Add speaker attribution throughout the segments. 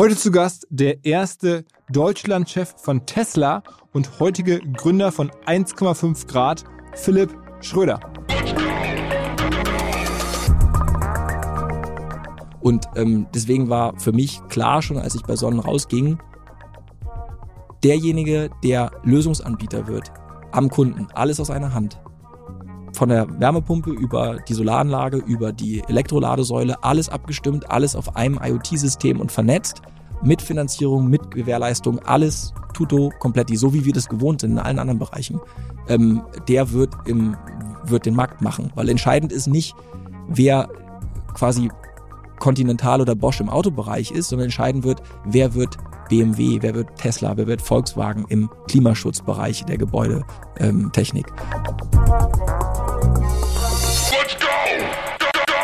Speaker 1: Heute zu Gast der erste Deutschlandchef von Tesla und heutige Gründer von 1,5 Grad, Philipp Schröder.
Speaker 2: Und ähm, deswegen war für mich klar schon, als ich bei Sonnen rausging, derjenige, der Lösungsanbieter wird am Kunden, alles aus einer Hand. Von der Wärmepumpe über die Solaranlage, über die Elektroladesäule, alles abgestimmt, alles auf einem IoT-System und vernetzt, mit Finanzierung, mit Gewährleistung, alles tuto kompletti, so wie wir das gewohnt sind in allen anderen Bereichen. Ähm, der wird, im, wird den Markt machen, weil entscheidend ist nicht, wer quasi Continental oder Bosch im Autobereich ist, sondern entscheidend wird, wer wird BMW, wer wird Tesla, wer wird Volkswagen im Klimaschutzbereich der Gebäudetechnik.
Speaker 3: Let's go! Go, go!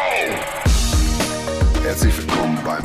Speaker 3: Herzlich willkommen beim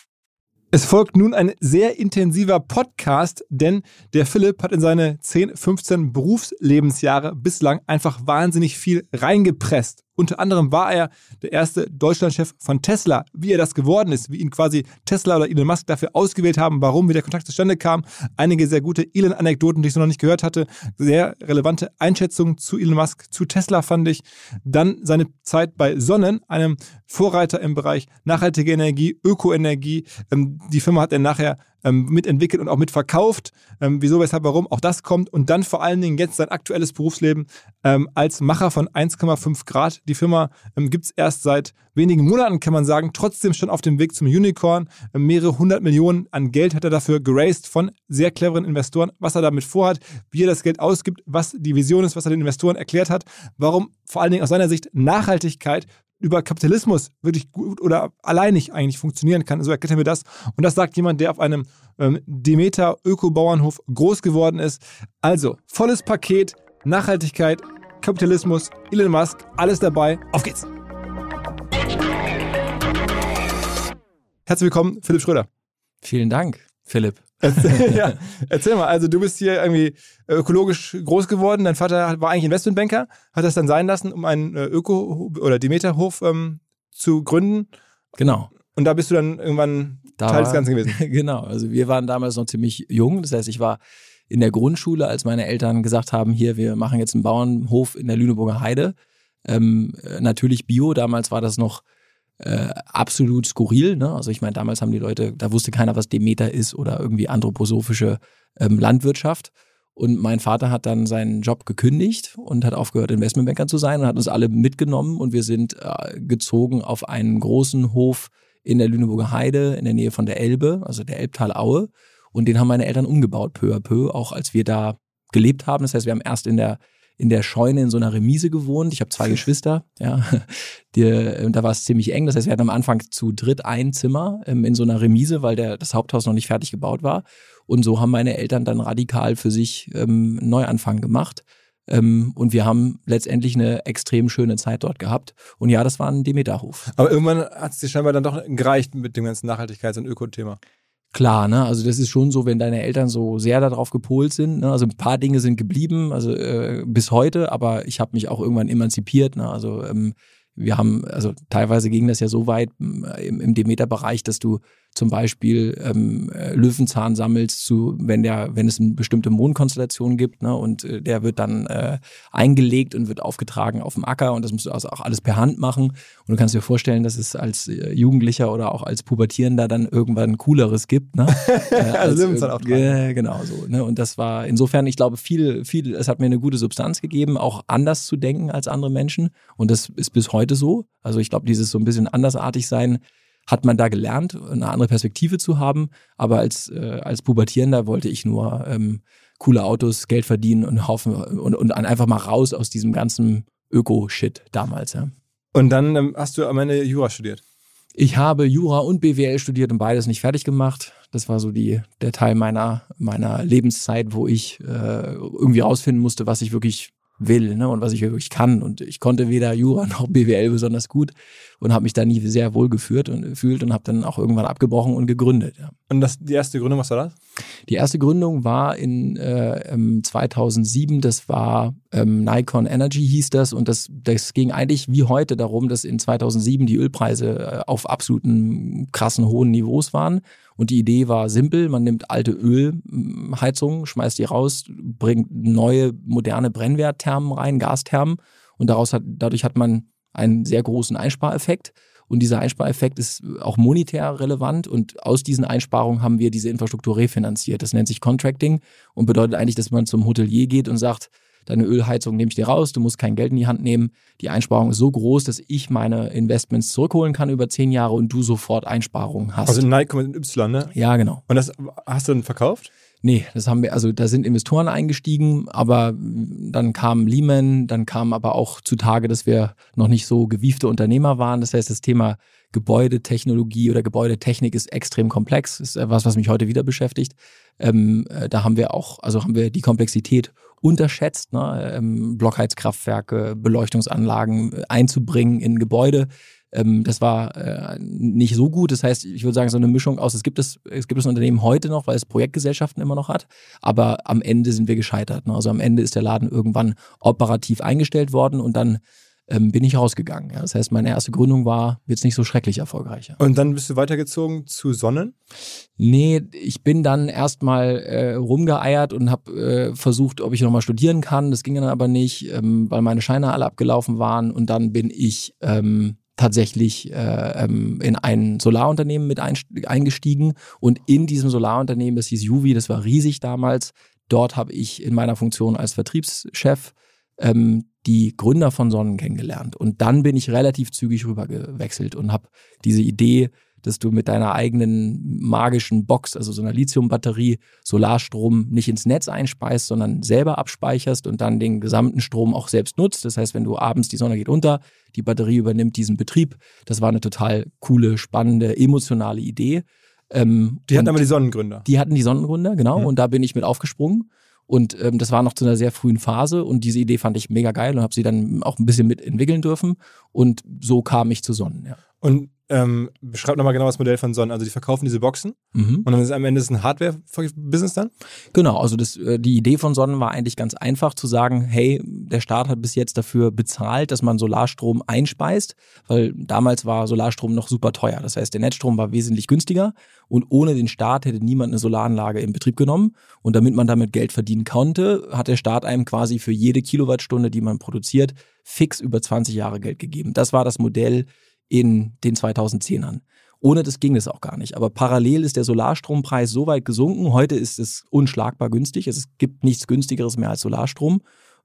Speaker 1: Es folgt nun ein sehr intensiver Podcast, denn der Philipp hat in seine 10, 15 Berufslebensjahre bislang einfach wahnsinnig viel reingepresst. Unter anderem war er der erste Deutschlandchef von Tesla. Wie er das geworden ist, wie ihn quasi Tesla oder Elon Musk dafür ausgewählt haben, warum, wie der Kontakt zustande kam. Einige sehr gute Elon-Anekdoten, die ich so noch nicht gehört hatte. Sehr relevante Einschätzungen zu Elon Musk, zu Tesla fand ich. Dann seine Zeit bei Sonnen, einem Vorreiter im Bereich nachhaltige Energie, Ökoenergie. Ähm, die Firma hat er nachher ähm, mitentwickelt und auch mitverkauft. Ähm, wieso, weshalb, warum, auch das kommt. Und dann vor allen Dingen jetzt sein aktuelles Berufsleben ähm, als Macher von 1,5 Grad. Die Firma ähm, gibt es erst seit wenigen Monaten, kann man sagen, trotzdem schon auf dem Weg zum Unicorn. Ähm, mehrere hundert Millionen an Geld hat er dafür geraced von sehr cleveren Investoren. Was er damit vorhat, wie er das Geld ausgibt, was die Vision ist, was er den Investoren erklärt hat, warum vor allen Dingen aus seiner Sicht Nachhaltigkeit über Kapitalismus wirklich gut oder alleinig eigentlich funktionieren kann. So erklärt er mir das. Und das sagt jemand, der auf einem ähm, Demeter Öko-Bauernhof groß geworden ist. Also, volles Paket, Nachhaltigkeit, Kapitalismus, Elon Musk, alles dabei. Auf geht's! Herzlich willkommen, Philipp Schröder.
Speaker 2: Vielen Dank, Philipp.
Speaker 1: Erzähl, ja, erzähl mal, also du bist hier irgendwie ökologisch groß geworden. Dein Vater war eigentlich Investmentbanker, hat das dann sein lassen, um einen äh, Öko- oder Demeterhof ähm, zu gründen.
Speaker 2: Genau.
Speaker 1: Und da bist du dann irgendwann
Speaker 2: Da
Speaker 1: Teil des Ganzen gewesen.
Speaker 2: Genau, also wir waren damals noch ziemlich jung. Das heißt, ich war in der Grundschule, als meine Eltern gesagt haben, hier, wir machen jetzt einen Bauernhof in der Lüneburger Heide. Ähm, äh, natürlich Bio, damals war das noch äh, absolut skurril. Ne? Also ich meine, damals haben die Leute, da wusste keiner, was Demeter ist oder irgendwie anthroposophische ähm, Landwirtschaft. Und mein Vater hat dann seinen Job gekündigt und hat aufgehört, Investmentbanker zu sein und hat uns alle mitgenommen und wir sind äh, gezogen auf einen großen Hof in der Lüneburger Heide in der Nähe von der Elbe, also der Elbtalaue. Und den haben meine Eltern umgebaut, peu à peu, auch als wir da gelebt haben. Das heißt, wir haben erst in der in der Scheune in so einer Remise gewohnt. Ich habe zwei Geschwister, ja. Die, äh, da war es ziemlich eng. Das heißt, wir hatten am Anfang zu dritt ein Zimmer ähm, in so einer Remise, weil der, das Haupthaus noch nicht fertig gebaut war. Und so haben meine Eltern dann radikal für sich ähm, einen Neuanfang gemacht. Ähm, und wir haben letztendlich eine extrem schöne Zeit dort gehabt. Und ja, das war ein Demeterhof.
Speaker 1: Aber irgendwann hat es dir scheinbar dann doch gereicht mit dem ganzen Nachhaltigkeits- und Ökothema.
Speaker 2: Klar, ne? Also das ist schon so, wenn deine Eltern so sehr darauf gepolt sind. Ne? Also ein paar Dinge sind geblieben, also äh, bis heute, aber ich habe mich auch irgendwann emanzipiert. Ne? Also ähm, wir haben, also teilweise ging das ja so weit im, im Demeter-Bereich, dass du zum Beispiel ähm, äh, Löwenzahn sammelst, zu, wenn der, wenn es eine bestimmte Mondkonstellation gibt, ne, und äh, der wird dann äh, eingelegt und wird aufgetragen auf dem Acker und das musst du also auch alles per Hand machen. Und du kannst dir vorstellen, dass es als äh, Jugendlicher oder auch als Pubertierender dann irgendwann cooleres gibt, ne? äh,
Speaker 1: also Löwenzahn auftragen.
Speaker 2: Genau so. Ne? Und das war insofern, ich glaube, viel, viel, es hat mir eine gute Substanz gegeben, auch anders zu denken als andere Menschen. Und das ist bis heute so. Also ich glaube, dieses so ein bisschen andersartig sein, hat man da gelernt, eine andere Perspektive zu haben. Aber als, äh, als Pubertierender wollte ich nur ähm, coole Autos, Geld verdienen und Haufen und, und einfach mal raus aus diesem ganzen Öko-Shit damals. Ja.
Speaker 1: Und dann ähm, hast du am Ende Jura studiert.
Speaker 2: Ich habe Jura und BWL studiert und beides nicht fertig gemacht. Das war so die, der Teil meiner, meiner Lebenszeit, wo ich äh, irgendwie rausfinden musste, was ich wirklich will ne, und was ich wirklich kann. Und ich konnte weder Jura noch BWL besonders gut und habe mich da nie sehr wohl geführt und gefühlt und habe dann auch irgendwann abgebrochen und gegründet. Ja.
Speaker 1: Und das, die erste Gründung, was war das?
Speaker 2: Die erste Gründung war in äh, 2007, das war ähm, Nikon Energy hieß das und das, das ging eigentlich wie heute darum, dass in 2007 die Ölpreise äh, auf absoluten krassen hohen Niveaus waren und die Idee war simpel, man nimmt alte Ölheizungen, schmeißt die raus, bringt neue, moderne Brennwertthermen rein, Gasthermen und daraus hat, dadurch hat man einen sehr großen Einspareffekt. Und dieser Einspareffekt ist auch monetär relevant und aus diesen Einsparungen haben wir diese Infrastruktur refinanziert. Das nennt sich Contracting und bedeutet eigentlich, dass man zum Hotelier geht und sagt, deine Ölheizung nehme ich dir raus, du musst kein Geld in die Hand nehmen. Die Einsparung ist so groß, dass ich meine Investments zurückholen kann über zehn Jahre und du sofort Einsparungen hast.
Speaker 1: Also Nike mit Y, ne?
Speaker 2: Ja, genau.
Speaker 1: Und das hast du dann verkauft?
Speaker 2: Nee, das haben wir, also da sind Investoren eingestiegen, aber dann kam Lehman, dann kam aber auch zutage, dass wir noch nicht so gewiefte Unternehmer waren. Das heißt, das Thema Gebäudetechnologie oder Gebäudetechnik ist extrem komplex, ist etwas, was mich heute wieder beschäftigt. Ähm, äh, da haben wir auch, also haben wir die Komplexität unterschätzt, ne? ähm, Blockheizkraftwerke, Beleuchtungsanlagen äh, einzubringen in Gebäude. Ähm, das war äh, nicht so gut. Das heißt, ich würde sagen, so eine Mischung aus, es gibt es, es gibt das Unternehmen heute noch, weil es Projektgesellschaften immer noch hat, aber am Ende sind wir gescheitert. Ne? Also am Ende ist der Laden irgendwann operativ eingestellt worden und dann ähm, bin ich rausgegangen. Ja. Das heißt, meine erste Gründung war jetzt nicht so schrecklich erfolgreich. Ja.
Speaker 1: Und dann bist du weitergezogen zu Sonnen?
Speaker 2: Nee, ich bin dann erstmal äh, rumgeeiert und habe äh, versucht, ob ich nochmal studieren kann. Das ging dann aber nicht, ähm, weil meine Scheine alle abgelaufen waren. Und dann bin ich ähm, tatsächlich äh, ähm, in ein Solarunternehmen mit eingestiegen. Und in diesem Solarunternehmen, das hieß Juvi, das war riesig damals. Dort habe ich in meiner Funktion als Vertriebschef ähm, die Gründer von Sonnen kennengelernt. Und dann bin ich relativ zügig rüber gewechselt und habe diese Idee, dass du mit deiner eigenen magischen Box, also so einer Lithiumbatterie, Solarstrom nicht ins Netz einspeist, sondern selber abspeicherst und dann den gesamten Strom auch selbst nutzt. Das heißt, wenn du abends die Sonne geht unter, die Batterie übernimmt diesen Betrieb. Das war eine total coole, spannende, emotionale Idee.
Speaker 1: Ähm, die hatten aber die Sonnengründer.
Speaker 2: Die hatten die Sonnengründer, genau. Mhm. Und da bin ich mit aufgesprungen. Und ähm, das war noch zu einer sehr frühen Phase und diese Idee fand ich mega geil und habe sie dann auch ein bisschen mitentwickeln dürfen. Und so kam ich zu Sonnen. Ja.
Speaker 1: Und ähm, beschreib nochmal genau das Modell von Sonnen. Also die verkaufen diese Boxen mhm. und dann ist am Ende ein Hardware-Business dann?
Speaker 2: Genau, also das, äh, die Idee von Sonnen war eigentlich ganz einfach zu sagen, hey, der Staat hat bis jetzt dafür bezahlt, dass man Solarstrom einspeist, weil damals war Solarstrom noch super teuer. Das heißt, der Netzstrom war wesentlich günstiger und ohne den Staat hätte niemand eine Solaranlage in Betrieb genommen. Und damit man damit Geld verdienen konnte, hat der Staat einem quasi für jede Kilowattstunde, die man produziert, fix über 20 Jahre Geld gegeben. Das war das Modell, in den 2010ern. Ohne das ging es auch gar nicht. Aber parallel ist der Solarstrompreis so weit gesunken. Heute ist es unschlagbar günstig. Es gibt nichts günstigeres mehr als Solarstrom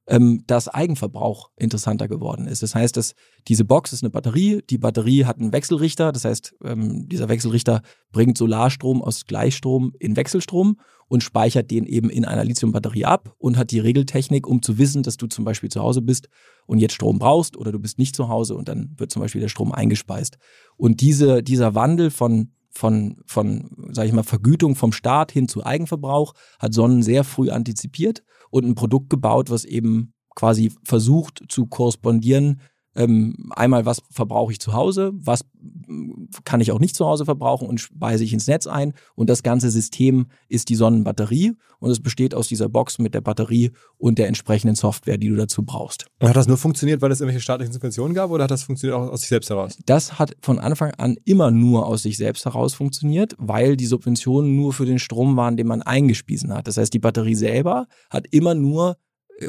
Speaker 2: ähm, dass Eigenverbrauch interessanter geworden ist. Das heißt, dass diese Box ist eine Batterie, die Batterie hat einen Wechselrichter, das heißt, ähm, dieser Wechselrichter bringt Solarstrom aus Gleichstrom in Wechselstrom und speichert den eben in einer Lithiumbatterie ab und hat die Regeltechnik, um zu wissen, dass du zum Beispiel zu Hause bist und jetzt Strom brauchst oder du bist nicht zu Hause und dann wird zum Beispiel der Strom eingespeist. Und diese, dieser Wandel von von, von, sag ich mal, Vergütung vom Staat hin zu Eigenverbrauch hat Sonnen sehr früh antizipiert und ein Produkt gebaut, was eben quasi versucht zu korrespondieren ähm, einmal, was verbrauche ich zu Hause, was mm, kann ich auch nicht zu Hause verbrauchen und speise ich ins Netz ein. Und das ganze System ist die Sonnenbatterie und es besteht aus dieser Box mit der Batterie und der entsprechenden Software, die du dazu brauchst.
Speaker 1: Und hat das nur funktioniert, weil es irgendwelche staatlichen Subventionen gab oder hat das funktioniert auch aus sich selbst heraus?
Speaker 2: Das hat von Anfang an immer nur aus sich selbst heraus funktioniert, weil die Subventionen nur für den Strom waren, den man eingespiesen hat. Das heißt, die Batterie selber hat immer nur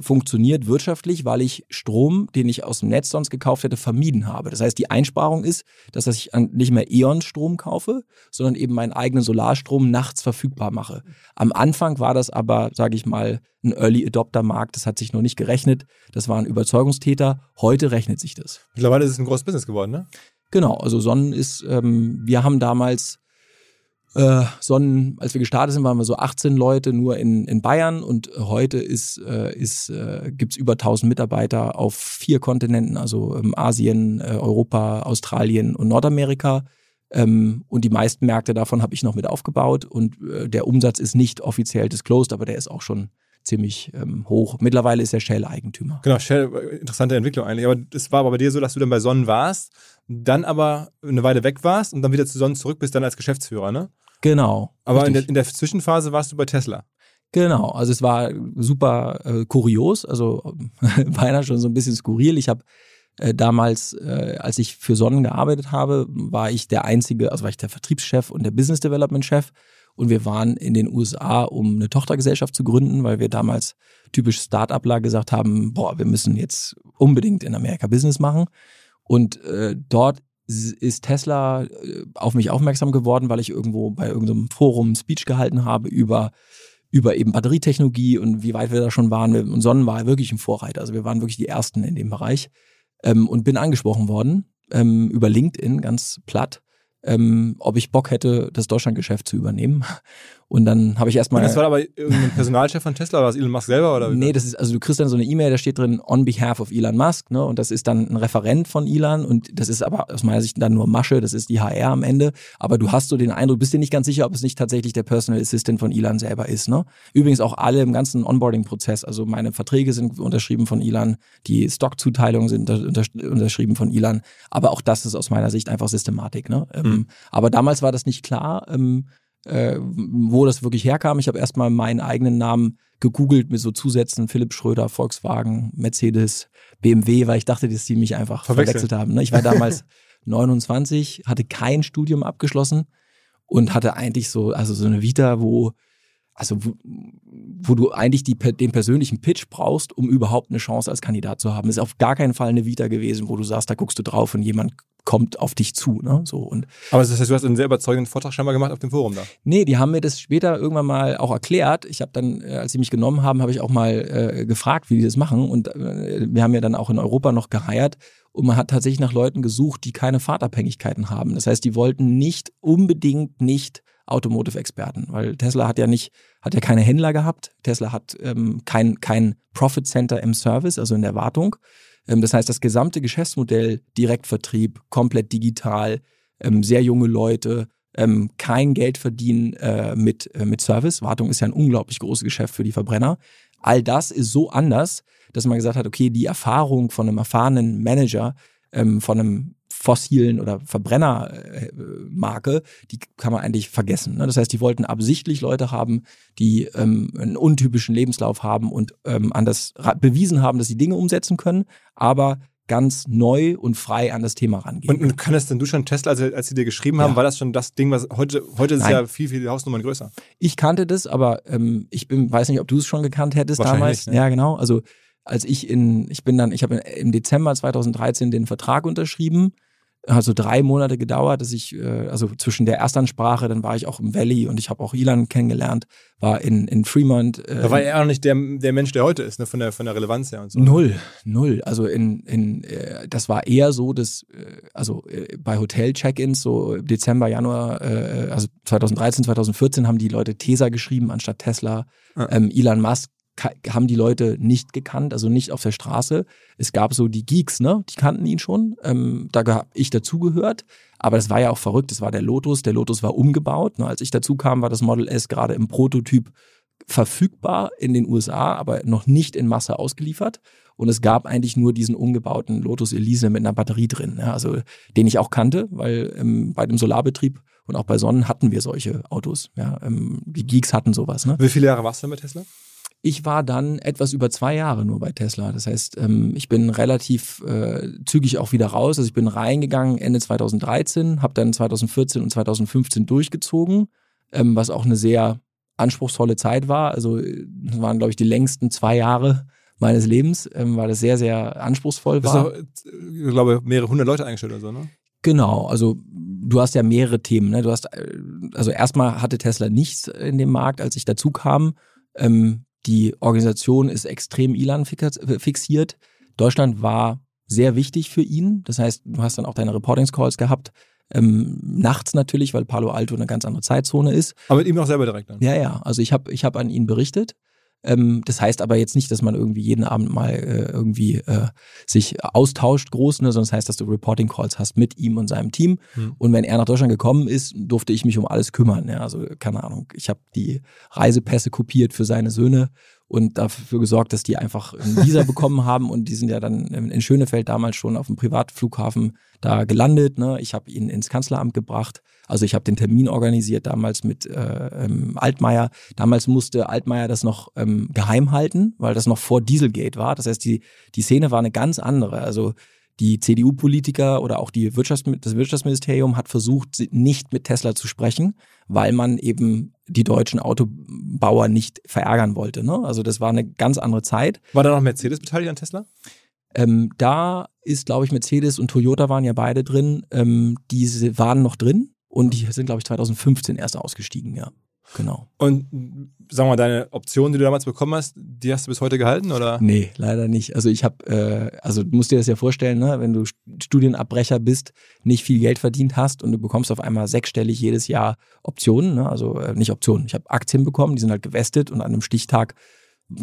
Speaker 2: funktioniert wirtschaftlich, weil ich Strom, den ich aus dem Netz sonst gekauft hätte, vermieden habe. Das heißt, die Einsparung ist, dass ich nicht mehr E.ON-Strom kaufe, sondern eben meinen eigenen Solarstrom nachts verfügbar mache. Am Anfang war das aber, sage ich mal, ein Early Adopter-Markt. Das hat sich noch nicht gerechnet. Das waren Überzeugungstäter. Heute rechnet sich das.
Speaker 1: Mittlerweile ist es ein großes Business geworden, ne?
Speaker 2: Genau. Also Sonnen ist, ähm, wir haben damals äh, Sonnen, als wir gestartet sind, waren wir so 18 Leute nur in, in Bayern und heute ist, äh, ist, äh, gibt es über 1000 Mitarbeiter auf vier Kontinenten, also ähm, Asien, äh, Europa, Australien und Nordamerika. Ähm, und die meisten Märkte davon habe ich noch mit aufgebaut und äh, der Umsatz ist nicht offiziell disclosed, aber der ist auch schon ziemlich ähm, hoch. Mittlerweile ist er Shell-Eigentümer.
Speaker 1: Genau, Shell, äh, interessante Entwicklung eigentlich. Aber es war aber bei dir so, dass du dann bei Sonnen warst, dann aber eine Weile weg warst und dann wieder zu Sonnen zurück bist, dann als Geschäftsführer, ne?
Speaker 2: Genau.
Speaker 1: Aber in der, in der, Zwischenphase warst du bei Tesla.
Speaker 2: Genau, also es war super äh, kurios, also beinahe schon so ein bisschen skurril. Ich habe äh, damals, äh, als ich für Sonnen gearbeitet habe, war ich der einzige, also war ich der Vertriebschef und der Business Development Chef. Und wir waren in den USA, um eine Tochtergesellschaft zu gründen, weil wir damals typisch Start-upler gesagt haben, boah, wir müssen jetzt unbedingt in Amerika Business machen. Und äh, dort ist Tesla äh, auf mich aufmerksam geworden, weil ich irgendwo bei irgendeinem Forum einen Speech gehalten habe über über eben Batterietechnologie und wie weit wir da schon waren. Und Sonnen war wirklich ein Vorreiter. Also wir waren wirklich die Ersten in dem Bereich ähm, und bin angesprochen worden ähm, über LinkedIn ganz platt ähm, ob ich Bock hätte, das Deutschlandgeschäft zu übernehmen. Und dann habe ich erstmal.
Speaker 1: Und das war aber irgendein Personalchef von Tesla oder was Elon Musk selber? Oder
Speaker 2: nee, das ist, also du kriegst dann so eine E-Mail, da steht drin, on behalf of Elon Musk, ne? Und das ist dann ein Referent von Elon und das ist aber aus meiner Sicht dann nur Masche, das ist die HR am Ende. Aber du hast so den Eindruck, bist dir nicht ganz sicher, ob es nicht tatsächlich der Personal Assistant von Elon selber ist, ne? Übrigens auch alle im ganzen Onboarding-Prozess. Also meine Verträge sind unterschrieben von Elon, die Stockzuteilungen sind unter, unterschrieben von Elon. Aber auch das ist aus meiner Sicht einfach Systematik, ne? Mhm. aber damals war das nicht klar. Ähm, äh, wo das wirklich herkam. Ich habe erstmal meinen eigenen Namen gegoogelt mit so Zusätzen, Philipp Schröder, Volkswagen, Mercedes, BMW, weil ich dachte, dass die mich einfach verwechselt, verwechselt haben. Ne? Ich war damals 29, hatte kein Studium abgeschlossen und hatte eigentlich so, also so eine Vita, wo also wo, wo du eigentlich die, den persönlichen Pitch brauchst, um überhaupt eine Chance als Kandidat zu haben. Das ist auf gar keinen Fall eine Vita gewesen, wo du sagst, da guckst du drauf und jemand kommt auf dich zu. Ne? So, und
Speaker 1: Aber das heißt, du hast einen sehr überzeugenden Vortrag scheinbar gemacht auf dem Forum da?
Speaker 2: Nee, die haben mir das später irgendwann mal auch erklärt. Ich habe dann, äh, als sie mich genommen haben, habe ich auch mal äh, gefragt, wie die das machen. Und äh, wir haben ja dann auch in Europa noch geheiert. Und man hat tatsächlich nach Leuten gesucht, die keine Fahrtabhängigkeiten haben. Das heißt, die wollten nicht unbedingt nicht Automotive-Experten, weil Tesla hat ja nicht, hat ja keine Händler gehabt. Tesla hat ähm, kein, kein Profit Center im Service, also in der Wartung. Ähm, das heißt, das gesamte Geschäftsmodell, Direktvertrieb, komplett digital, ähm, sehr junge Leute, ähm, kein Geld verdienen äh, mit, äh, mit Service. Wartung ist ja ein unglaublich großes Geschäft für die Verbrenner. All das ist so anders, dass man gesagt hat, okay, die Erfahrung von einem erfahrenen Manager, ähm, von einem fossilen oder Verbrennermarke, die kann man eigentlich vergessen. Ne? Das heißt, die wollten absichtlich Leute haben, die ähm, einen untypischen Lebenslauf haben und ähm, an das bewiesen haben, dass sie Dinge umsetzen können, aber ganz neu und frei an das Thema rangehen.
Speaker 1: Und, und kann das denn du schon Tesla, als, als sie dir geschrieben haben, ja. war das schon das Ding, was heute, heute ist Nein. ja viel, viel Hausnummern größer.
Speaker 2: Ich kannte das, aber ähm, ich bin, weiß nicht, ob du es schon gekannt hättest damals. Ne? Ja, genau. Also als ich in, ich bin dann, ich habe im Dezember 2013 den Vertrag unterschrieben also drei Monate gedauert, dass ich, äh, also zwischen der Erstansprache, dann war ich auch im Valley und ich habe auch Ilan kennengelernt, war in, in Fremont.
Speaker 1: Äh, da war er auch nicht der, der Mensch, der heute ist, ne, von der, von der Relevanz her und so.
Speaker 2: Null, null. Also in, in äh, das war eher so, dass, äh, also äh, bei Hotel-Check-ins, so Dezember, Januar, äh, also 2013, 2014 haben die Leute Tesa geschrieben anstatt Tesla. Ah. Ähm, Elon Musk haben die Leute nicht gekannt, also nicht auf der Straße. Es gab so die Geeks, ne? Die kannten ihn schon. Ähm, da habe ich dazugehört. Aber das war ja auch verrückt. Das war der Lotus. Der Lotus war umgebaut. Ne? Als ich dazu kam, war das Model S gerade im Prototyp verfügbar in den USA, aber noch nicht in Masse ausgeliefert. Und es gab eigentlich nur diesen umgebauten Lotus Elise mit einer Batterie drin, ja, also den ich auch kannte, weil ähm, bei dem Solarbetrieb und auch bei Sonnen hatten wir solche Autos. Ja, ähm, die Geeks hatten sowas. Ne?
Speaker 1: Wie viele Jahre warst du mit Tesla?
Speaker 2: Ich war dann etwas über zwei Jahre nur bei Tesla. Das heißt, ähm, ich bin relativ äh, zügig auch wieder raus. Also ich bin reingegangen Ende 2013, habe dann 2014 und 2015 durchgezogen, ähm, was auch eine sehr anspruchsvolle Zeit war. Also das waren, glaube ich, die längsten zwei Jahre meines Lebens, ähm, weil das sehr, sehr anspruchsvoll war.
Speaker 1: Du hast, ich glaube, mehrere hundert Leute eingestellt oder so, ne?
Speaker 2: Genau, also du hast ja mehrere Themen. Ne? Du hast, äh, also erstmal hatte Tesla nichts in dem Markt, als ich dazu kam. Ähm, die Organisation ist extrem Elan fixiert. Deutschland war sehr wichtig für ihn. Das heißt, du hast dann auch deine Reportings-Calls gehabt. Ähm, nachts natürlich, weil Palo Alto eine ganz andere Zeitzone ist.
Speaker 1: Aber mit ihm auch selber direkt dann?
Speaker 2: Ja, ja. Also ich habe ich hab an ihn berichtet. Ähm, das heißt aber jetzt nicht, dass man irgendwie jeden Abend mal äh, irgendwie äh, sich austauscht groß, ne, sondern das heißt, dass du Reporting Calls hast mit ihm und seinem Team. Mhm. Und wenn er nach Deutschland gekommen ist, durfte ich mich um alles kümmern. Ja, also keine Ahnung, ich habe die Reisepässe kopiert für seine Söhne und dafür gesorgt, dass die einfach einen Visa bekommen haben und die sind ja dann in Schönefeld damals schon auf dem Privatflughafen da gelandet. Ne? Ich habe ihn ins Kanzleramt gebracht. Also ich habe den Termin organisiert damals mit äh, ähm, Altmaier. Damals musste Altmaier das noch ähm, geheim halten, weil das noch vor Dieselgate war. Das heißt, die, die Szene war eine ganz andere. Also die CDU-Politiker oder auch die Wirtschafts das Wirtschaftsministerium hat versucht, nicht mit Tesla zu sprechen, weil man eben die deutschen Autobauer nicht verärgern wollte. Ne? Also das war eine ganz andere Zeit.
Speaker 1: War da noch Mercedes beteiligt an Tesla?
Speaker 2: Ähm, da ist, glaube ich, Mercedes und Toyota waren ja beide drin. Ähm, diese waren noch drin und die sind, glaube ich, 2015 erst ausgestiegen, ja. Genau.
Speaker 1: Und sagen wir mal, deine Option, die du damals bekommen hast, die hast du bis heute gehalten, oder?
Speaker 2: Nee, leider nicht. Also ich habe, äh, also du musst dir das ja vorstellen, ne? wenn du Studienabbrecher bist, nicht viel Geld verdient hast und du bekommst auf einmal sechsstellig jedes Jahr Optionen, ne? also äh, nicht Optionen, ich habe Aktien bekommen, die sind halt gewestet und an einem Stichtag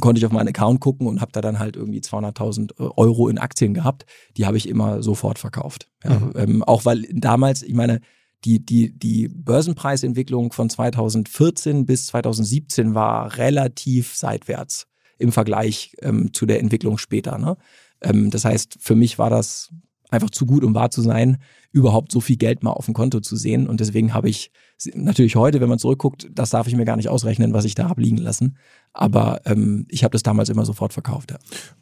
Speaker 2: konnte ich auf meinen Account gucken und habe da dann halt irgendwie 200.000 Euro in Aktien gehabt. Die habe ich immer sofort verkauft. Ja, mhm. ähm, auch weil damals, ich meine, die, die, die Börsenpreisentwicklung von 2014 bis 2017 war relativ seitwärts im Vergleich ähm, zu der Entwicklung später. Ne? Ähm, das heißt, für mich war das einfach zu gut, um wahr zu sein, überhaupt so viel Geld mal auf dem Konto zu sehen. Und deswegen habe ich natürlich heute, wenn man zurückguckt, das darf ich mir gar nicht ausrechnen, was ich da habe liegen lassen. Aber ähm, ich habe das damals immer sofort verkauft. Ja.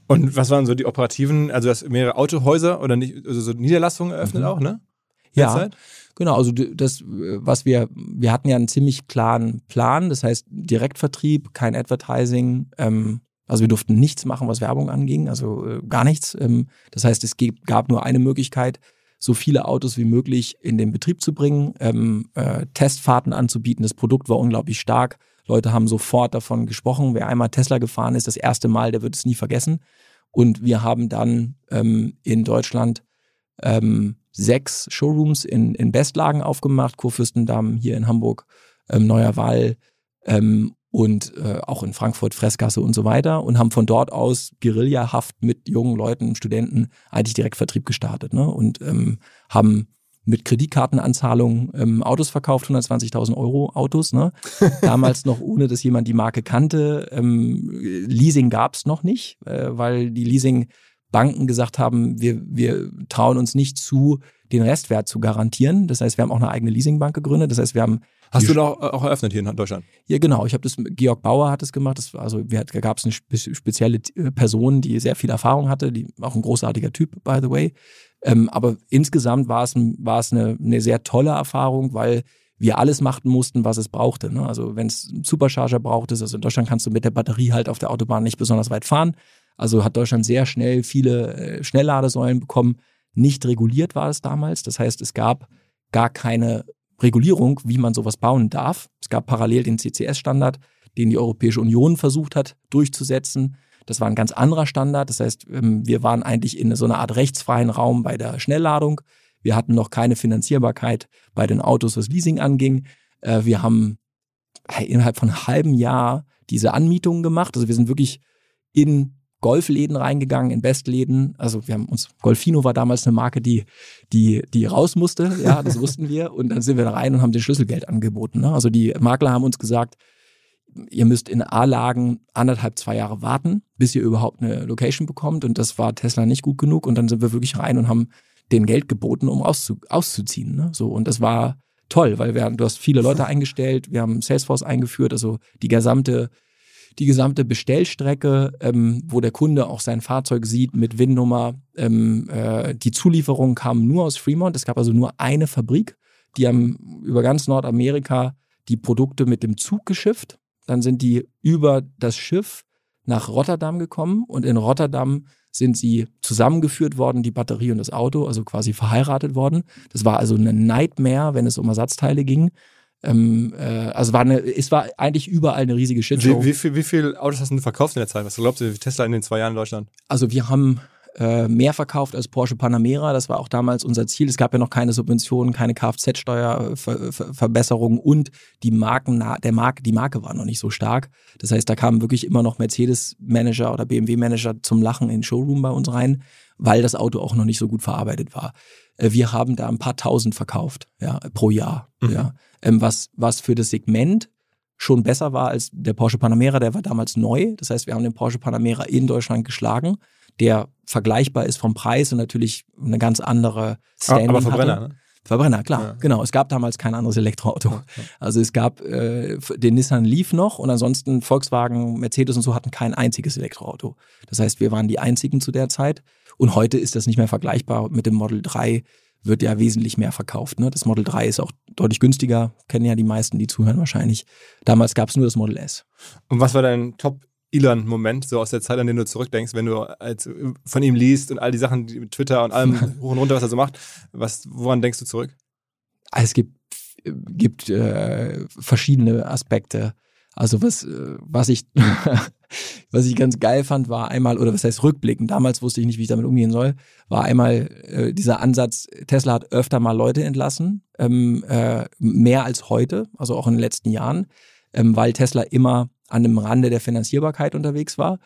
Speaker 1: Und was waren so die operativen, also du hast mehrere Autohäuser oder nicht, also so Niederlassungen eröffnet mhm. auch, ne?
Speaker 2: Ja. Zeit? Genau, also das, was wir, wir hatten ja einen ziemlich klaren Plan, das heißt Direktvertrieb, kein Advertising, ähm, also wir durften nichts machen, was Werbung anging, also äh, gar nichts. Ähm, das heißt, es gab nur eine Möglichkeit, so viele Autos wie möglich in den Betrieb zu bringen, ähm, äh, Testfahrten anzubieten. Das Produkt war unglaublich stark. Leute haben sofort davon gesprochen. Wer einmal Tesla gefahren ist, das erste Mal, der wird es nie vergessen. Und wir haben dann ähm, in Deutschland ähm, sechs Showrooms in, in Bestlagen aufgemacht, Kurfürstendamm hier in Hamburg, ähm, Neuer Wall ähm, und äh, auch in Frankfurt, Fressgasse und so weiter und haben von dort aus guerillahaft mit jungen Leuten, Studenten eigentlich direkt Vertrieb gestartet ne? und ähm, haben mit Kreditkartenanzahlungen ähm, Autos verkauft, 120.000 Euro Autos. Ne? Damals noch ohne, dass jemand die Marke kannte. Ähm, Leasing gab's noch nicht, äh, weil die Leasing Banken gesagt haben, wir, wir trauen uns nicht zu, den Restwert zu garantieren. Das heißt, wir haben auch eine eigene Leasingbank gegründet. Das heißt, wir haben
Speaker 1: Hast du da auch, eröffnet hier in Deutschland?
Speaker 2: Ja, genau. Ich habe das, Georg Bauer hat das gemacht. Das, also da gab es eine spezielle äh, Person, die sehr viel Erfahrung hatte, die auch ein großartiger Typ, by the way. Ähm, aber insgesamt war es, war es eine, eine sehr tolle Erfahrung, weil wir alles machen mussten, was es brauchte. Ne? Also wenn es einen Supercharger braucht, also in Deutschland kannst du mit der Batterie halt auf der Autobahn nicht besonders weit fahren. Also hat Deutschland sehr schnell viele äh, Schnellladesäulen bekommen. Nicht reguliert war es damals. Das heißt, es gab gar keine Regulierung, wie man sowas bauen darf. Es gab parallel den CCS-Standard, den die Europäische Union versucht hat durchzusetzen. Das war ein ganz anderer Standard. Das heißt, ähm, wir waren eigentlich in so einer Art rechtsfreien Raum bei der Schnellladung. Wir hatten noch keine Finanzierbarkeit bei den Autos, was Leasing anging. Äh, wir haben innerhalb von einem halben Jahr diese Anmietungen gemacht. Also wir sind wirklich in Golfläden reingegangen, in Bestläden. Also wir haben uns, Golfino war damals eine Marke, die, die, die raus musste, ja, das wussten wir. Und dann sind wir da rein und haben den Schlüsselgeld angeboten. Ne? Also die Makler haben uns gesagt, ihr müsst in A-Lagen anderthalb, zwei Jahre warten, bis ihr überhaupt eine Location bekommt. Und das war Tesla nicht gut genug. Und dann sind wir wirklich rein und haben den Geld geboten, um auszu auszuziehen. Ne? So, und das war toll, weil wir, du hast viele Leute eingestellt, wir haben Salesforce eingeführt, also die gesamte die gesamte Bestellstrecke, ähm, wo der Kunde auch sein Fahrzeug sieht mit VIN-Nummer. Ähm, äh, die Zulieferungen kamen nur aus Fremont. Es gab also nur eine Fabrik. Die haben über ganz Nordamerika die Produkte mit dem Zug geschifft. Dann sind die über das Schiff nach Rotterdam gekommen und in Rotterdam sind sie zusammengeführt worden, die Batterie und das Auto, also quasi verheiratet worden. Das war also eine Nightmare, wenn es um Ersatzteile ging. Ähm, äh, also war eine, es war eigentlich überall eine riesige Shitshow.
Speaker 1: Wie, wie, viel, wie viele Autos hast du verkauft in der Zeit? Was glaubst du, wie Tesla in den zwei Jahren in Deutschland?
Speaker 2: Also wir haben äh, mehr verkauft als Porsche Panamera. Das war auch damals unser Ziel. Es gab ja noch keine Subventionen, keine Kfz-Steuerverbesserungen und die Marken, der Marke, die Marke war noch nicht so stark. Das heißt, da kamen wirklich immer noch Mercedes-Manager oder BMW-Manager zum Lachen in den Showroom bei uns rein, weil das Auto auch noch nicht so gut verarbeitet war. Äh, wir haben da ein paar tausend verkauft, ja, pro Jahr. Mhm. Ja. Ähm, was, was für das Segment schon besser war als der Porsche Panamera, der war damals neu. Das heißt, wir haben den Porsche Panamera in Deutschland geschlagen der vergleichbar ist vom Preis und natürlich eine ganz andere
Speaker 1: Standing Aber Verbrenner, hatte.
Speaker 2: ne? Verbrenner, klar, ja. genau. Es gab damals kein anderes Elektroauto. Ja. Also es gab äh, den Nissan Leaf noch und ansonsten Volkswagen, Mercedes und so hatten kein einziges Elektroauto. Das heißt, wir waren die einzigen zu der Zeit und heute ist das nicht mehr vergleichbar. Mit dem Model 3 wird ja wesentlich mehr verkauft. Ne? Das Model 3 ist auch deutlich günstiger, kennen ja die meisten, die zuhören wahrscheinlich. Damals gab es nur das Model S.
Speaker 1: Und was war dein Top Elon-Moment, so aus der Zeit, an den du zurückdenkst, wenn du als, von ihm liest und all die Sachen, die mit Twitter und allem hoch und runter, was er so macht. Was, woran denkst du zurück?
Speaker 2: Also es gibt, gibt äh, verschiedene Aspekte. Also was, äh, was ich, was ich ganz geil fand, war einmal, oder was heißt rückblickend, damals wusste ich nicht, wie ich damit umgehen soll, war einmal äh, dieser Ansatz, Tesla hat öfter mal Leute entlassen, ähm, äh, mehr als heute, also auch in den letzten Jahren, ähm, weil Tesla immer an dem Rande der Finanzierbarkeit unterwegs war.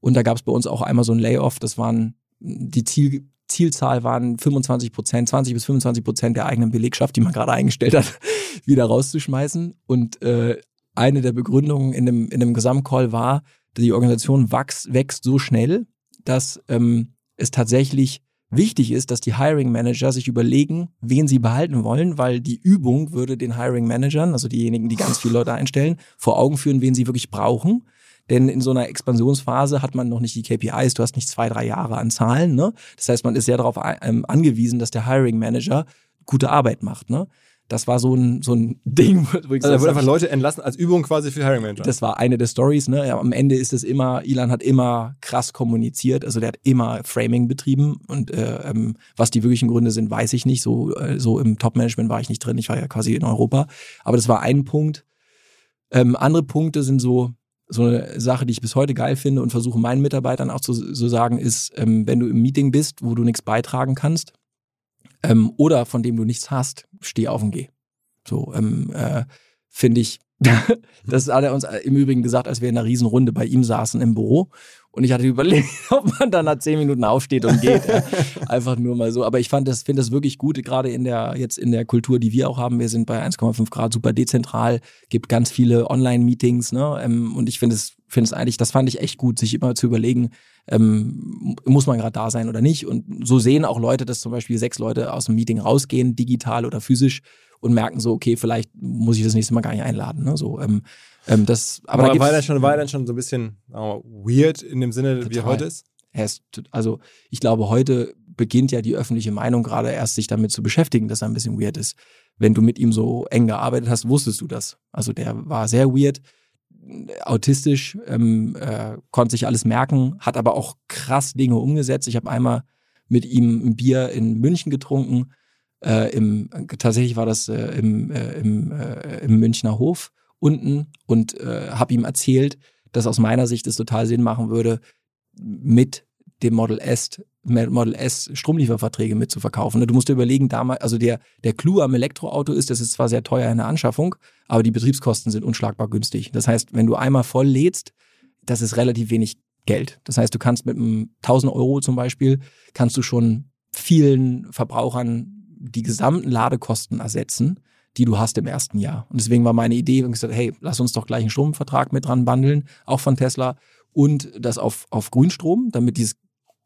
Speaker 2: Und da gab es bei uns auch einmal so ein Layoff, das waren die Ziel, Zielzahl waren 25 Prozent, 20 bis 25 Prozent der eigenen Belegschaft, die man gerade eingestellt hat, wieder rauszuschmeißen. Und äh, eine der Begründungen in dem, in dem Gesamtcall war, die Organisation wächst, wächst so schnell, dass ähm, es tatsächlich wichtig ist, dass die Hiring Manager sich überlegen, wen sie behalten wollen, weil die Übung würde den Hiring Managern, also diejenigen, die ganz viele Leute einstellen, vor Augen führen, wen sie wirklich brauchen. Denn in so einer Expansionsphase hat man noch nicht die KPIs, du hast nicht zwei, drei Jahre an Zahlen. Ne? Das heißt, man ist sehr darauf ähm, angewiesen, dass der Hiring Manager gute Arbeit macht. Ne? Das war so ein, so ein Ding,
Speaker 1: wo ich Also da wurde einfach Leute entlassen als Übung quasi für Hiring Manager.
Speaker 2: Das war eine der Stories, ne? Ja, am Ende ist es immer, Ilan hat immer krass kommuniziert, also der hat immer Framing betrieben und äh, ähm, was die wirklichen Gründe sind, weiß ich nicht. So, äh, so im Top-Management war ich nicht drin, ich war ja quasi in Europa. Aber das war ein Punkt. Ähm, andere Punkte sind so, so eine Sache, die ich bis heute geil finde und versuche meinen Mitarbeitern auch zu so sagen, ist, ähm, wenn du im Meeting bist, wo du nichts beitragen kannst, ähm, oder von dem du nichts hast, steh auf und geh. So, ähm, äh, finde ich, das hat er uns im Übrigen gesagt, als wir in einer Riesenrunde bei ihm saßen im Büro. Und ich hatte überlegt, ob man dann nach zehn Minuten aufsteht und geht. Einfach nur mal so. Aber ich fand das, finde das wirklich gut, gerade in der, jetzt in der Kultur, die wir auch haben. Wir sind bei 1,5 Grad super dezentral, gibt ganz viele Online-Meetings, ne? Ähm, und ich finde es, finde es eigentlich, das fand ich echt gut, sich immer zu überlegen, ähm, muss man gerade da sein oder nicht. Und so sehen auch Leute, dass zum Beispiel sechs Leute aus dem Meeting rausgehen, digital oder physisch, und merken so, okay, vielleicht muss ich das nächste Mal gar nicht einladen. Ne? So, ähm, ähm, das, aber,
Speaker 1: aber da war, er schon, war dann schon so ein bisschen mal, weird in dem Sinne, total. wie er heute ist?
Speaker 2: Also ich glaube, heute beginnt ja die öffentliche Meinung gerade erst sich damit zu beschäftigen, dass er ein bisschen weird ist. Wenn du mit ihm so eng gearbeitet hast, wusstest du das. Also der war sehr weird autistisch, ähm, äh, konnte sich alles merken, hat aber auch krass Dinge umgesetzt. Ich habe einmal mit ihm ein Bier in München getrunken. Äh, im, tatsächlich war das äh, im, äh, im, äh, im Münchner Hof unten und äh, habe ihm erzählt, dass aus meiner Sicht es total Sinn machen würde, mit dem Model S, Model S Stromlieferverträge mitzuverkaufen. Ne, du musst dir überlegen, damals, also der, der Clou am Elektroauto ist, das ist zwar sehr teuer in der Anschaffung, aber die Betriebskosten sind unschlagbar günstig. Das heißt, wenn du einmal voll lädst, das ist relativ wenig Geld. Das heißt, du kannst mit einem 1000 Euro zum Beispiel, kannst du schon vielen Verbrauchern die gesamten Ladekosten ersetzen, die du hast im ersten Jahr. Und deswegen war meine Idee, und gesagt, hey, lass uns doch gleich einen Stromvertrag mit dran bundeln, auch von Tesla und das auf, auf Grünstrom, damit dieses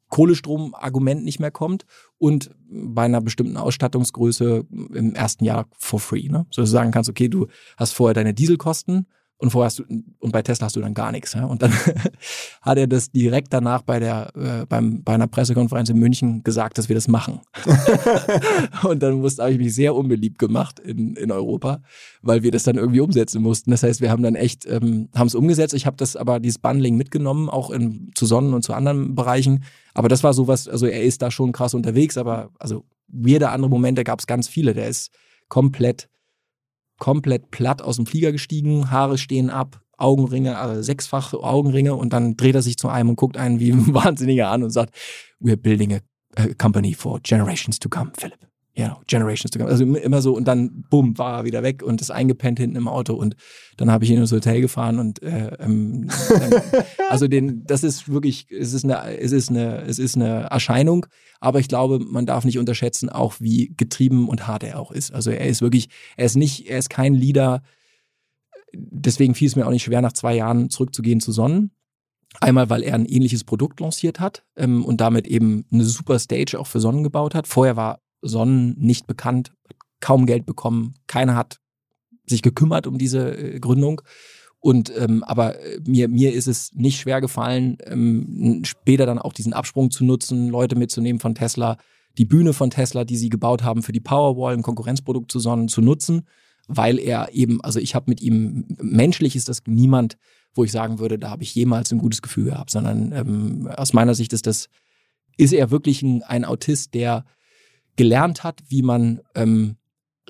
Speaker 2: Kohlestrom-Argument nicht mehr kommt und bei einer bestimmten Ausstattungsgröße im ersten Jahr for free. Ne? So dass du sagen kannst, okay, du hast vorher deine Dieselkosten, und vorher hast du, und bei Tesla hast du dann gar nichts. Ja? Und dann hat er das direkt danach bei der, äh, beim, bei einer Pressekonferenz in München gesagt, dass wir das machen. und dann musste, habe ich mich sehr unbeliebt gemacht in, in Europa, weil wir das dann irgendwie umsetzen mussten. Das heißt, wir haben dann echt, ähm, haben es umgesetzt. Ich habe das aber, dieses Bundling mitgenommen, auch in, zu Sonnen und zu anderen Bereichen. Aber das war sowas, also er ist da schon krass unterwegs, aber also weirde andere Momente gab es ganz viele. Der ist komplett komplett platt aus dem Flieger gestiegen, Haare stehen ab, Augenringe, also sechsfache Augenringe und dann dreht er sich zu einem und guckt einen wie ein Wahnsinniger an und sagt, we're building a, a company for generations to come, Philip ja, Generations to come. Also immer so und dann, bumm, war er wieder weg und ist eingepennt hinten im Auto und dann habe ich ihn ins Hotel gefahren und äh, ähm, also den, das ist wirklich, es ist eine, es ist eine, es ist eine Erscheinung, aber ich glaube, man darf nicht unterschätzen, auch wie getrieben und hart er auch ist. Also er ist wirklich, er ist nicht, er ist kein Leader. Deswegen fiel es mir auch nicht schwer, nach zwei Jahren zurückzugehen zu Sonnen. Einmal, weil er ein ähnliches Produkt lanciert hat ähm, und damit eben eine super Stage auch für Sonnen gebaut hat. Vorher war Sonnen nicht bekannt, kaum Geld bekommen, keiner hat sich gekümmert um diese äh, Gründung. Und ähm, aber äh, mir, mir ist es nicht schwer gefallen, ähm, später dann auch diesen Absprung zu nutzen, Leute mitzunehmen von Tesla, die Bühne von Tesla, die sie gebaut haben für die Powerwall, ein Konkurrenzprodukt zu Sonnen, zu nutzen, weil er eben, also ich habe mit ihm, menschlich ist das niemand, wo ich sagen würde, da habe ich jemals ein gutes Gefühl gehabt, sondern ähm, aus meiner Sicht ist das, ist er wirklich ein, ein Autist, der gelernt hat, wie man ähm,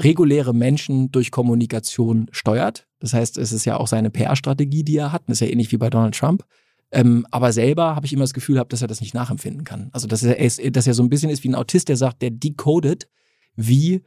Speaker 2: reguläre Menschen durch Kommunikation steuert. Das heißt, es ist ja auch seine PR-Strategie, die er hat. Das ist ja ähnlich wie bei Donald Trump. Ähm, aber selber habe ich immer das Gefühl gehabt, dass er das nicht nachempfinden kann. Also dass er, dass er so ein bisschen ist wie ein Autist, der sagt, der decodet, wie,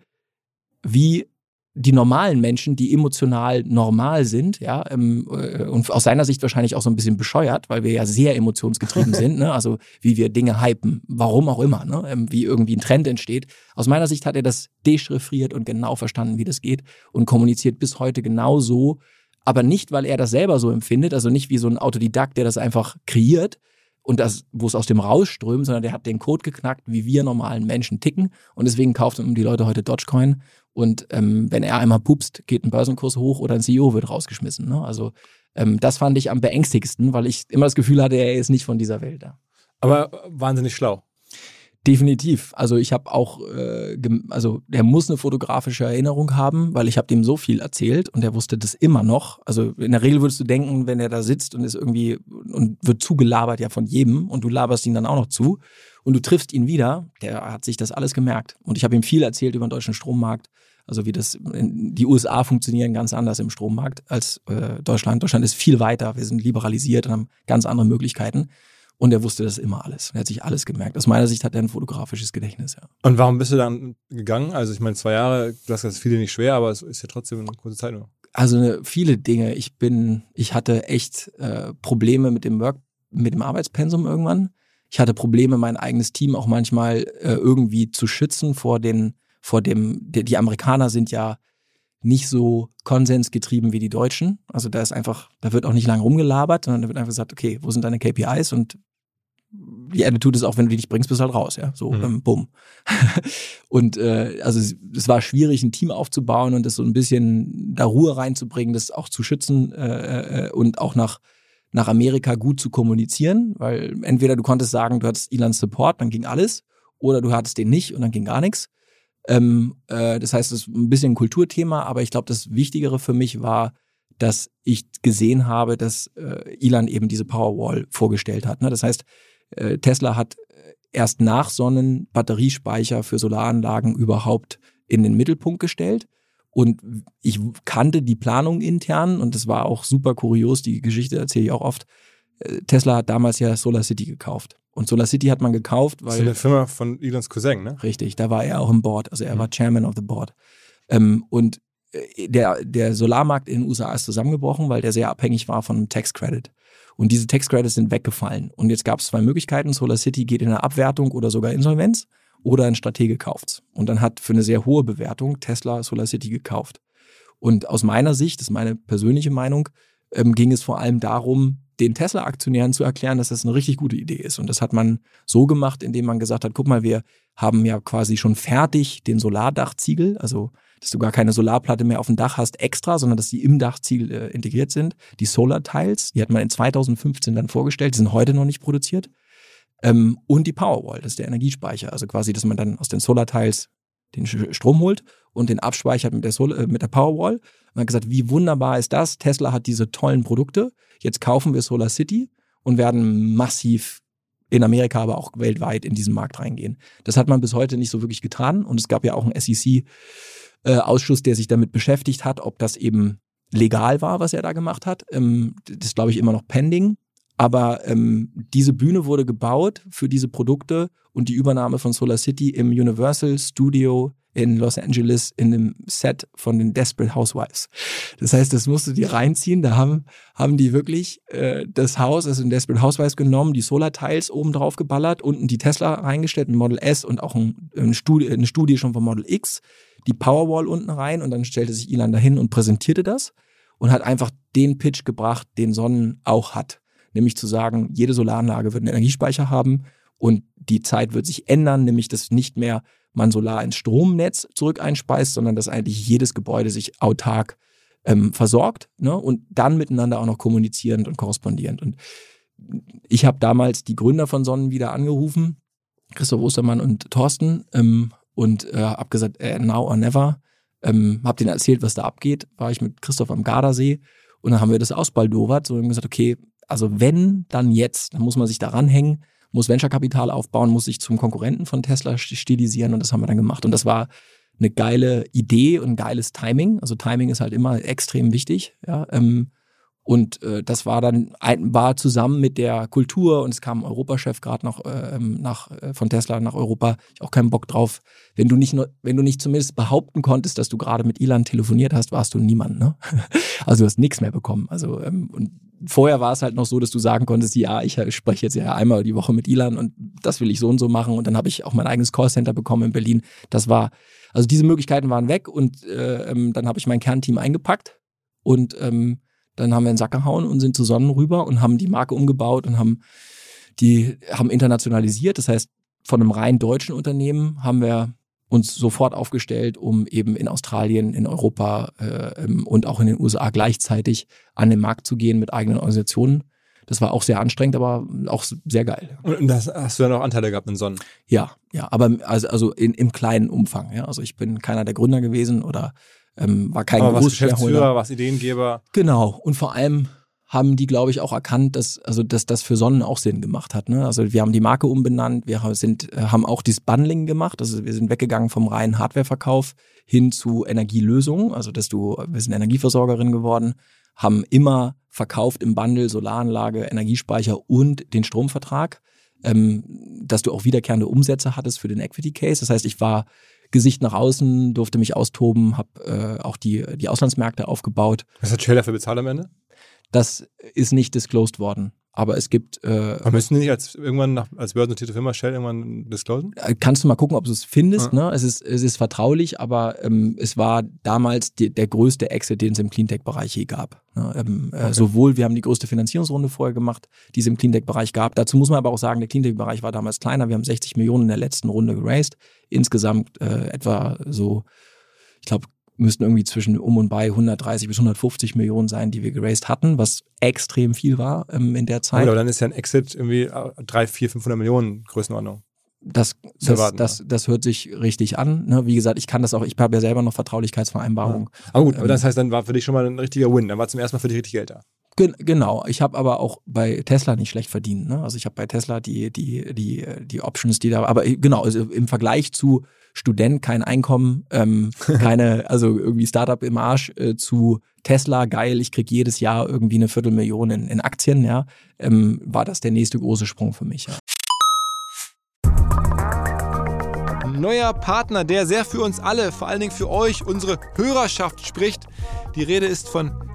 Speaker 2: wie die normalen Menschen, die emotional normal sind, ja, ähm, äh, und aus seiner Sicht wahrscheinlich auch so ein bisschen bescheuert, weil wir ja sehr emotionsgetrieben sind, ne? also wie wir Dinge hypen, warum auch immer, ne? Ähm, wie irgendwie ein Trend entsteht. Aus meiner Sicht hat er das dechiffriert und genau verstanden, wie das geht und kommuniziert bis heute genau so, aber nicht, weil er das selber so empfindet, also nicht wie so ein Autodidakt, der das einfach kreiert, und das, wo es aus dem rausströmt, sondern der hat den Code geknackt, wie wir normalen Menschen ticken. Und deswegen kaufen die Leute heute Dogecoin. Und ähm, wenn er einmal pupst, geht ein Börsenkurs hoch oder ein CEO wird rausgeschmissen. Ne? Also ähm, das fand ich am beängstigsten, weil ich immer das Gefühl hatte, er ist nicht von dieser Welt. Ja.
Speaker 1: Aber wahnsinnig schlau.
Speaker 2: Definitiv. Also ich habe auch, äh, also der muss eine fotografische Erinnerung haben, weil ich habe dem so viel erzählt und er wusste das immer noch. Also in der Regel würdest du denken, wenn er da sitzt und ist irgendwie und wird zugelabert ja von jedem und du laberst ihn dann auch noch zu und du triffst ihn wieder, der hat sich das alles gemerkt. Und ich habe ihm viel erzählt über den deutschen Strommarkt, also wie das, die USA funktionieren ganz anders im Strommarkt als äh, Deutschland. Deutschland ist viel weiter, wir sind liberalisiert und haben ganz andere Möglichkeiten. Und er wusste das immer alles. Er hat sich alles gemerkt. Aus meiner Sicht hat er ein fotografisches Gedächtnis, ja.
Speaker 1: Und warum bist du dann gegangen? Also ich meine, zwei Jahre, du hast das viele nicht schwer, aber es ist ja trotzdem eine kurze Zeit nur.
Speaker 2: Also ne, viele Dinge. Ich bin, ich hatte echt äh, Probleme mit dem Work, mit dem Arbeitspensum irgendwann. Ich hatte Probleme, mein eigenes Team auch manchmal äh, irgendwie zu schützen vor den, vor dem, die, die Amerikaner sind ja nicht so konsensgetrieben wie die Deutschen. Also da ist einfach, da wird auch nicht lange rumgelabert, sondern da wird einfach gesagt, okay, wo sind deine KPIs und die Attitude ist auch, wenn du die nicht bringst, bist du halt raus, ja. So, mhm. ähm, bumm. und äh, also es war schwierig, ein Team aufzubauen und das so ein bisschen da Ruhe reinzubringen, das auch zu schützen äh, äh, und auch nach, nach Amerika gut zu kommunizieren, weil entweder du konntest sagen, du hattest Elans Support, dann ging alles, oder du hattest den nicht und dann ging gar nichts. Ähm, äh, das heißt, es ist ein bisschen ein Kulturthema, aber ich glaube, das Wichtigere für mich war, dass ich gesehen habe, dass äh, Elon eben diese Powerwall vorgestellt hat. Ne? Das heißt, äh, Tesla hat äh, erst nach Sonnen Batteriespeicher für Solaranlagen überhaupt in den Mittelpunkt gestellt. Und ich kannte die Planung intern und das war auch super kurios, die Geschichte erzähle ich auch oft. Äh, Tesla hat damals ja Solar City gekauft. Und Solar City hat man gekauft, weil. Das ist
Speaker 1: eine Firma von Elons Cousin, ne?
Speaker 2: Richtig, da war er auch im Board. Also er mhm. war Chairman of the Board. Ähm, und der, der Solarmarkt in den USA ist zusammengebrochen, weil der sehr abhängig war von einem Tax Credit. Und diese Tax Credits sind weggefallen. Und jetzt gab es zwei Möglichkeiten. Solar City geht in eine Abwertung oder sogar Insolvenz. oder ein Stratege kauft's. Und dann hat für eine sehr hohe Bewertung Tesla SolarCity gekauft. Und aus meiner Sicht, das ist meine persönliche Meinung, ähm, ging es vor allem darum, den Tesla-Aktionären zu erklären, dass das eine richtig gute Idee ist. Und das hat man so gemacht, indem man gesagt hat, guck mal, wir haben ja quasi schon fertig den Solardachziegel, also dass du gar keine Solarplatte mehr auf dem Dach hast extra, sondern dass die im Dachziegel äh, integriert sind. Die Solar Tiles, die hat man in 2015 dann vorgestellt, die sind heute noch nicht produziert. Ähm, und die Powerwall, das ist der Energiespeicher. Also quasi, dass man dann aus den Solar Tiles den Strom holt und den abspeichert mit der, Sol äh, mit der Powerwall. Man hat gesagt, wie wunderbar ist das? Tesla hat diese tollen Produkte. Jetzt kaufen wir Solar City und werden massiv in Amerika, aber auch weltweit in diesen Markt reingehen. Das hat man bis heute nicht so wirklich getan. Und es gab ja auch einen SEC-Ausschuss, äh, der sich damit beschäftigt hat, ob das eben legal war, was er da gemacht hat. Ähm, das ist, glaube ich, immer noch pending. Aber ähm, diese Bühne wurde gebaut für diese Produkte und die Übernahme von Solar City im Universal Studio in Los Angeles in einem Set von den Desperate Housewives. Das heißt, das musst dir reinziehen. Da haben, haben die wirklich äh, das Haus, also in Desperate Housewives genommen, die Solar-Tiles oben drauf geballert, unten die Tesla reingestellt, ein Model S und auch ein, ein Studie, eine Studie schon vom Model X, die Powerwall unten rein und dann stellte sich Elon dahin und präsentierte das und hat einfach den Pitch gebracht, den Sonnen auch hat. Nämlich zu sagen, jede Solaranlage wird einen Energiespeicher haben und die Zeit wird sich ändern, nämlich dass nicht mehr man Solar ins Stromnetz zurück einspeist, sondern dass eigentlich jedes Gebäude sich autark ähm, versorgt ne? und dann miteinander auch noch kommunizierend und korrespondierend. Und ich habe damals die Gründer von Sonnen wieder angerufen, Christoph Ostermann und Thorsten, ähm, und äh, habe gesagt, äh, now or never. Ähm, habe denen erzählt, was da abgeht. War ich mit Christoph am Gardasee und dann haben wir das ausbaldowert. So haben gesagt, okay, also wenn, dann jetzt. Dann muss man sich daran hängen muss Venture-Kapital aufbauen, muss sich zum Konkurrenten von Tesla stilisieren und das haben wir dann gemacht. Und das war eine geile Idee und geiles Timing. Also Timing ist halt immer extrem wichtig. Ja, ähm, und äh, das war dann ein, war zusammen mit der Kultur und es kam ein Europachef gerade noch äh, nach äh, von Tesla nach Europa. Ich auch keinen Bock drauf. Wenn du nicht nur, wenn du nicht zumindest behaupten konntest, dass du gerade mit Elon telefoniert hast, warst du niemand. Ne? Also du hast nichts mehr bekommen. Also ähm, und vorher war es halt noch so, dass du sagen konntest, ja, ich spreche jetzt ja einmal die Woche mit Elon und das will ich so und so machen. Und dann habe ich auch mein eigenes Callcenter bekommen in Berlin. Das war, also diese Möglichkeiten waren weg und äh, ähm, dann habe ich mein Kernteam eingepackt und ähm, dann haben wir einen Sack gehauen und sind zu Sonnen rüber und haben die Marke umgebaut und haben die haben internationalisiert. Das heißt, von einem rein deutschen Unternehmen haben wir uns sofort aufgestellt, um eben in Australien, in Europa äh, ähm, und auch in den USA gleichzeitig an den Markt zu gehen mit eigenen Organisationen. Das war auch sehr anstrengend, aber auch sehr geil.
Speaker 1: Und das hast du dann auch Anteile gehabt in Sonnen?
Speaker 2: Ja, ja, aber also, also in, im kleinen Umfang. Ja. Also ich bin keiner der Gründer gewesen oder ähm, war kein
Speaker 1: Aber was Geschäftsführer, was Ideengeber.
Speaker 2: Genau. Und vor allem haben die, glaube ich, auch erkannt, dass, also, dass das für Sonnen auch Sinn gemacht hat. Ne? Also wir haben die Marke umbenannt, wir sind, äh, haben auch dieses Bundling gemacht. Also wir sind weggegangen vom reinen Hardwareverkauf hin zu Energielösungen. Also dass du, wir sind Energieversorgerin geworden, haben immer verkauft im Bundle Solaranlage, Energiespeicher und den Stromvertrag, ähm, dass du auch wiederkehrende Umsätze hattest für den Equity Case. Das heißt, ich war Gesicht nach außen, durfte mich austoben, habe äh, auch die, die Auslandsmärkte aufgebaut.
Speaker 1: Was hat Shell dafür bezahlt am Ende?
Speaker 2: Das ist nicht disclosed worden. Aber es gibt. Äh,
Speaker 1: Aber müssen die nicht als irgendwann nach, als börsennotierte Firma Shell irgendwann disclosen?
Speaker 2: Äh, kannst du mal gucken, ob du es findest. Ja. Ne? Es, ist, es ist vertraulich, aber ähm, es war damals die, der größte Exit, den es im Cleantech-Bereich je gab. Ne? Ähm, äh, okay. äh, sowohl, wir haben die größte Finanzierungsrunde vorher gemacht, die es im Cleantech-Bereich gab. Dazu muss man aber auch sagen, der Cleantech-Bereich war damals kleiner. Wir haben 60 Millionen in der letzten Runde geraced. Insgesamt äh, etwa so, ich glaube, müssten irgendwie zwischen um und bei 130 bis 150 Millionen sein, die wir geraced hatten, was extrem viel war ähm, in der Zeit.
Speaker 1: Aber dann ist ja ein Exit irgendwie 3, 4, 500 Millionen Größenordnung.
Speaker 2: Das, das, erwarten, das, das, hört sich richtig an. Ne? Wie gesagt, ich kann das auch, ich habe ja selber noch Vertraulichkeitsvereinbarung.
Speaker 1: Ja. Aber gut, aber das ähm, heißt, dann war für dich schon mal ein richtiger Win. Dann war zum ersten Mal für dich richtig Geld da.
Speaker 2: Gen genau. Ich habe aber auch bei Tesla nicht schlecht verdient. Ne? Also ich habe bei Tesla die, die, die, die Options, die da, aber genau, also im Vergleich zu Student, kein Einkommen, ähm, keine, also irgendwie Startup im Arsch äh, zu Tesla, geil, ich krieg jedes Jahr irgendwie eine Viertelmillion in, in Aktien, ja, ähm, war das der nächste große Sprung für mich. Ja.
Speaker 1: Neuer Partner, der sehr für uns alle, vor allen Dingen für euch, unsere Hörerschaft spricht. Die Rede ist von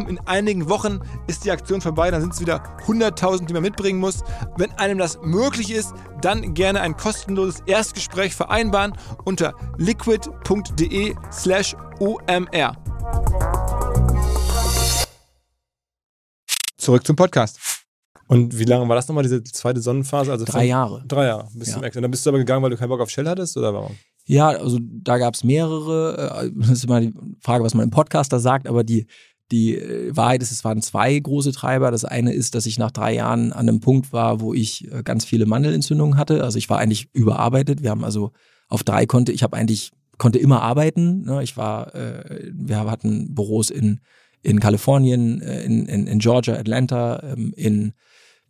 Speaker 1: In einigen Wochen ist die Aktion vorbei, dann sind es wieder 100.000, die man mitbringen muss. Wenn einem das möglich ist, dann gerne ein kostenloses Erstgespräch vereinbaren unter liquid.de slash omr. Zurück zum Podcast. Und wie lange war das nochmal, diese zweite Sonnenphase? Also
Speaker 2: Drei Jahre.
Speaker 1: Drei Jahre. Bis
Speaker 2: Ja.
Speaker 1: zum Exit. Und dann bist du aber gegangen, weil du keinen Bock auf Shell hattest, oder warum?
Speaker 2: Ja, also da gab es mehrere. äh, Das ist immer die Frage, was man im Podcast da sagt, aber die, die äh, Wahrheit ist, es waren zwei große Treiber. Das eine ist, dass ich nach drei Jahren an einem Punkt war, wo ich äh, ganz viele Mandelentzündungen hatte. Also ich war eigentlich überarbeitet. Wir haben also auf drei konnte, ich habe eigentlich, konnte immer arbeiten. ne? Ich war, äh, wir hatten Büros in, in Kalifornien, in, in, in Georgia, Atlanta, ähm, in,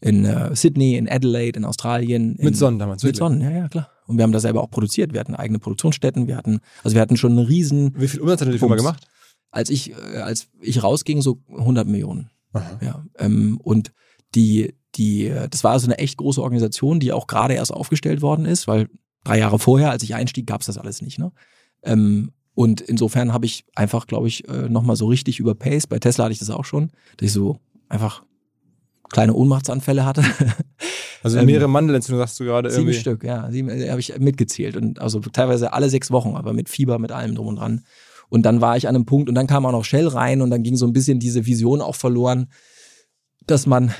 Speaker 2: in Sydney, in Adelaide, in Australien. in,
Speaker 1: Mit Sonnen damals.
Speaker 2: mit? Sonnen, ja, ja, klar. Und wir haben das selber auch produziert. Wir hatten eigene Produktionsstätten. Wir hatten, also wir hatten schon einen riesen,
Speaker 1: Wie viel Umsatz hat die Firma gemacht?
Speaker 2: Als ich, äh, als ich rausging, so 100 Millionen.
Speaker 1: Aha.
Speaker 2: Ja, ähm, und die, die, das war also eine echt große Organisation, die auch gerade erst aufgestellt worden ist, weil drei Jahre vorher, als ich einstieg, gab es das alles nicht. Ne? Ähm, und insofern habe ich einfach, glaube ich, äh, nochmal so richtig überpaced. Bei Tesla hatte ich das auch schon, dass ich so einfach kleine Ohnmachtsanfälle hatte.
Speaker 1: Also
Speaker 2: Ähm,
Speaker 1: mehrere Mandelentzündungen, sagst du gerade
Speaker 2: Sieben
Speaker 1: irgendwie.
Speaker 2: Stück, ja. Sieben äh, habe ich mitgezählt. Und also teilweise alle sechs Wochen, aber mit Fieber, mit allem drum und dran. Und dann war ich an einem Punkt und dann kam auch noch Shell rein und dann ging so ein bisschen diese Vision auch verloren, dass man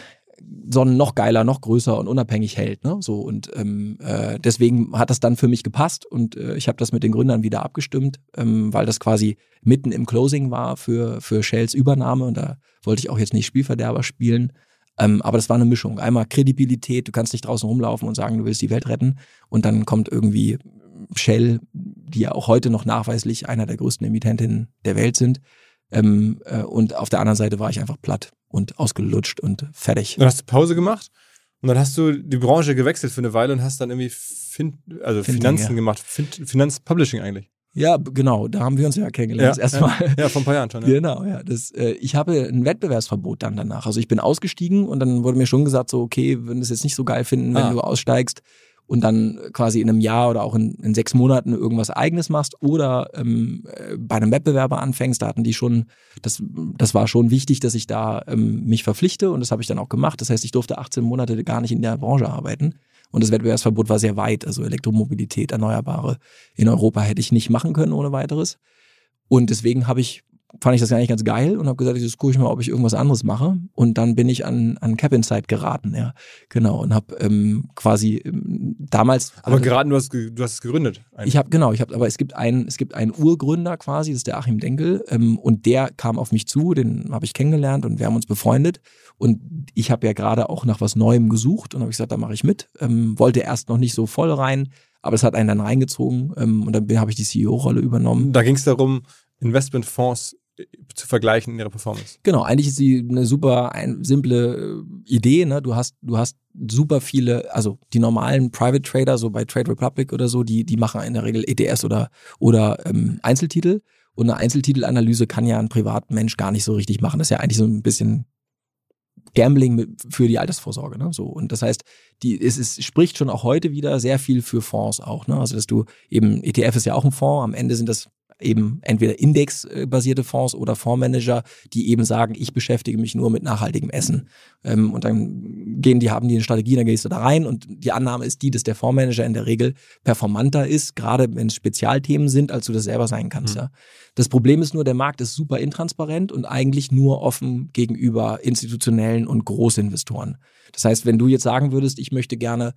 Speaker 2: Sonnen noch geiler, noch größer und unabhängig hält. Ne? So und ähm, äh, deswegen hat das dann für mich gepasst und äh, ich habe das mit den Gründern wieder abgestimmt, ähm, weil das quasi mitten im Closing war für für Shells Übernahme und da wollte ich auch jetzt nicht Spielverderber spielen. Ähm, aber das war eine Mischung. Einmal Kredibilität, du kannst nicht draußen rumlaufen und sagen, du willst die Welt retten. Und dann kommt irgendwie Shell, die ja auch heute noch nachweislich einer der größten Emittentinnen der Welt sind. Ähm, äh, und auf der anderen Seite war ich einfach platt und ausgelutscht und fertig.
Speaker 1: Dann hast du Pause gemacht und dann hast du die Branche gewechselt für eine Weile und hast dann irgendwie fin also
Speaker 2: Fintech,
Speaker 1: Finanzen
Speaker 2: ja.
Speaker 1: gemacht. Fin Finanzpublishing eigentlich.
Speaker 2: Ja, genau, da haben wir uns ja kennengelernt. das erste Mal.
Speaker 1: Ja, ja, vor ein paar Jahren schon. Ja.
Speaker 2: Genau, ja. Das, äh, ich habe ein Wettbewerbsverbot dann danach. Also ich bin ausgestiegen und dann wurde mir schon gesagt, so, okay, wenn wir es jetzt nicht so geil finden, wenn
Speaker 1: Ah.
Speaker 2: du aussteigst und dann quasi in einem Jahr oder auch in, in sechs Monaten irgendwas eigenes machst oder ähm, äh, bei einem Wettbewerber anfängst, da hatten die schon, das, das war schon wichtig, dass ich da ähm, mich verpflichte und das habe ich dann auch gemacht. Das heißt, ich durfte 18 Monate gar nicht in der Branche arbeiten. Und das Wettbewerbsverbot war sehr weit, also Elektromobilität, Erneuerbare in Europa hätte ich nicht machen können ohne weiteres. Und deswegen habe ich, fand ich das eigentlich ganz geil und habe gesagt, jetzt gucke ich mal, ob ich irgendwas anderes mache. Und dann bin ich an, an Cap Insight geraten, ja. Genau. Und habe ähm, quasi ähm, damals.
Speaker 1: Aber geraten, du hast, du hast es gegründet. eigentlich.
Speaker 2: Ich habe genau, ich habe, aber es gibt einen, es gibt einen Urgründer quasi, das ist der Achim Denkel, ähm, und der kam auf mich zu, den habe ich kennengelernt und wir haben uns befreundet. Und ich habe ja gerade auch nach was Neuem gesucht und habe gesagt, da mache ich mit. Ähm, wollte erst noch nicht so voll rein, aber es hat einen dann reingezogen ähm, und dann habe ich die CEO-Rolle übernommen.
Speaker 1: Da ging es darum, Investmentfonds zu vergleichen in ihrer Performance.
Speaker 2: Genau, eigentlich ist sie eine super ein, simple äh, Idee. Ne? Du hast, du hast super viele, also die normalen Private Trader, so bei Trade Republic oder so, die, die machen in der Regel ETS oder, oder ähm, Einzeltitel. Und eine Einzeltitelanalyse kann ja ein Privatmensch gar nicht so richtig machen. Das ist ja eigentlich so ein bisschen Gambling für die Altersvorsorge. Ne? So, und das heißt, die, es, es spricht schon auch heute wieder sehr viel für Fonds auch. Ne? Also, dass du eben, ETF ist ja auch ein Fonds, am Ende sind das eben entweder indexbasierte Fonds oder Fondsmanager, die eben sagen, ich beschäftige mich nur mit nachhaltigem Essen. Ähm, und dann gehen die, haben die eine Strategie, dann gehst du da rein und die Annahme ist die, dass der Fondsmanager in der Regel performanter ist, gerade wenn es Spezialthemen sind, als du das selber sein kannst. Mhm. Ja. Das Problem ist nur, der Markt ist super intransparent und eigentlich nur offen gegenüber institutionellen und Großinvestoren. Das heißt, wenn du jetzt sagen würdest, ich möchte gerne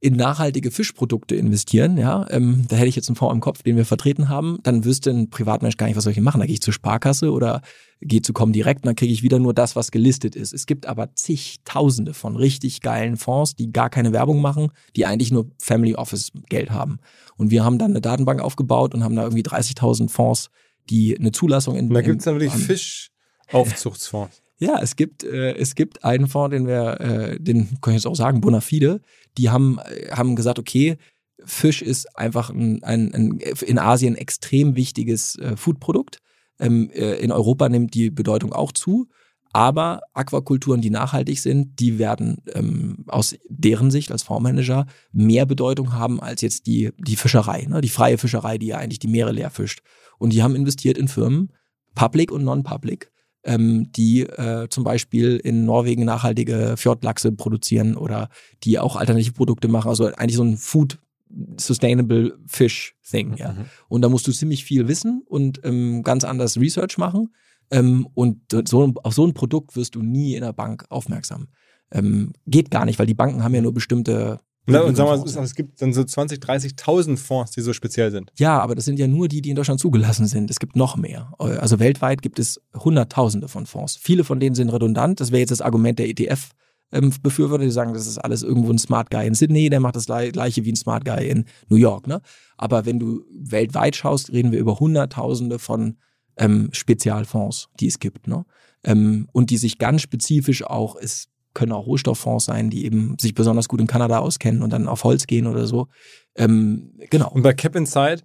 Speaker 2: in nachhaltige Fischprodukte investieren, ja, ähm, da hätte ich jetzt einen Fonds im Kopf, den wir vertreten haben, dann wüsste ein Privatmensch gar nicht, was soll ich machen. Da gehe ich zur Sparkasse oder gehe zu Comdirect und dann kriege ich wieder nur das, was gelistet ist. Es gibt aber zigtausende von richtig geilen Fonds, die gar keine Werbung machen, die eigentlich nur Family Office Geld haben. Und wir haben dann eine Datenbank aufgebaut und haben da irgendwie 30.000 Fonds, die eine Zulassung in.
Speaker 1: Und da gibt es dann wirklich Fischaufzuchtsfonds.
Speaker 2: Ja, es gibt, äh, es gibt einen Fonds, den wir, äh, den kann ich jetzt auch sagen, Bonafide, die haben, äh, haben gesagt, okay, Fisch ist einfach ein, ein, ein in Asien extrem wichtiges äh, Foodprodukt. Ähm, äh, in Europa nimmt die Bedeutung auch zu. Aber Aquakulturen, die nachhaltig sind, die werden ähm, aus deren Sicht als Fondsmanager mehr Bedeutung haben als jetzt die, die Fischerei, ne? die freie Fischerei, die ja eigentlich die Meere leer fischt. Und die haben investiert in Firmen, Public und Non-Public, ähm, die äh, zum Beispiel in Norwegen nachhaltige Fjordlachse produzieren oder die auch alternative Produkte machen. Also eigentlich so ein Food Sustainable Fish Thing. Ja. Mhm. Und da musst du ziemlich viel wissen und ähm, ganz anders Research machen. Ähm, und so, auf so ein Produkt wirst du nie in der Bank aufmerksam. Ähm, geht gar nicht, weil die Banken haben ja nur bestimmte
Speaker 1: na, und sagen wir, es gibt dann so 20, 30.000 Fonds, die so speziell sind.
Speaker 2: Ja, aber das sind ja nur die, die in Deutschland zugelassen sind. Es gibt noch mehr. Also weltweit gibt es Hunderttausende von Fonds. Viele von denen sind redundant. Das wäre jetzt das Argument der ETF. Ähm, Befürworter, die sagen, das ist alles irgendwo ein Smart Guy in Sydney, der macht das gleiche wie ein Smart Guy in New York. Ne? Aber wenn du weltweit schaust, reden wir über Hunderttausende von ähm, Spezialfonds, die es gibt. Ne? Ähm, und die sich ganz spezifisch auch, es können auch Rohstofffonds sein, die eben sich besonders gut in Kanada auskennen und dann auf Holz gehen oder so. Ähm, genau.
Speaker 1: Und bei Cap Inside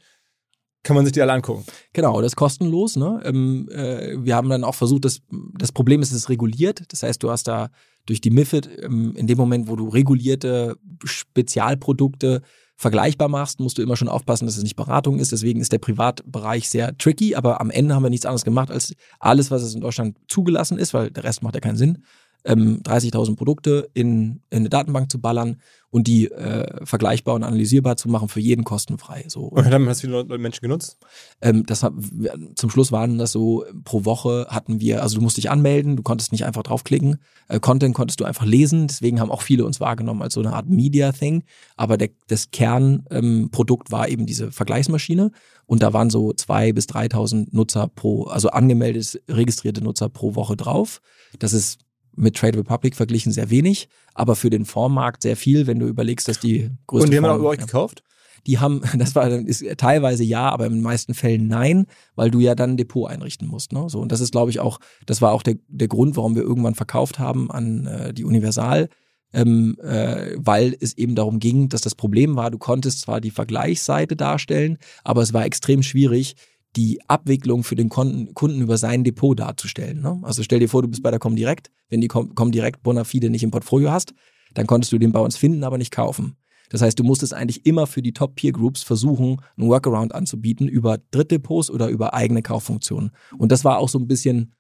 Speaker 1: kann man sich die alle angucken.
Speaker 2: Genau, das ist kostenlos. Ne? Ähm, äh, wir haben dann auch versucht, das, das Problem ist, es ist reguliert. Das heißt, du hast da durch die MIFID ähm, in dem Moment, wo du regulierte Spezialprodukte vergleichbar machst, musst du immer schon aufpassen, dass es nicht Beratung ist. Deswegen ist der Privatbereich sehr tricky, aber am Ende haben wir nichts anderes gemacht, als alles, was es in Deutschland zugelassen ist, weil der Rest macht ja keinen Sinn, ähm, 30.000 Produkte in, in eine Datenbank zu ballern und die äh, vergleichbar und analysierbar zu machen für jeden kostenfrei. So.
Speaker 1: Und dann hast du viele Menschen genutzt?
Speaker 2: Ähm, das zum Schluss waren das so, pro Woche hatten wir, also du musst dich anmelden, du konntest nicht einfach draufklicken. Äh, Content konntest du einfach lesen, deswegen haben auch viele uns wahrgenommen als so eine Art Media-Thing. Aber der, das Kernprodukt ähm, war eben diese Vergleichsmaschine und da waren so zwei bis 3.000 Nutzer pro, also angemeldete, registrierte Nutzer pro Woche drauf. Das ist mit Trade Republic verglichen sehr wenig, aber für den Fondsmarkt sehr viel, wenn du überlegst, dass die
Speaker 1: größte Und die haben Fonds, auch über euch gekauft?
Speaker 2: Die haben, das war ist teilweise ja, aber in den meisten Fällen nein, weil du ja dann ein Depot einrichten musst. Ne? So, und das ist, glaube ich, auch, das war auch der, der Grund, warum wir irgendwann verkauft haben an äh, die Universal. Ähm, äh, weil es eben darum ging, dass das Problem war, du konntest zwar die Vergleichsseite darstellen, aber es war extrem schwierig, die Abwicklung für den Kunden über sein Depot darzustellen. Ne? Also stell dir vor, du bist bei der Comdirect. Wenn die Comdirect Bonafide nicht im Portfolio hast, dann konntest du den bei uns finden, aber nicht kaufen. Das heißt, du musstest eigentlich immer für die Top-Peer-Groups versuchen, einen Workaround anzubieten über Drittdepots oder über eigene Kauffunktionen. Und das war auch so ein bisschen,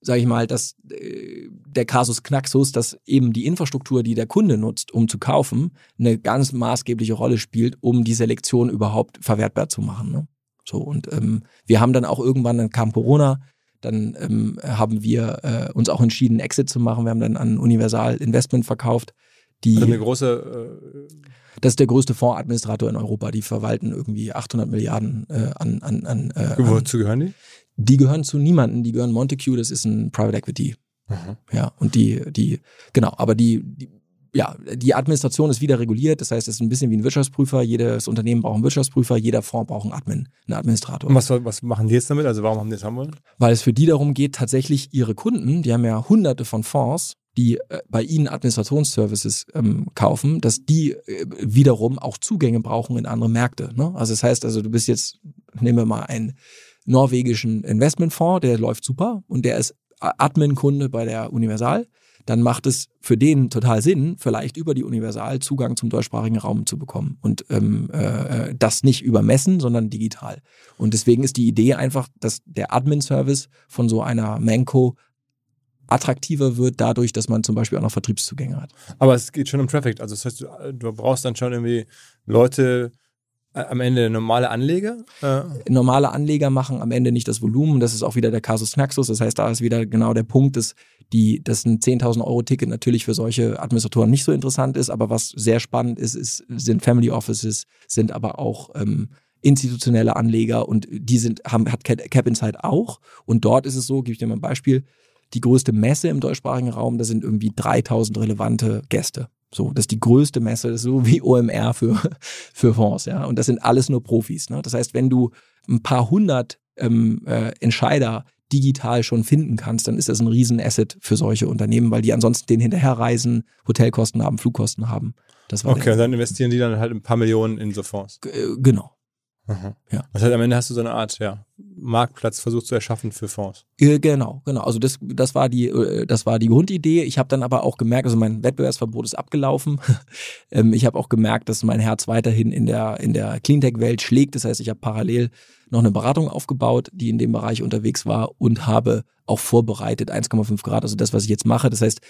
Speaker 2: sage ich mal, dass äh, der Kasus Knaxus, dass eben die Infrastruktur, die der Kunde nutzt, um zu kaufen, eine ganz maßgebliche Rolle spielt, um die Selektion überhaupt verwertbar zu machen. Ne? So, und ähm, wir haben dann auch irgendwann, dann kam Corona, dann ähm, haben wir äh, uns auch entschieden, Exit zu machen. Wir haben dann an Universal Investment verkauft. Die,
Speaker 1: also eine große. Äh
Speaker 2: das ist der größte Fondsadministrator in Europa. Die verwalten irgendwie 800 Milliarden äh, an. an, an äh,
Speaker 1: Wozu gehören die?
Speaker 2: Die gehören zu niemanden. Die gehören Montague. Das ist ein Private Equity. Mhm. Ja, und die, die, genau, aber die, die ja, die Administration ist wieder reguliert. Das heißt, es ist ein bisschen wie ein Wirtschaftsprüfer. Jedes Unternehmen braucht einen Wirtschaftsprüfer, jeder Fonds braucht einen Admin, einen Administrator.
Speaker 1: Und was, was machen die jetzt damit? Also warum haben die das haben wollen?
Speaker 2: Weil es für die darum geht, tatsächlich ihre Kunden, die haben ja hunderte von Fonds, die äh, bei ihnen Administrationsservices ähm, kaufen, dass die äh, wiederum auch Zugänge brauchen in andere Märkte. Ne? Also das heißt, also du bist jetzt, nehmen wir mal einen norwegischen Investmentfonds, der läuft super und der ist Admin-Kunde bei der Universal dann macht es für den total Sinn, vielleicht über die Universal Zugang zum deutschsprachigen Raum zu bekommen. Und ähm, äh, das nicht über Messen, sondern digital. Und deswegen ist die Idee einfach, dass der Admin-Service von so einer Menko attraktiver wird dadurch, dass man zum Beispiel auch noch Vertriebszugänge hat.
Speaker 1: Aber es geht schon um Traffic. Also das heißt, du, du brauchst dann schon irgendwie Leute, äh, am Ende normale Anleger?
Speaker 2: Äh. Normale Anleger machen am Ende nicht das Volumen. Das ist auch wieder der Casus Knaxus. Das heißt, da ist wieder genau der Punkt, dass, die, dass ein 10.000 Euro Ticket natürlich für solche Administratoren nicht so interessant ist. Aber was sehr spannend ist, ist sind Family Offices, sind aber auch ähm, institutionelle Anleger und die sind, haben, hat Cap Insight auch. Und dort ist es so, gebe ich dir mal ein Beispiel, die größte Messe im deutschsprachigen Raum, da sind irgendwie 3000 relevante Gäste. So, das ist die größte Messe, das ist so wie OMR für, für Fonds, ja. Und das sind alles nur Profis. Ne? Das heißt, wenn du ein paar hundert ähm, äh, Entscheider digital schon finden kannst, dann ist das ein Riesenasset für solche Unternehmen, weil die ansonsten den hinterherreisen, Hotelkosten haben, Flugkosten haben.
Speaker 1: Das war okay, und dann investieren die dann halt ein paar Millionen in so Fonds.
Speaker 2: G äh, genau.
Speaker 1: Aha. Ja. Das heißt, am Ende hast du so eine Art ja, Marktplatz versucht zu erschaffen für Fonds.
Speaker 2: Genau, genau. Also das, das war die, äh, das war die Grundidee. Ich habe dann aber auch gemerkt, also mein Wettbewerbsverbot ist abgelaufen. Ähm, ich habe auch gemerkt, dass mein Herz weiterhin in der in der Cleantech-Welt schlägt. Das heißt, ich habe parallel noch eine Beratung aufgebaut, die in dem Bereich unterwegs war und habe auch vorbereitet 1,5 Grad. Also das, was ich jetzt mache. Das heißt,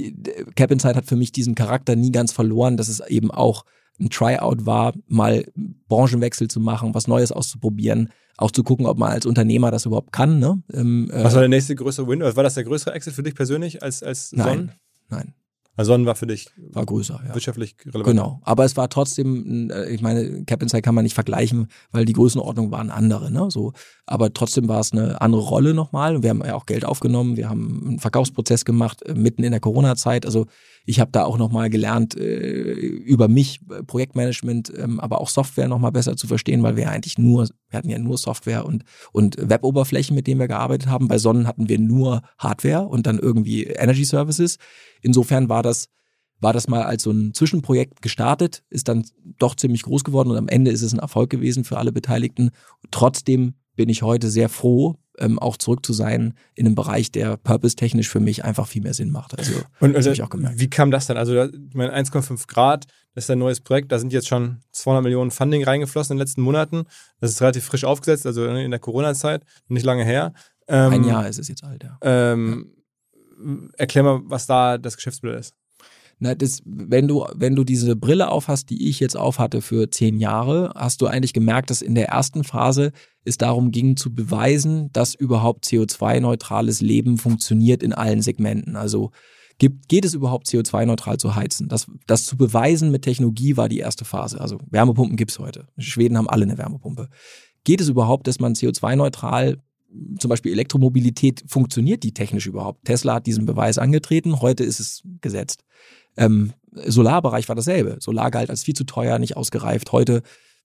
Speaker 2: die, Cap Insight hat für mich diesen Charakter nie ganz verloren, dass es eben auch ein Tryout war, mal Branchenwechsel zu machen, was Neues auszuprobieren, auch zu gucken, ob man als Unternehmer das überhaupt kann. Ne?
Speaker 1: Ähm, äh, was war der nächste größere Window? War das der größere Exit für dich persönlich als, als
Speaker 2: Sonnen? Nein, nein.
Speaker 1: Also Sonnen war für dich
Speaker 2: war größer, ja.
Speaker 1: wirtschaftlich relevant.
Speaker 2: Genau, aber es war trotzdem, äh, ich meine, Cap Insight kann man nicht vergleichen, weil die Größenordnung waren andere, ne? So, aber trotzdem war es eine andere Rolle nochmal. Wir haben ja auch Geld aufgenommen, wir haben einen Verkaufsprozess gemacht äh, mitten in der Corona-Zeit. Also ich habe da auch nochmal gelernt, äh, über mich, äh, Projektmanagement, ähm, aber auch Software nochmal besser zu verstehen, weil wir eigentlich nur, wir hatten ja nur Software und, und Web-Oberflächen, mit denen wir gearbeitet haben. Bei Sonnen hatten wir nur Hardware und dann irgendwie Energy Services. Insofern war das, war das mal als so ein Zwischenprojekt gestartet, ist dann doch ziemlich groß geworden und am Ende ist es ein Erfolg gewesen für alle Beteiligten. Trotzdem bin ich heute sehr froh, ähm, auch zurück zu sein in einem Bereich, der purpose-technisch für mich einfach viel mehr Sinn macht. Also,
Speaker 1: und also, ich auch gemerkt. wie kam das dann? Also, ich meine, 1,5 Grad, das ist ein neues Projekt, da sind jetzt schon 200 Millionen Funding reingeflossen in den letzten Monaten. Das ist relativ frisch aufgesetzt, also in der Corona-Zeit, nicht lange her.
Speaker 2: Ähm, ein Jahr ist es jetzt alt, ja.
Speaker 1: Ähm, ja. Erklär mal, was da das Geschäftsmodell ist.
Speaker 2: Na, das, wenn du, wenn du diese Brille aufhast, die ich jetzt aufhatte für zehn Jahre, hast du eigentlich gemerkt, dass in der ersten Phase es darum ging zu beweisen, dass überhaupt CO2-neutrales Leben funktioniert in allen Segmenten. Also gibt, geht es überhaupt CO2-neutral zu heizen? Das, das zu beweisen mit Technologie war die erste Phase. Also Wärmepumpen gibt's heute. Schweden haben alle eine Wärmepumpe. Geht es überhaupt, dass man CO2-neutral zum Beispiel Elektromobilität funktioniert die technisch überhaupt? Tesla hat diesen Beweis angetreten, heute ist es gesetzt. Ähm, Solarbereich war dasselbe. Solar galt als viel zu teuer, nicht ausgereift. Heute,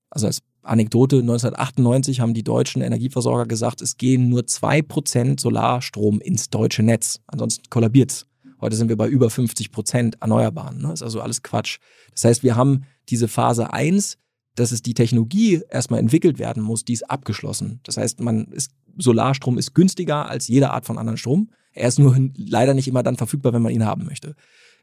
Speaker 2: also als Anekdote, 1998 haben die deutschen Energieversorger gesagt, es gehen nur zwei Prozent Solarstrom ins deutsche Netz. Ansonsten kollabiert's. Heute sind wir bei über 50 Prozent Erneuerbaren. Ne? Ist also alles Quatsch. Das heißt, wir haben diese Phase eins, dass es die Technologie erstmal entwickelt werden muss, die ist abgeschlossen. Das heißt, man ist, Solarstrom ist günstiger als jede Art von anderen Strom. Er ist nur leider nicht immer dann verfügbar, wenn man ihn haben möchte.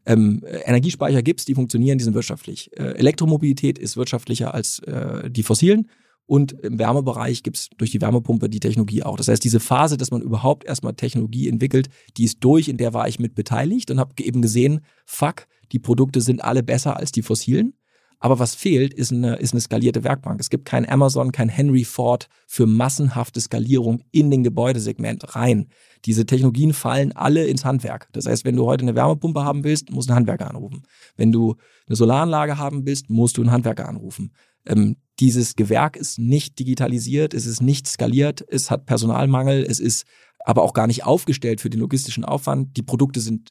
Speaker 2: Ähm, Energiespeicher gibt's, die funktionieren, die sind wirtschaftlich. Äh, Elektromobilität ist wirtschaftlicher als äh, die fossilen. Und im Wärmebereich gibt's durch die Wärmepumpe die Technologie auch. Das heißt, diese Phase, dass man überhaupt erstmal Technologie entwickelt, die ist durch, in der war ich mit beteiligt und habe eben gesehen, fuck, die Produkte sind alle besser als die fossilen. Aber was fehlt, ist eine, ist eine skalierte Werkbank. Es gibt kein Amazon, kein Henry Ford für massenhafte Skalierung in den Gebäudesegment rein. Diese Technologien fallen alle ins Handwerk. Das heißt, wenn du heute eine Wärmepumpe haben willst, musst du einen Handwerker anrufen. Wenn du eine Solaranlage haben willst, musst du einen Handwerker anrufen. Ähm, dieses Gewerk ist nicht digitalisiert, es ist nicht skaliert, es hat Personalmangel, es ist aber auch gar nicht aufgestellt für den logistischen Aufwand. Die Produkte sind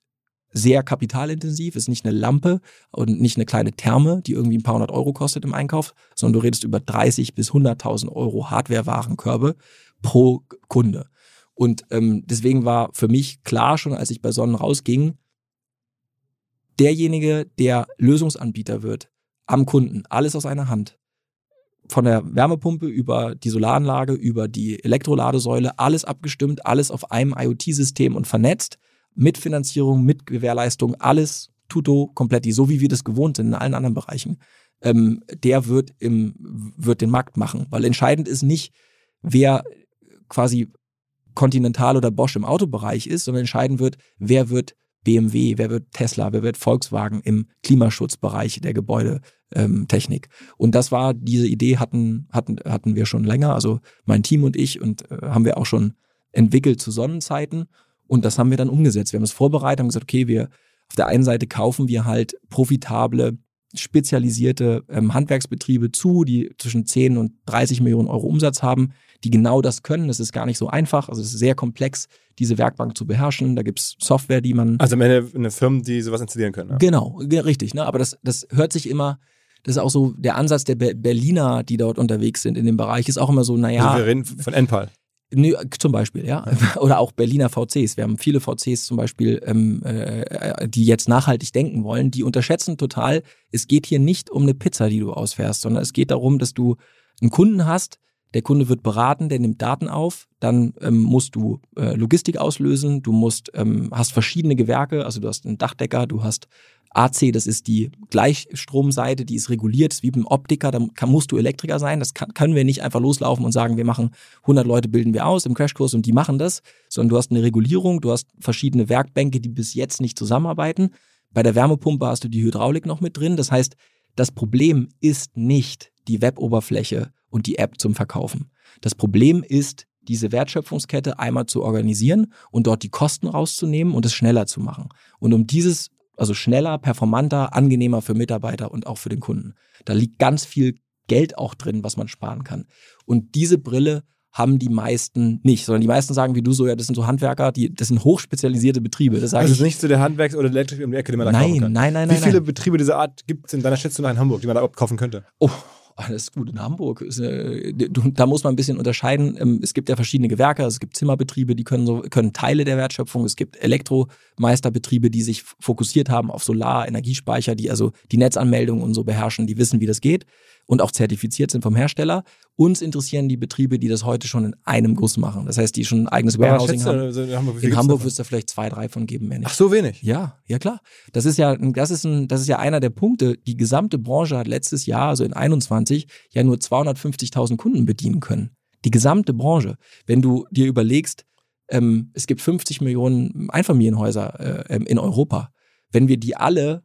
Speaker 2: sehr kapitalintensiv, ist nicht eine Lampe und nicht eine kleine Therme, die irgendwie ein paar hundert Euro kostet im Einkauf, sondern du redest über 30 bis 100.000 Euro Hardware-Warenkörbe pro Kunde. Und ähm, deswegen war für mich klar schon, als ich bei Sonnen rausging, derjenige, der Lösungsanbieter wird am Kunden, alles aus einer Hand. Von der Wärmepumpe über die Solaranlage, über die Elektroladesäule, alles abgestimmt, alles auf einem IoT-System und vernetzt mit Finanzierung, mit Gewährleistung, alles tutto kompletti, so wie wir das gewohnt sind in allen anderen Bereichen, ähm, der wird, im, wird den Markt machen. Weil entscheidend ist nicht, wer quasi Continental oder Bosch im Autobereich ist, sondern entscheidend wird, wer wird BMW, wer wird Tesla, wer wird Volkswagen im Klimaschutzbereich der Gebäudetechnik. und das war, diese Idee hatten, hatten, hatten wir schon länger, also mein Team und ich und äh, haben wir auch schon entwickelt zu Sonnenzeiten und das haben wir dann umgesetzt. Wir haben es vorbereitet, haben gesagt, okay, wir auf der einen Seite kaufen wir halt profitable spezialisierte ähm, Handwerksbetriebe zu, die zwischen 10 und 30 Millionen Euro Umsatz haben, die genau das können. Es ist gar nicht so einfach. Also es ist sehr komplex, diese Werkbank zu beherrschen. Da gibt es Software, die man.
Speaker 1: Also am Ende eine Firma, die sowas installieren können.
Speaker 2: Ja? Genau, richtig. Ne? Aber das, das hört sich immer. Das ist auch so der Ansatz der Berliner, die dort unterwegs sind in dem Bereich, ist auch immer so, naja.
Speaker 1: Also wir reden von Enpal.
Speaker 2: Nö, zum Beispiel, ja. Oder auch Berliner VCs. Wir haben viele VCs zum Beispiel, ähm, äh, die jetzt nachhaltig denken wollen, die unterschätzen total, es geht hier nicht um eine Pizza, die du ausfährst, sondern es geht darum, dass du einen Kunden hast, der Kunde wird beraten, der nimmt Daten auf, dann ähm, musst du äh, Logistik auslösen, du musst, ähm, hast verschiedene Gewerke, also du hast einen Dachdecker, du hast AC, das ist die Gleichstromseite, die ist reguliert, ist wie beim Optiker, da kann, musst du Elektriker sein. Das kann, können wir nicht einfach loslaufen und sagen, wir machen 100 Leute bilden wir aus im Crashkurs und die machen das, sondern du hast eine Regulierung, du hast verschiedene Werkbänke, die bis jetzt nicht zusammenarbeiten. Bei der Wärmepumpe hast du die Hydraulik noch mit drin. Das heißt, das Problem ist nicht die Weboberfläche und die App zum Verkaufen. Das Problem ist, diese Wertschöpfungskette einmal zu organisieren und dort die Kosten rauszunehmen und es schneller zu machen. Und um dieses also schneller, performanter, angenehmer für Mitarbeiter und auch für den Kunden. Da liegt ganz viel Geld auch drin, was man sparen kann. Und diese Brille haben die meisten nicht, sondern die meisten sagen wie du so, ja, das sind so Handwerker, die, das sind hochspezialisierte Betriebe. Das
Speaker 1: also es ist nicht so der Handwerks- oder Elektrik um die Ecke, den man da
Speaker 2: nein,
Speaker 1: kaufen kann.
Speaker 2: Nein, nein,
Speaker 1: nein.
Speaker 2: Wie
Speaker 1: viele
Speaker 2: nein.
Speaker 1: Betriebe dieser Art gibt es in deiner Schätzung in Hamburg, die man da überhaupt kaufen könnte?
Speaker 2: Oh, alles gut in Hamburg. Äh, da muss man ein bisschen unterscheiden. Ähm, es gibt ja verschiedene Gewerke, es gibt Zimmerbetriebe, die können so können Teile der Wertschöpfung. Es gibt Elektromeisterbetriebe, die sich fokussiert haben auf Solar, Energiespeicher, die also die Netzanmeldung und so beherrschen, die wissen, wie das geht und auch zertifiziert sind vom Hersteller. Uns interessieren die Betriebe, die das heute schon in einem Guss machen. Das heißt, die schon ein eigenes Warehousing haben.
Speaker 1: Also in Hamburg,
Speaker 2: in Hamburg wirst du vielleicht zwei, drei von geben, mehr nicht.
Speaker 1: Ach, so wenig?
Speaker 2: Ja, ja klar. Das ist ja, das ist ein, das ist ja einer der Punkte. Die gesamte Branche hat letztes Jahr, also in 21, ja nur 250.000 Kunden bedienen können. Die gesamte Branche. Wenn du dir überlegst, ähm, es gibt 50 Millionen Einfamilienhäuser äh, in Europa. Wenn wir die alle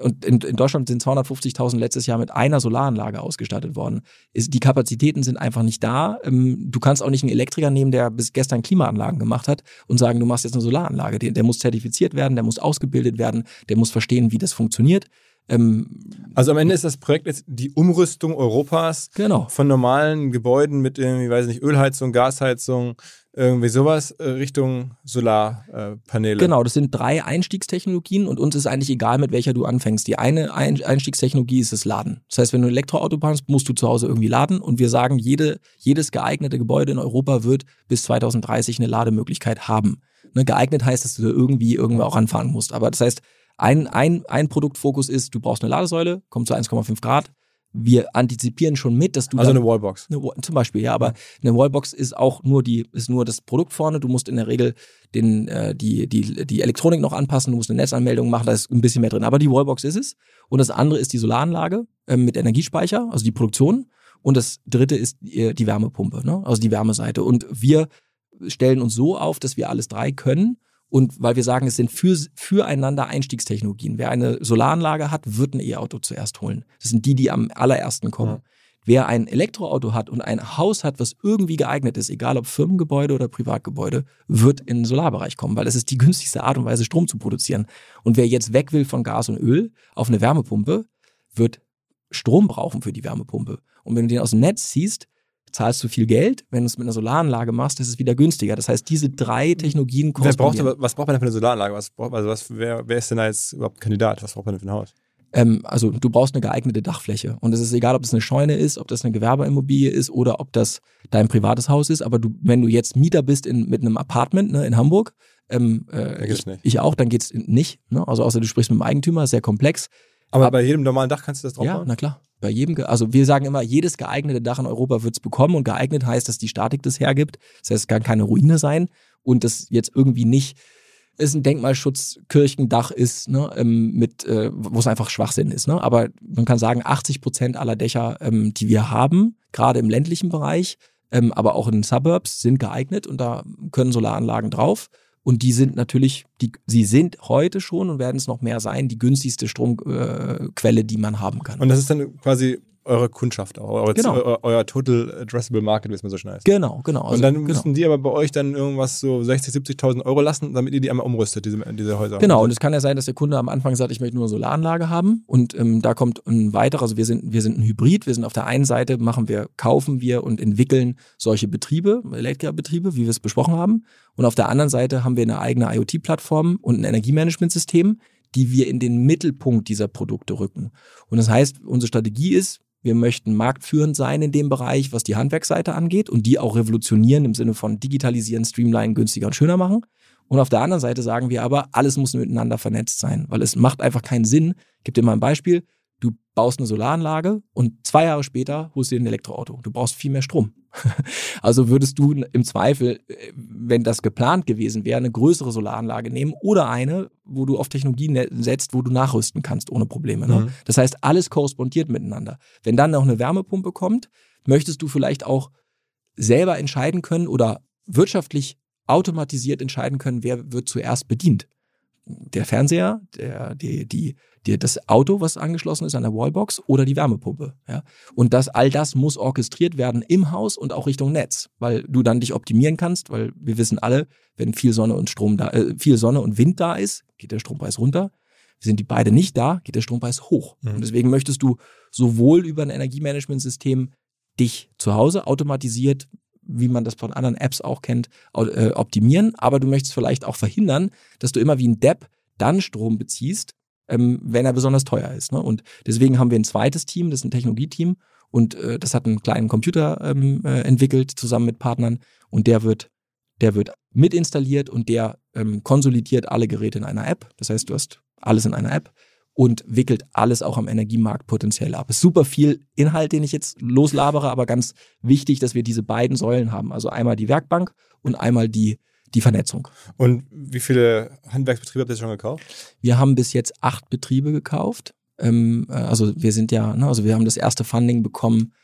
Speaker 2: und in, in Deutschland sind 250.000 letztes Jahr mit einer Solaranlage ausgestattet worden. Ist, die Kapazitäten sind einfach nicht da. Ähm, du kannst auch nicht einen Elektriker nehmen, der bis gestern Klimaanlagen gemacht hat und sagen, du machst jetzt eine Solaranlage. Der, der muss zertifiziert werden, der muss ausgebildet werden, der muss verstehen, wie das funktioniert. Ähm,
Speaker 1: also am Ende ist das Projekt jetzt die Umrüstung Europas
Speaker 2: genau.
Speaker 1: von normalen Gebäuden mit irgendwie, weiß nicht, Ölheizung, Gasheizung, irgendwie sowas äh, Richtung Solarpaneele.
Speaker 2: Genau, das sind drei Einstiegstechnologien und uns ist eigentlich egal, mit welcher du anfängst. Die eine Einstiegstechnologie ist das Laden. Das heißt, wenn du ein Elektroauto baust, musst du zu Hause irgendwie laden und wir sagen, jede, jedes geeignete Gebäude in Europa wird bis 2030 eine Lademöglichkeit haben. Ne, geeignet heißt, dass du da irgendwie irgendwo auch anfahren musst. Aber das heißt, ein, ein, ein Produktfokus ist, du brauchst eine Ladesäule, kommt zu 1,5 Grad, wir antizipieren schon mit, dass du
Speaker 1: also eine Wallbox
Speaker 2: eine, zum Beispiel ja, aber eine Wallbox ist auch nur die ist nur das Produkt vorne. Du musst in der Regel den äh, die die die Elektronik noch anpassen. Du musst eine Netzanmeldung machen. Da ist ein bisschen mehr drin. Aber die Wallbox ist es. Und das andere ist die Solaranlage äh, mit Energiespeicher, also die Produktion. Und das dritte ist die, die Wärmepumpe, ne? also die Wärmeseite. Und wir stellen uns so auf, dass wir alles drei können und weil wir sagen, es sind für, füreinander Einstiegstechnologien. Wer eine Solaranlage hat, wird ein E-Auto zuerst holen. Das sind die, die am allerersten kommen. Ja. Wer ein Elektroauto hat und ein Haus hat, was irgendwie geeignet ist, egal ob Firmengebäude oder Privatgebäude, wird in den Solarbereich kommen, weil es ist die günstigste Art und Weise, Strom zu produzieren. Und wer jetzt weg will von Gas und Öl auf eine Wärmepumpe, wird Strom brauchen für die Wärmepumpe. Und wenn du den aus dem Netz ziehst, zahlst du viel Geld. Wenn du es mit einer Solaranlage machst, ist es wieder günstiger. Das heißt, diese drei Technologien
Speaker 1: braucht, Was braucht man denn für eine Solaranlage? Was braucht, also was, wer, wer ist denn da jetzt überhaupt Kandidat? Was braucht man denn für ein Haus?
Speaker 2: Ähm, also du brauchst eine geeignete Dachfläche. Und es ist egal, ob das eine Scheune ist, ob das eine Gewerbeimmobilie ist oder ob das dein privates Haus ist. Aber du, wenn du jetzt Mieter bist in, mit einem Apartment ne, in Hamburg, ähm, äh, ich, ich, auch, dann geht's nicht. Ne? Also außer du sprichst mit dem Eigentümer, sehr komplex.
Speaker 1: Aber Ab, bei jedem normalen Dach kannst du das drauf
Speaker 2: Ja, na klar. Bei jedem, also wir sagen immer, jedes geeignete Dach in Europa wird es bekommen und geeignet heißt, dass die Statik das hergibt. Das heißt, es kann keine Ruine sein und das jetzt irgendwie nicht es ein Denkmalschutz Kirchendach ist, ne, ähm, mit, äh, wo es einfach Schwachsinn ist. Ne? Aber man kann sagen, 80 Prozent aller Dächer, ähm, die wir haben, gerade im ländlichen Bereich, ähm, aber auch in den Suburbs, sind geeignet und da können Solaranlagen drauf. Und die sind natürlich, die, sie sind heute schon und werden es noch mehr sein, die günstigste Stromquelle, äh, die man haben kann.
Speaker 1: Und das ist dann quasi eure Kundschaft auch, eure,
Speaker 2: Genau.
Speaker 1: euer, euer Total Addressable Market, wie es mal so schön heißt.
Speaker 2: Genau, genau. Also,
Speaker 1: und dann
Speaker 2: genau.
Speaker 1: müssen die aber bei euch dann irgendwas so 60, 70.000 Euro lassen, damit ihr die einmal umrüstet, diese, diese Häuser.
Speaker 2: Genau, und es kann ja sein, dass der Kunde am Anfang sagt, ich möchte nur eine Solaranlage haben und ähm, da kommt ein weiterer, also wir sind, wir sind ein Hybrid, wir sind auf der einen Seite, machen wir, kaufen wir und entwickeln solche Betriebe, Elektrikerbetriebe, wie wir es besprochen haben und auf der anderen Seite haben wir eine eigene IoT-Plattform und ein Energiemanagementsystem, die wir in den Mittelpunkt dieser Produkte rücken. Und das heißt, unsere Strategie ist, wir möchten marktführend sein in dem Bereich, was die Handwerksseite angeht und die auch revolutionieren im Sinne von digitalisieren, streamline, günstiger und schöner machen. Und auf der anderen Seite sagen wir aber, alles muss miteinander vernetzt sein, weil es macht einfach keinen Sinn. Ich gebe dir mal ein Beispiel. Du baust eine Solaranlage und zwei Jahre später holst du dir ein Elektroauto. Du brauchst viel mehr Strom. Also würdest du im Zweifel, äh, wenn das geplant gewesen wäre, eine größere Solaranlage nehmen oder eine, wo du auf Technologien ne- setzt, wo du nachrüsten kannst ohne Probleme. Ne?
Speaker 1: Mhm.
Speaker 2: Das heißt, alles korrespondiert miteinander. Wenn dann noch eine Wärmepumpe kommt, möchtest du vielleicht auch selber entscheiden können oder wirtschaftlich automatisiert entscheiden können, wer wird zuerst bedient. Der Fernseher, der, die, die, die, das Auto, was angeschlossen ist an der Wallbox oder die Wärmepumpe. Ja? Und das, all das muss orchestriert werden im Haus und auch Richtung Netz, weil du dann dich optimieren kannst, weil wir wissen alle, wenn viel Sonne und Strom da, äh, viel Sonne und Wind da ist, geht der Strompreis runter. Sind die beide nicht da, geht der Strompreis hoch.
Speaker 1: Mhm.
Speaker 2: Und deswegen möchtest du sowohl über ein Energiemanagementsystem dich zu Hause automatisiert, wie man das von anderen Apps auch kennt, äh, optimieren, aber du möchtest vielleicht auch verhindern, dass du immer wie ein Depp dann Strom beziehst, ähm, wenn er besonders teuer ist. Ne? Und deswegen haben wir ein zweites Team, das ist ein Technologieteam und äh, das hat einen kleinen Computer ähm, äh, entwickelt zusammen mit Partnern und der wird, der wird mit installiert und der ähm, konsolidiert alle Geräte in einer App. Das heißt, du hast alles in einer App und wickelt alles auch am Energiemarkt potenziell ab. Ist super viel Inhalt, den ich jetzt loslabere, aber ganz wichtig, dass wir diese beiden Säulen haben. Also einmal die Werkbank und einmal die, die Vernetzung.
Speaker 1: Und wie viele Handwerksbetriebe habt ihr schon gekauft?
Speaker 2: Wir haben bis jetzt acht Betriebe gekauft. Ähm, äh, also wir sind ja, ne, also wir haben das erste Funding bekommen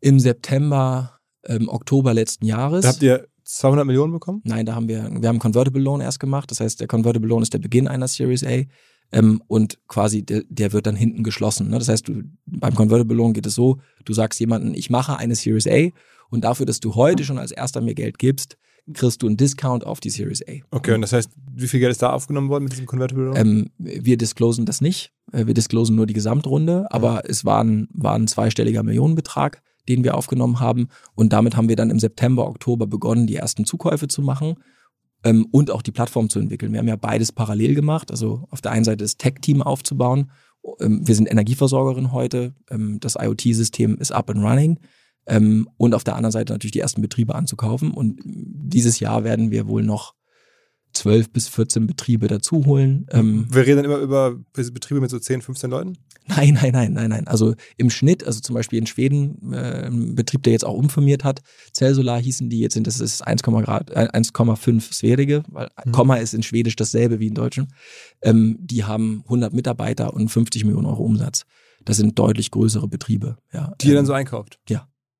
Speaker 2: im September, ähm, Oktober letzten Jahres.
Speaker 1: Da habt ihr 200 Millionen bekommen?
Speaker 2: Nein, da haben wir, wir haben Convertible Loan erst gemacht. Das heißt, der Convertible Loan ist der Beginn einer Series A. Ähm, und quasi der, der wird dann hinten geschlossen. Ne? Das heißt, du, beim Convertible Loan geht es so, du sagst jemandem, ich mache eine Series A und dafür, dass du heute schon als erster mir Geld gibst, kriegst du einen Discount auf die Series A.
Speaker 1: Okay, und das heißt, wie viel Geld ist da aufgenommen worden mit diesem Convertible Loan?
Speaker 2: Ähm, wir disclosen das nicht. Äh, Wir disclosen nur die Gesamtrunde, aber es war ein, war ein zweistelliger Millionenbetrag, den wir aufgenommen haben. Und damit haben wir dann im September, Oktober begonnen, die ersten Zukäufe zu machen ähm, und auch die Plattform zu entwickeln. Wir haben ja beides parallel gemacht. Also auf der einen Seite das Tech-Team aufzubauen. Ähm, wir sind Energieversorgerin heute. Ähm, das IoT-System ist up and running. Ähm, und auf der anderen Seite natürlich die ersten Betriebe anzukaufen. Und dieses Jahr werden wir wohl noch 12 bis 14 Betriebe dazu holen. Ähm,
Speaker 1: Wir reden dann immer über Betriebe mit so 10, 15 Leuten?
Speaker 2: Nein, nein, nein, nein, nein. Also im Schnitt, also zum Beispiel in Schweden, äh, ein Betrieb, der jetzt auch umfirmiert hat, Cellsolar hießen die, jetzt sind das ist 1, Grad, äh, 1,5 Sverige, weil
Speaker 1: Mhm.
Speaker 2: Komma ist in Schwedisch dasselbe wie in Deutschen. Ähm, die haben 100 Mitarbeiter und 50 Millionen Euro Umsatz. Das sind deutlich größere Betriebe. Ja.
Speaker 1: Die ihr
Speaker 2: Ähm,
Speaker 1: dann so einkauft.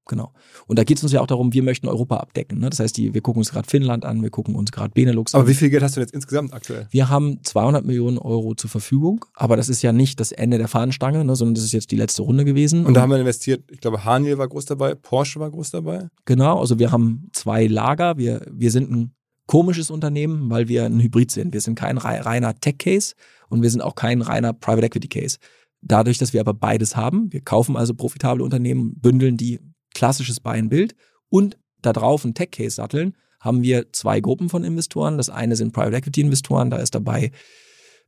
Speaker 2: Genau. Und da geht es uns ja auch darum, wir möchten Europa abdecken. Ne? Das heißt, die, wir gucken uns gerade Finnland an, wir gucken uns gerade Benelux
Speaker 1: Aber
Speaker 2: an.
Speaker 1: wie viel Geld hast du jetzt insgesamt aktuell?
Speaker 2: Wir haben 200 Millionen Euro zur Verfügung, aber das ist ja nicht das Ende der Fahnenstange, ne, sondern das ist jetzt die letzte Runde gewesen.
Speaker 1: Und da haben wir investiert, ich glaube, Haniel war groß dabei, Porsche war groß dabei.
Speaker 2: Genau, also wir haben zwei Lager. Wir, wir sind ein komisches Unternehmen, weil wir ein Hybrid sind. Wir sind kein rei- reiner Tech-Case und wir sind auch kein reiner Private Equity-Case. Dadurch, dass wir aber beides haben, wir kaufen also profitable Unternehmen, bündeln die klassisches Buy-and-Build und da drauf ein Tech-Case satteln, haben wir zwei Gruppen von Investoren. Das eine sind Private Equity-Investoren, da ist dabei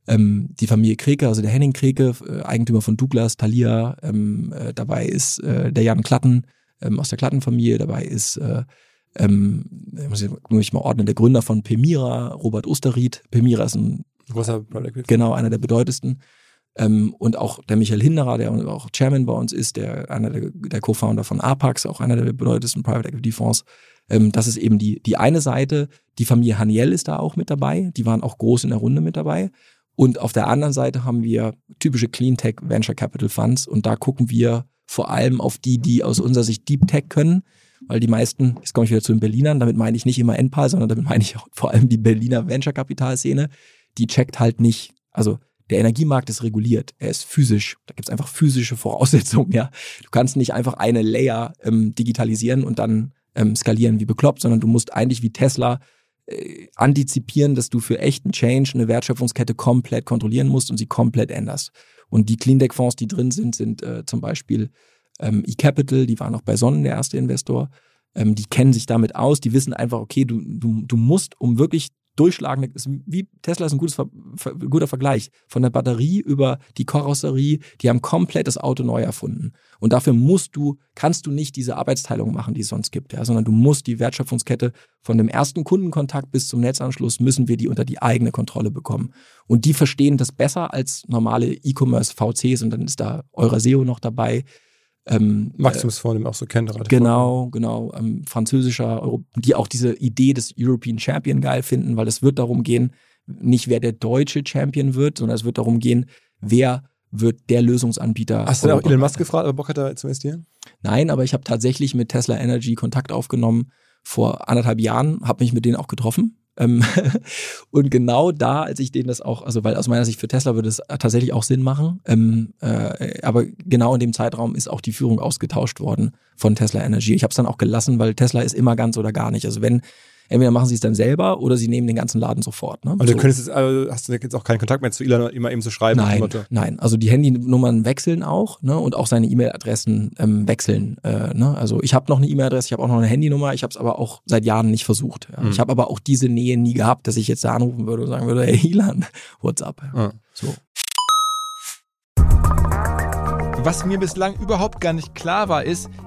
Speaker 2: ähm, die Familie Kreke, also der Henning Kreke, äh, Eigentümer von Douglas, Thalia, ähm, äh, dabei ist äh, der Jan Klatten ähm, aus der Klattenfamilie, dabei ist äh, ähm, muss ich muss ich mal ordnen, der Gründer von Pemira, Robert Osterried. Pemira ist ein,
Speaker 1: Großer Private Equity.
Speaker 2: genau einer der bedeutendsten. Ähm, und auch der Michael Hinderer, der auch Chairman bei uns ist, der einer der, der Co-Founder von Apax, auch einer der bedeutendsten Private Equity Fonds. Ähm, das ist eben die, die eine Seite. Die Familie Haniel ist da auch mit dabei. Die waren auch groß in der Runde mit dabei. Und auf der anderen Seite haben wir typische Cleantech Venture Capital Funds und da gucken wir vor allem auf die, die aus unserer Sicht Deep Tech können, weil die meisten, jetzt komme ich wieder zu den Berlinern, damit meine ich nicht immer NPAL, sondern damit meine ich auch vor allem die Berliner Venture Capital Szene, die checkt halt nicht, also der Energiemarkt ist reguliert, er ist physisch, da gibt es einfach physische Voraussetzungen, ja. Du kannst nicht einfach eine Layer ähm, digitalisieren und dann ähm, skalieren wie bekloppt, sondern du musst eigentlich wie Tesla äh, antizipieren, dass du für echten Change eine Wertschöpfungskette komplett kontrollieren musst und sie komplett änderst. Und die Clean Deck Fonds, die drin sind, sind äh, zum Beispiel ähm, eCapital, die war noch bei Sonnen der erste Investor. Ähm, die kennen sich damit aus, die wissen einfach, okay, du, du, du musst, um wirklich durchschlagende, ist wie Tesla ist ein gutes, guter Vergleich. Von der Batterie über die Karosserie, die haben komplett das Auto neu erfunden. Und dafür musst du, kannst du nicht diese Arbeitsteilung machen, die es sonst gibt, ja, sondern du musst die Wertschöpfungskette von dem ersten Kundenkontakt bis zum Netzanschluss müssen wir die unter die eigene Kontrolle bekommen. Und die verstehen das besser als normale E-Commerce VCs und dann ist da Euraseo noch dabei
Speaker 1: ähm, Maximus äh, auch so kennt.
Speaker 2: Genau, genau. Ähm, französischer, Euro die auch diese Idee des European Champion geil finden, weil es wird darum gehen, nicht wer der deutsche Champion wird, sondern es wird darum gehen, wer wird der Lösungsanbieter.
Speaker 1: Hast du auch Elon Musk gefragt, ob Bock hat, da zu investieren?
Speaker 2: Nein, aber ich habe tatsächlich mit Tesla Energy Kontakt aufgenommen vor anderthalb Jahren, habe mich mit denen auch getroffen und genau da, als ich denen das auch, also weil aus meiner Sicht für Tesla würde es tatsächlich auch Sinn machen, ähm, äh, aber genau in dem Zeitraum ist auch die Führung ausgetauscht worden von Tesla Energy. Ich habe es dann auch gelassen, weil Tesla ist immer ganz oder gar nicht. Also wenn entweder machen sie es dann selber oder sie nehmen den ganzen Laden sofort. Ne?
Speaker 1: Und du so. könntest jetzt, also hast du jetzt auch keinen Kontakt mehr zu Elon, immer eben zu schreiben?
Speaker 2: Nein, nein. Also die Handynummern wechseln auch ne? und auch seine E-Mail-Adressen ähm, wechseln. Äh, ne? Also ich habe noch eine E-Mail-Adresse, ich habe auch noch eine Handynummer, ich habe es aber auch seit Jahren nicht versucht. Ja? Mhm. Ich habe aber auch diese Nähe nie gehabt, dass ich jetzt da anrufen würde und sagen würde, hey Elon, what's up? Ja. So.
Speaker 1: Was mir bislang überhaupt gar nicht klar war, ist,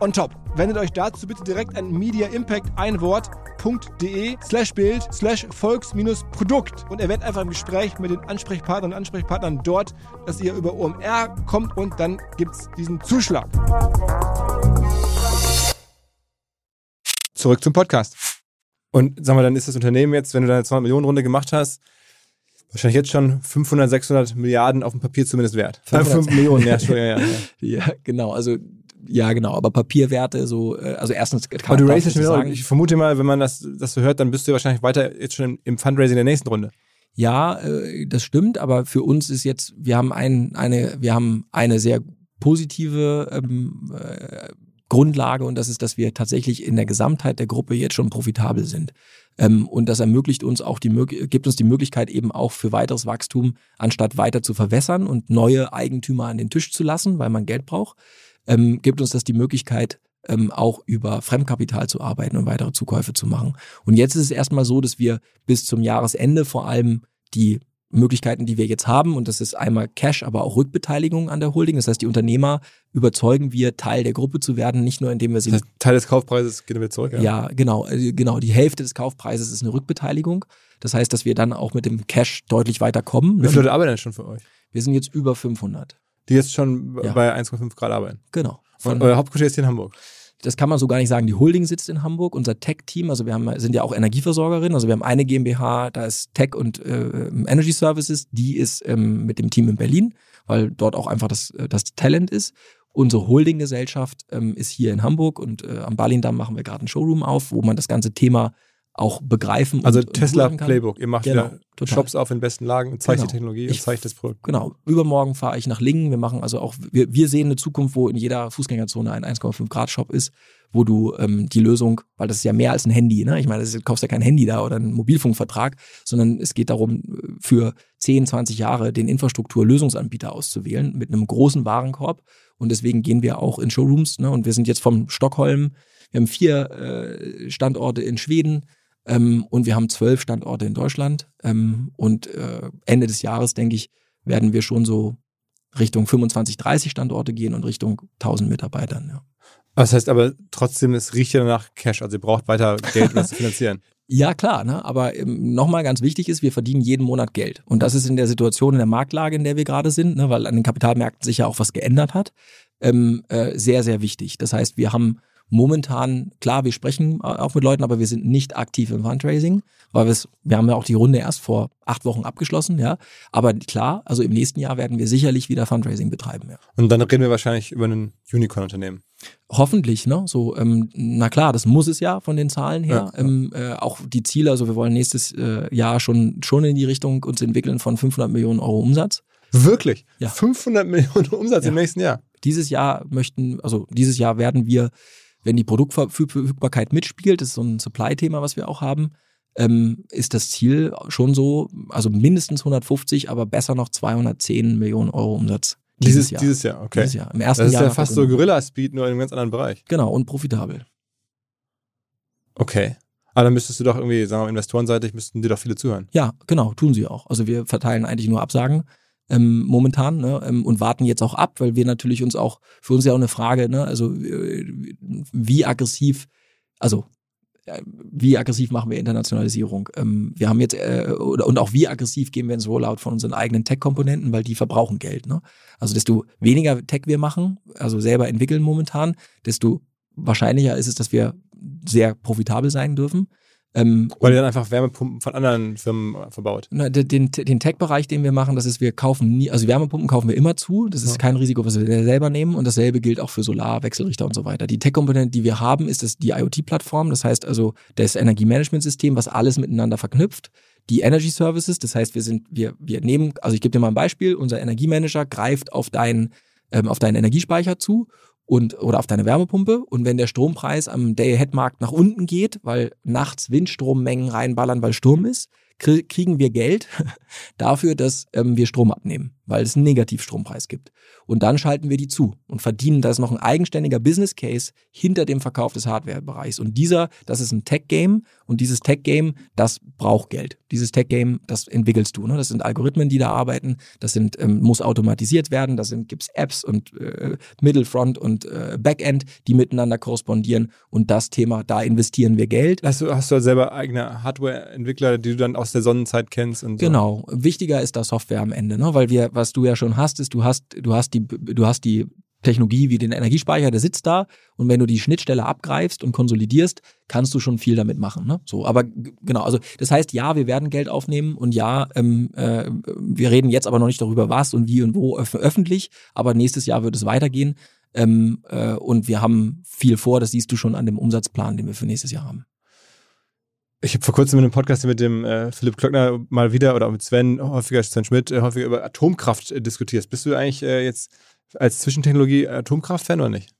Speaker 1: on top. Wendet euch dazu bitte direkt an Media Impact ein Wort.de slash Bild slash Volks-Produkt und erwähnt einfach im Gespräch mit den Ansprechpartnern und Ansprechpartnern dort, dass ihr über OMR kommt und dann gibt es diesen Zuschlag. Zurück zum Podcast. Und sag mal, dann ist das Unternehmen jetzt, wenn du deine 200 Millionen Runde gemacht hast, wahrscheinlich jetzt schon 500, 600 Milliarden auf dem Papier zumindest wert. 5 Millionen, ja, schon, ja,
Speaker 2: ja. ja, genau. Also ja, genau, aber Papierwerte so, äh, also erstens kann
Speaker 1: aber du raisest sagen. Ich vermute mal, wenn man das, das so hört, dann bist du wahrscheinlich weiter jetzt schon im Fundraising der nächsten Runde.
Speaker 2: Ja, äh, das stimmt, aber für uns ist jetzt, wir haben ein, eine, wir haben eine sehr positive ähm, äh, Grundlage und das ist, dass wir tatsächlich in der Gesamtheit der Gruppe jetzt schon profitabel sind. Ähm, und das ermöglicht uns auch die gibt uns die Möglichkeit eben auch für weiteres Wachstum, anstatt weiter zu verwässern und neue Eigentümer an den Tisch zu lassen, weil man Geld braucht, ähm, gibt uns das die Möglichkeit, ähm, auch über Fremdkapital zu arbeiten und weitere Zukäufe zu machen. Und jetzt ist es erstmal so, dass wir bis zum Jahresende vor allem die Möglichkeiten, die wir jetzt haben, und das ist einmal Cash, aber auch Rückbeteiligung an der Holding. Das heißt, die Unternehmer überzeugen wir, Teil der Gruppe zu werden, nicht nur indem wir sie. Das heißt,
Speaker 1: Teil des Kaufpreises gehen wir zurück,
Speaker 2: ja? Ja, genau, äh, genau. Die Hälfte des Kaufpreises ist eine Rückbeteiligung. Das heißt, dass wir dann auch mit dem Cash deutlich weiterkommen.
Speaker 1: Wie viele Leute arbeiten denn schon für euch?
Speaker 2: Wir sind jetzt über 500.
Speaker 1: Die jetzt schon ja. bei 1,5 Grad arbeiten?
Speaker 2: Genau.
Speaker 1: Und euer Hauptquartier ist hier in Hamburg?
Speaker 2: das kann man so gar nicht sagen. Die Holding sitzt in Hamburg, unser Tech-Team, also wir haben, sind ja auch Energieversorgerin, also wir haben eine GmbH, da ist Tech und äh, Energy Services, die ist ähm, mit dem Team in Berlin, weil dort auch einfach das, äh, das Talent ist. Unsere Holdinggesellschaft ähm, ist hier in Hamburg und äh, am Berlin-Damm machen wir gerade einen Showroom auf, wo man das ganze Thema auch begreifen
Speaker 1: Also Tesla. Playbook. Ihr macht
Speaker 2: Genau,
Speaker 1: wieder. Shops auf in besten Lagen und zeigt
Speaker 2: Genau.
Speaker 1: die Technologie
Speaker 2: Ich-
Speaker 1: und zeigt das Produkt.
Speaker 2: Genau. Übermorgen fahre ich nach Lingen. Wir machen also auch, wir, wir sehen eine Zukunft, wo in jeder Fußgängerzone ein 1,5 Grad Shop ist, wo du ähm, die Lösung, weil das ist ja mehr als ein Handy, ne? Ich meine, ist- du kaufst ja kein Handy da oder einen Mobilfunkvertrag, sondern es geht darum, für 10, 20 Jahre den Infrastrukturlösungsanbieter auszuwählen mit einem großen Warenkorb. Und deswegen gehen wir auch in Showrooms, ne? Und wir sind jetzt vom Stockholm, wir haben vier äh, Standorte in Schweden, ähm, und wir haben zwölf Standorte in Deutschland. Ähm, und äh, Ende des Jahres, denke ich, werden wir schon so Richtung 25, 30 Standorte gehen und Richtung 1000 Mitarbeitern. Ja.
Speaker 1: Das heißt aber trotzdem, es riecht ja nach Cash. Also ihr braucht weiter Geld, um das zu finanzieren.
Speaker 2: Ja, klar, ne? aber ähm, nochmal ganz wichtig ist, wir verdienen jeden Monat Geld. Und das ist in der Situation, in der Marktlage, in der wir gerade sind, ne? weil an den Kapitalmärkten sich ja auch was geändert hat, ähm, äh, sehr, sehr wichtig. Das heißt, wir haben momentan, klar, wir sprechen äh, auch mit Leuten, aber wir sind nicht aktiv im Fundraising, weil wir haben ja auch die Runde erst vor acht Wochen abgeschlossen, ja. Aber klar, also im nächsten Jahr werden wir sicherlich wieder Fundraising betreiben, ja.
Speaker 1: Und dann reden wir wahrscheinlich über ein Unicorn-Unternehmen.
Speaker 2: Hoffentlich, ne? So, ähm, na klar, das muss es ja von den Zahlen her.
Speaker 1: Ja.
Speaker 2: Ähm, äh, auch die Ziele, also wir wollen nächstes äh, Jahr schon schon in die Richtung uns entwickeln von 500 Millionen Euro Umsatz.
Speaker 1: Wirklich?
Speaker 2: Ja.
Speaker 1: 500 Millionen Umsatz im
Speaker 2: Ja.
Speaker 1: nächsten Jahr.
Speaker 2: Dieses Jahr möchten, also dieses Jahr werden wir, wenn die Produktverfügbarkeit mitspielt, das ist so ein Supply-Thema, was wir auch haben, ähm, ist das Ziel schon so, also mindestens 150, aber besser noch 210 Millionen Euro Umsatz.
Speaker 1: Dieses,
Speaker 2: Jahr.
Speaker 1: dieses Jahr, okay.
Speaker 2: Dieses Jahr. Im ersten
Speaker 1: Das ist
Speaker 2: Jahr
Speaker 1: ja fast so. Gorilla-Speed, nur in einem ganz anderen Bereich.
Speaker 2: Genau, und profitabel.
Speaker 1: Okay. Aber dann müsstest du doch irgendwie, sagen wir mal, investorenseitig müssten dir doch viele zuhören.
Speaker 2: Ja, genau, tun sie auch. Also wir verteilen eigentlich nur Absagen ähm, momentan ne, ähm, und warten jetzt auch ab, weil wir natürlich uns auch, für uns ja auch eine Frage, ne, also äh, wie aggressiv, also äh, wie aggressiv machen wir Internationalisierung? Ähm, wir haben jetzt, äh, und auch wie aggressiv gehen wir ins Rollout von unseren eigenen Tech-Komponenten, weil die verbrauchen Geld. Ne? Also desto weniger Tech wir machen, also selber entwickeln momentan, desto wahrscheinlicher ist es, dass wir sehr profitabel sein dürfen. Ähm,
Speaker 1: Weil ihr dann einfach Wärmepumpen von anderen Firmen verbaut.
Speaker 2: na, de- den, den Tech-Bereich, den wir machen, das ist, wir kaufen nie, also Wärmepumpen kaufen wir immer zu. Das ist
Speaker 1: Ja.
Speaker 2: kein Risiko, was wir selber nehmen. Und dasselbe gilt auch für Solar, Wechselrichter und so weiter. Die Tech-Komponente, die wir haben, ist das die IoT-Plattform. Das heißt also das Energiemanagementsystem, was alles miteinander verknüpft. Die Energy Services, das heißt, wir sind, wir, wir nehmen, also ich gebe dir mal ein Beispiel, unser Energiemanager greift auf deinen, ähm, auf deinen Energiespeicher zu und oder auf deine Wärmepumpe. Und wenn der Strompreis am Day-Ahead-Markt nach unten geht, weil nachts Windstrommengen reinballern, weil Sturm ist, kriegen wir Geld dafür, dass ähm, wir Strom abnehmen, weil es einen Negativstrompreis gibt. Und dann schalten wir die zu und verdienen. Da ist noch ein eigenständiger Business Case hinter dem Verkauf des Hardware-Bereichs. Und dieser, das ist ein Tech-Game und dieses Tech-Game, das braucht Geld. Dieses Tech-Game, das entwickelst du. Ne? Das sind Algorithmen, die da arbeiten. Das sind, ähm, muss automatisiert werden. Da sind, gibt's Apps und äh, Middlefront und äh, Backend, die miteinander korrespondieren. Und das Thema, da investieren wir Geld.
Speaker 1: Hast du, hast du selber eigene Hardware-Entwickler, die du dann aus der Sonnenzeit kennst und so?
Speaker 2: Genau. Wichtiger ist da Software am Ende, ne? Weil wir, was du ja schon hast, ist, du hast, du hast die, du hast die Technologie wie den Energiespeicher, der sitzt da und wenn du die Schnittstelle abgreifst und konsolidierst, kannst du schon viel damit machen. Ne? So, aber genau, also das heißt, ja, wir werden Geld aufnehmen und ja, ähm, äh, wir reden jetzt aber noch nicht darüber, was und wie und wo öff öffentlich, aber nächstes Jahr wird es weitergehen. Ähm, äh, und wir haben viel vor, das siehst du schon an dem Umsatzplan, den wir für nächstes Jahr haben.
Speaker 1: Ich habe vor kurzem in einem Podcast mit dem äh, Philipp Klöckner mal wieder oder mit Sven, häufiger Sven Schmidt, äh, häufiger über Atomkraft äh, diskutierst. Bist du eigentlich äh, jetzt als Zwischentechnologie Atomkraft-Fan oder nicht?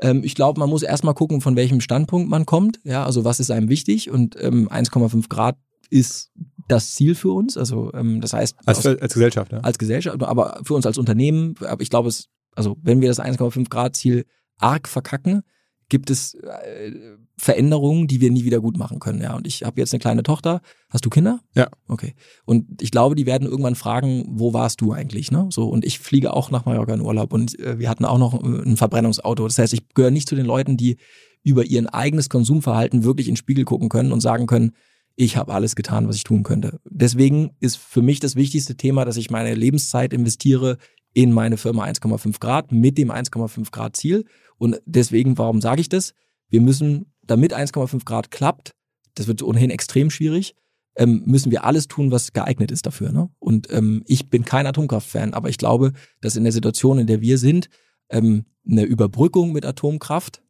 Speaker 2: Ähm, ich glaube, man muss erstmal gucken, von welchem Standpunkt man kommt. Ja, also was ist einem wichtig? Und ähm, 1,5 Grad ist das Ziel für uns. Also ähm, das heißt
Speaker 1: Als,
Speaker 2: aus,
Speaker 1: als Gesellschaft, ja.
Speaker 2: als Gesellschaft, aber für uns als Unternehmen. Aber ich glaube, es, also wenn wir das 1,5 Grad Ziel arg verkacken, gibt es äh, Veränderungen, die wir nie wieder gut machen können. Ja, und ich habe jetzt eine kleine Tochter. Hast du Kinder?
Speaker 1: Ja.
Speaker 2: Okay. Und ich glaube, die werden irgendwann fragen, wo warst du eigentlich? Ne? So und ich fliege auch nach Mallorca in Urlaub und äh, wir hatten auch noch äh, ein Verbrennungsauto. Das heißt, ich gehöre nicht zu den Leuten, die über ihr eigenes Konsumverhalten wirklich in den Spiegel gucken können und sagen können, ich habe alles getan, was ich tun könnte. Deswegen ist für mich das wichtigste Thema, dass ich meine Lebenszeit investiere in meine Firma 1,5 Grad mit dem 1,5 Grad Ziel. Und deswegen, warum sage ich das? Wir müssen, damit 1,5 Grad klappt, das wird ohnehin extrem schwierig, ähm, müssen wir alles tun, was geeignet ist dafür. Ne? Und ähm, ich bin kein Atomkraftfan, aber ich glaube, dass in der Situation, in der wir sind, ähm, eine Überbrückung mit Atomkraft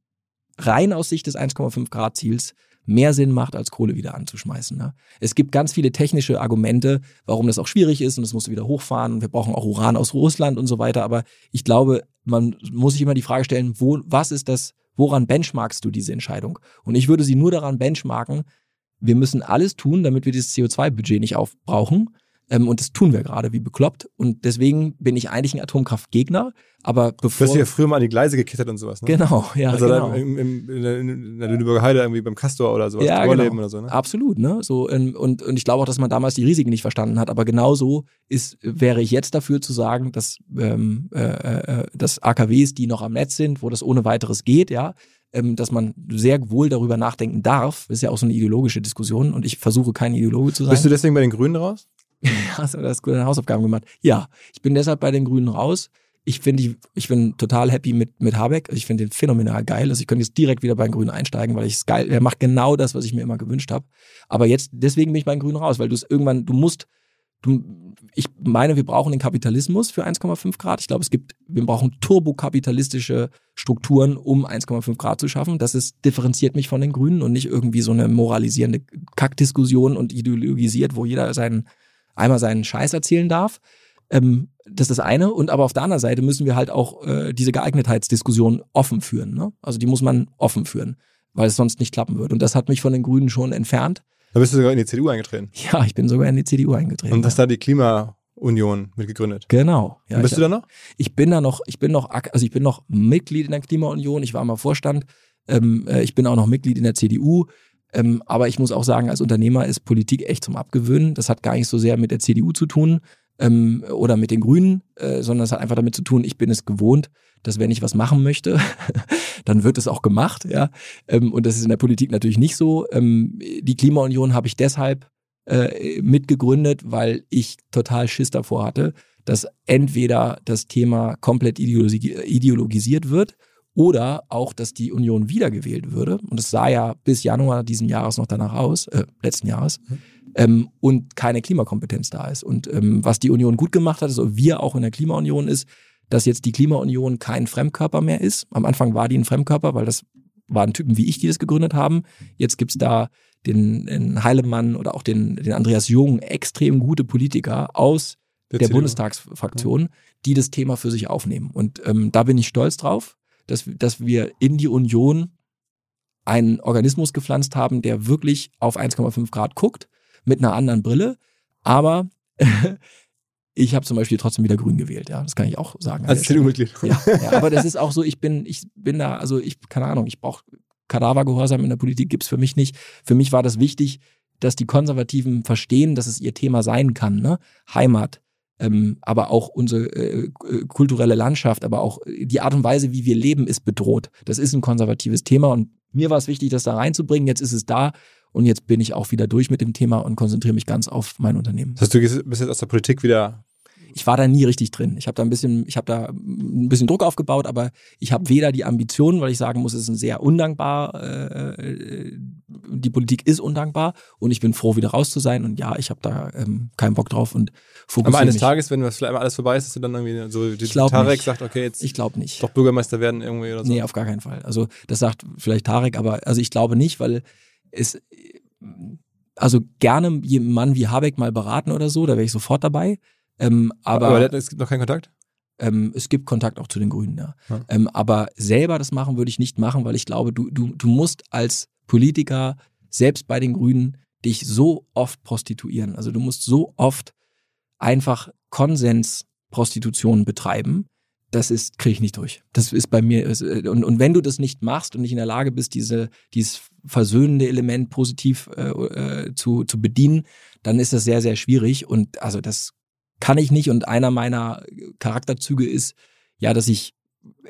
Speaker 2: rein aus Sicht des 1,5 Grad Ziels mehr Sinn macht, als Kohle wieder anzuschmeißen. Ne? Es gibt ganz viele technische Argumente, warum das auch schwierig ist und das musst du wieder hochfahren und wir brauchen auch Uran aus Russland und so weiter. Aber ich glaube, man muss sich immer die Frage stellen, wo, was ist das, woran benchmarkst du diese Entscheidung? Und ich würde sie nur daran benchmarken, wir müssen alles tun, damit wir dieses CO2-Budget nicht aufbrauchen. Ähm, und das tun wir gerade wie bekloppt. Und deswegen bin ich eigentlich ein Atomkraftgegner. Aber bevor.
Speaker 1: Du hast ja früher mal an die Gleise geklettert und sowas, ne?
Speaker 2: Genau, ja.
Speaker 1: Also
Speaker 2: genau.
Speaker 1: im, im, in, der, in der Lüneburger Heide irgendwie beim Castor oder sowas.
Speaker 2: Ja, genau.
Speaker 1: oder so, ne?
Speaker 2: Absolut, ne? So, ähm, und, und ich glaube auch, dass man damals die Risiken nicht verstanden hat. Aber genauso ist, wäre ich jetzt dafür zu sagen, dass, ähm, äh, äh, dass AKWs, die noch am Netz sind, wo das ohne weiteres geht, ja, ähm, dass man sehr wohl darüber nachdenken darf. Das ist ja auch so eine ideologische Diskussion und ich versuche kein Ideologe zu sein.
Speaker 1: Bist du deswegen bei den Grünen raus?
Speaker 2: Hast du das gute Hausaufgaben gemacht? Ja, ich bin deshalb bei den Grünen raus. Ich finde, ich bin total happy mit, mit Habeck. Also ich finde den phänomenal geil. Also ich könnte jetzt direkt wieder bei den Grünen einsteigen, weil ich es geil, er macht genau das, was ich mir immer gewünscht habe. Aber jetzt, deswegen bin ich bei den Grünen raus, weil du es irgendwann, du musst, du, ich meine, wir brauchen den Kapitalismus für 1,5 Grad. Ich glaube, es gibt, wir brauchen turbokapitalistische Strukturen, um 1,5 Grad zu schaffen. Das ist, differenziert mich von den Grünen und nicht irgendwie so eine moralisierende Kackdiskussion und ideologisiert, wo jeder seinen, einmal seinen Scheiß erzählen darf. Ähm, das ist das eine. Und aber auf der anderen Seite müssen wir halt auch äh, diese Geeignetheitsdiskussion offen führen. Ne? Also die muss man offen führen, weil es sonst nicht klappen wird. Und das hat mich von den Grünen schon entfernt.
Speaker 1: Da bist du sogar in die CDU eingetreten.
Speaker 2: Ja, ich bin sogar in die CDU eingetreten.
Speaker 1: Und hast da die Klimaunion mitgegründet.
Speaker 2: Genau. Ja,
Speaker 1: bist
Speaker 2: ich,
Speaker 1: du da noch?
Speaker 2: ich bin da noch, ich bin noch, also ich bin noch Mitglied in der Klimaunion. Ich war mal Vorstand. Ähm, äh, ich bin auch noch Mitglied in der CDU. Ähm, aber ich muss auch sagen, als Unternehmer ist Politik echt zum Abgewöhnen. Das hat gar nicht so sehr mit der CDU zu tun ähm, oder mit den Grünen, äh, sondern es hat einfach damit zu tun, ich bin es gewohnt, dass wenn ich was machen möchte, dann wird es auch gemacht. Ja? Ähm, und das ist in der Politik natürlich nicht so. Ähm, die Klimaunion habe ich deshalb äh, mitgegründet, weil ich total Schiss davor hatte, dass entweder das Thema komplett ideologi ideologisiert wird oder auch, dass die Union wiedergewählt würde. Und es sah ja bis Januar diesen Jahres noch danach aus, äh, letzten Jahres, ähm, und keine Klimakompetenz da ist. Und ähm, was die Union gut gemacht hat, also wir auch in der Klimaunion ist, dass jetzt die Klimaunion kein Fremdkörper mehr ist. Am Anfang war die ein Fremdkörper, weil das waren Typen wie ich, die das gegründet haben. Jetzt gibt's da den, den Heilemann oder auch den, den Andreas Jung, extrem gute Politiker aus der,
Speaker 1: CDU.
Speaker 2: Bundestagsfraktion, die das Thema für sich aufnehmen. Und ähm, da bin ich stolz drauf, dass, dass wir in die Union einen Organismus gepflanzt haben, der wirklich auf 1,5 Grad guckt, mit einer anderen Brille. Aber ich habe zum Beispiel trotzdem wieder grün gewählt, ja. Das kann ich auch sagen.
Speaker 1: Als. CDU-Mitglied.
Speaker 2: Ja, ja, aber das ist auch so, ich bin, ich bin da, also ich, keine Ahnung, ich brauche Kadavergehorsam in der Politik gibt's für mich nicht. Für mich war das wichtig, dass die Konservativen verstehen, dass es ihr Thema sein kann, ne? Heimat, ähm, aber auch unsere äh, äh, kulturelle Landschaft, aber auch die Art und Weise, wie wir leben, ist bedroht. Das ist ein konservatives Thema und mir war es wichtig, das da reinzubringen. Jetzt ist es da und jetzt bin ich auch wieder durch mit dem Thema und konzentriere mich ganz auf mein Unternehmen.
Speaker 1: Das heißt, du bist jetzt aus der Politik wieder.
Speaker 2: Ich war da nie richtig drin. Ich habe da ein bisschen, ich habe da ein bisschen Druck aufgebaut, aber ich habe weder die Ambitionen, weil ich sagen muss, es ist ein sehr undankbar, äh, die Politik ist undankbar und ich bin froh, wieder raus zu sein. Und ja, ich habe da ähm, keinen Bock drauf und
Speaker 1: Aber
Speaker 2: fokussiere
Speaker 1: eines
Speaker 2: mich.
Speaker 1: Tages, wenn das vielleicht alles vorbei ist, dass du dann irgendwie so
Speaker 2: glaub
Speaker 1: Tarek
Speaker 2: nicht.
Speaker 1: sagt, okay, jetzt
Speaker 2: Ich glaube nicht.
Speaker 1: doch Bürgermeister werden irgendwie oder so.
Speaker 2: Nee, auf gar keinen Fall. Also das sagt vielleicht Tarek, aber also ich glaube nicht, weil es also gerne einen Mann wie Habeck mal beraten oder so, da wäre ich sofort dabei. Ähm, aber
Speaker 1: aber es gibt noch keinen Kontakt?
Speaker 2: ähm, es gibt Kontakt auch zu den Grünen, ja.
Speaker 1: Ja.
Speaker 2: Ähm, aber selber das machen würde ich nicht machen, weil ich glaube, du, du, du musst als Politiker, selbst bei den Grünen, dich so oft prostituieren. Also du musst so oft einfach Konsensprostitution betreiben. Das ist, kriege ich nicht durch. Das ist bei mir, äh, und, und wenn du das nicht machst und nicht in der Lage bist, diese, dieses versöhnende Element positiv äh, äh, zu, zu bedienen, dann ist das sehr, sehr schwierig. Und also das kann ich nicht. Und einer meiner Charakterzüge ist, ja, dass ich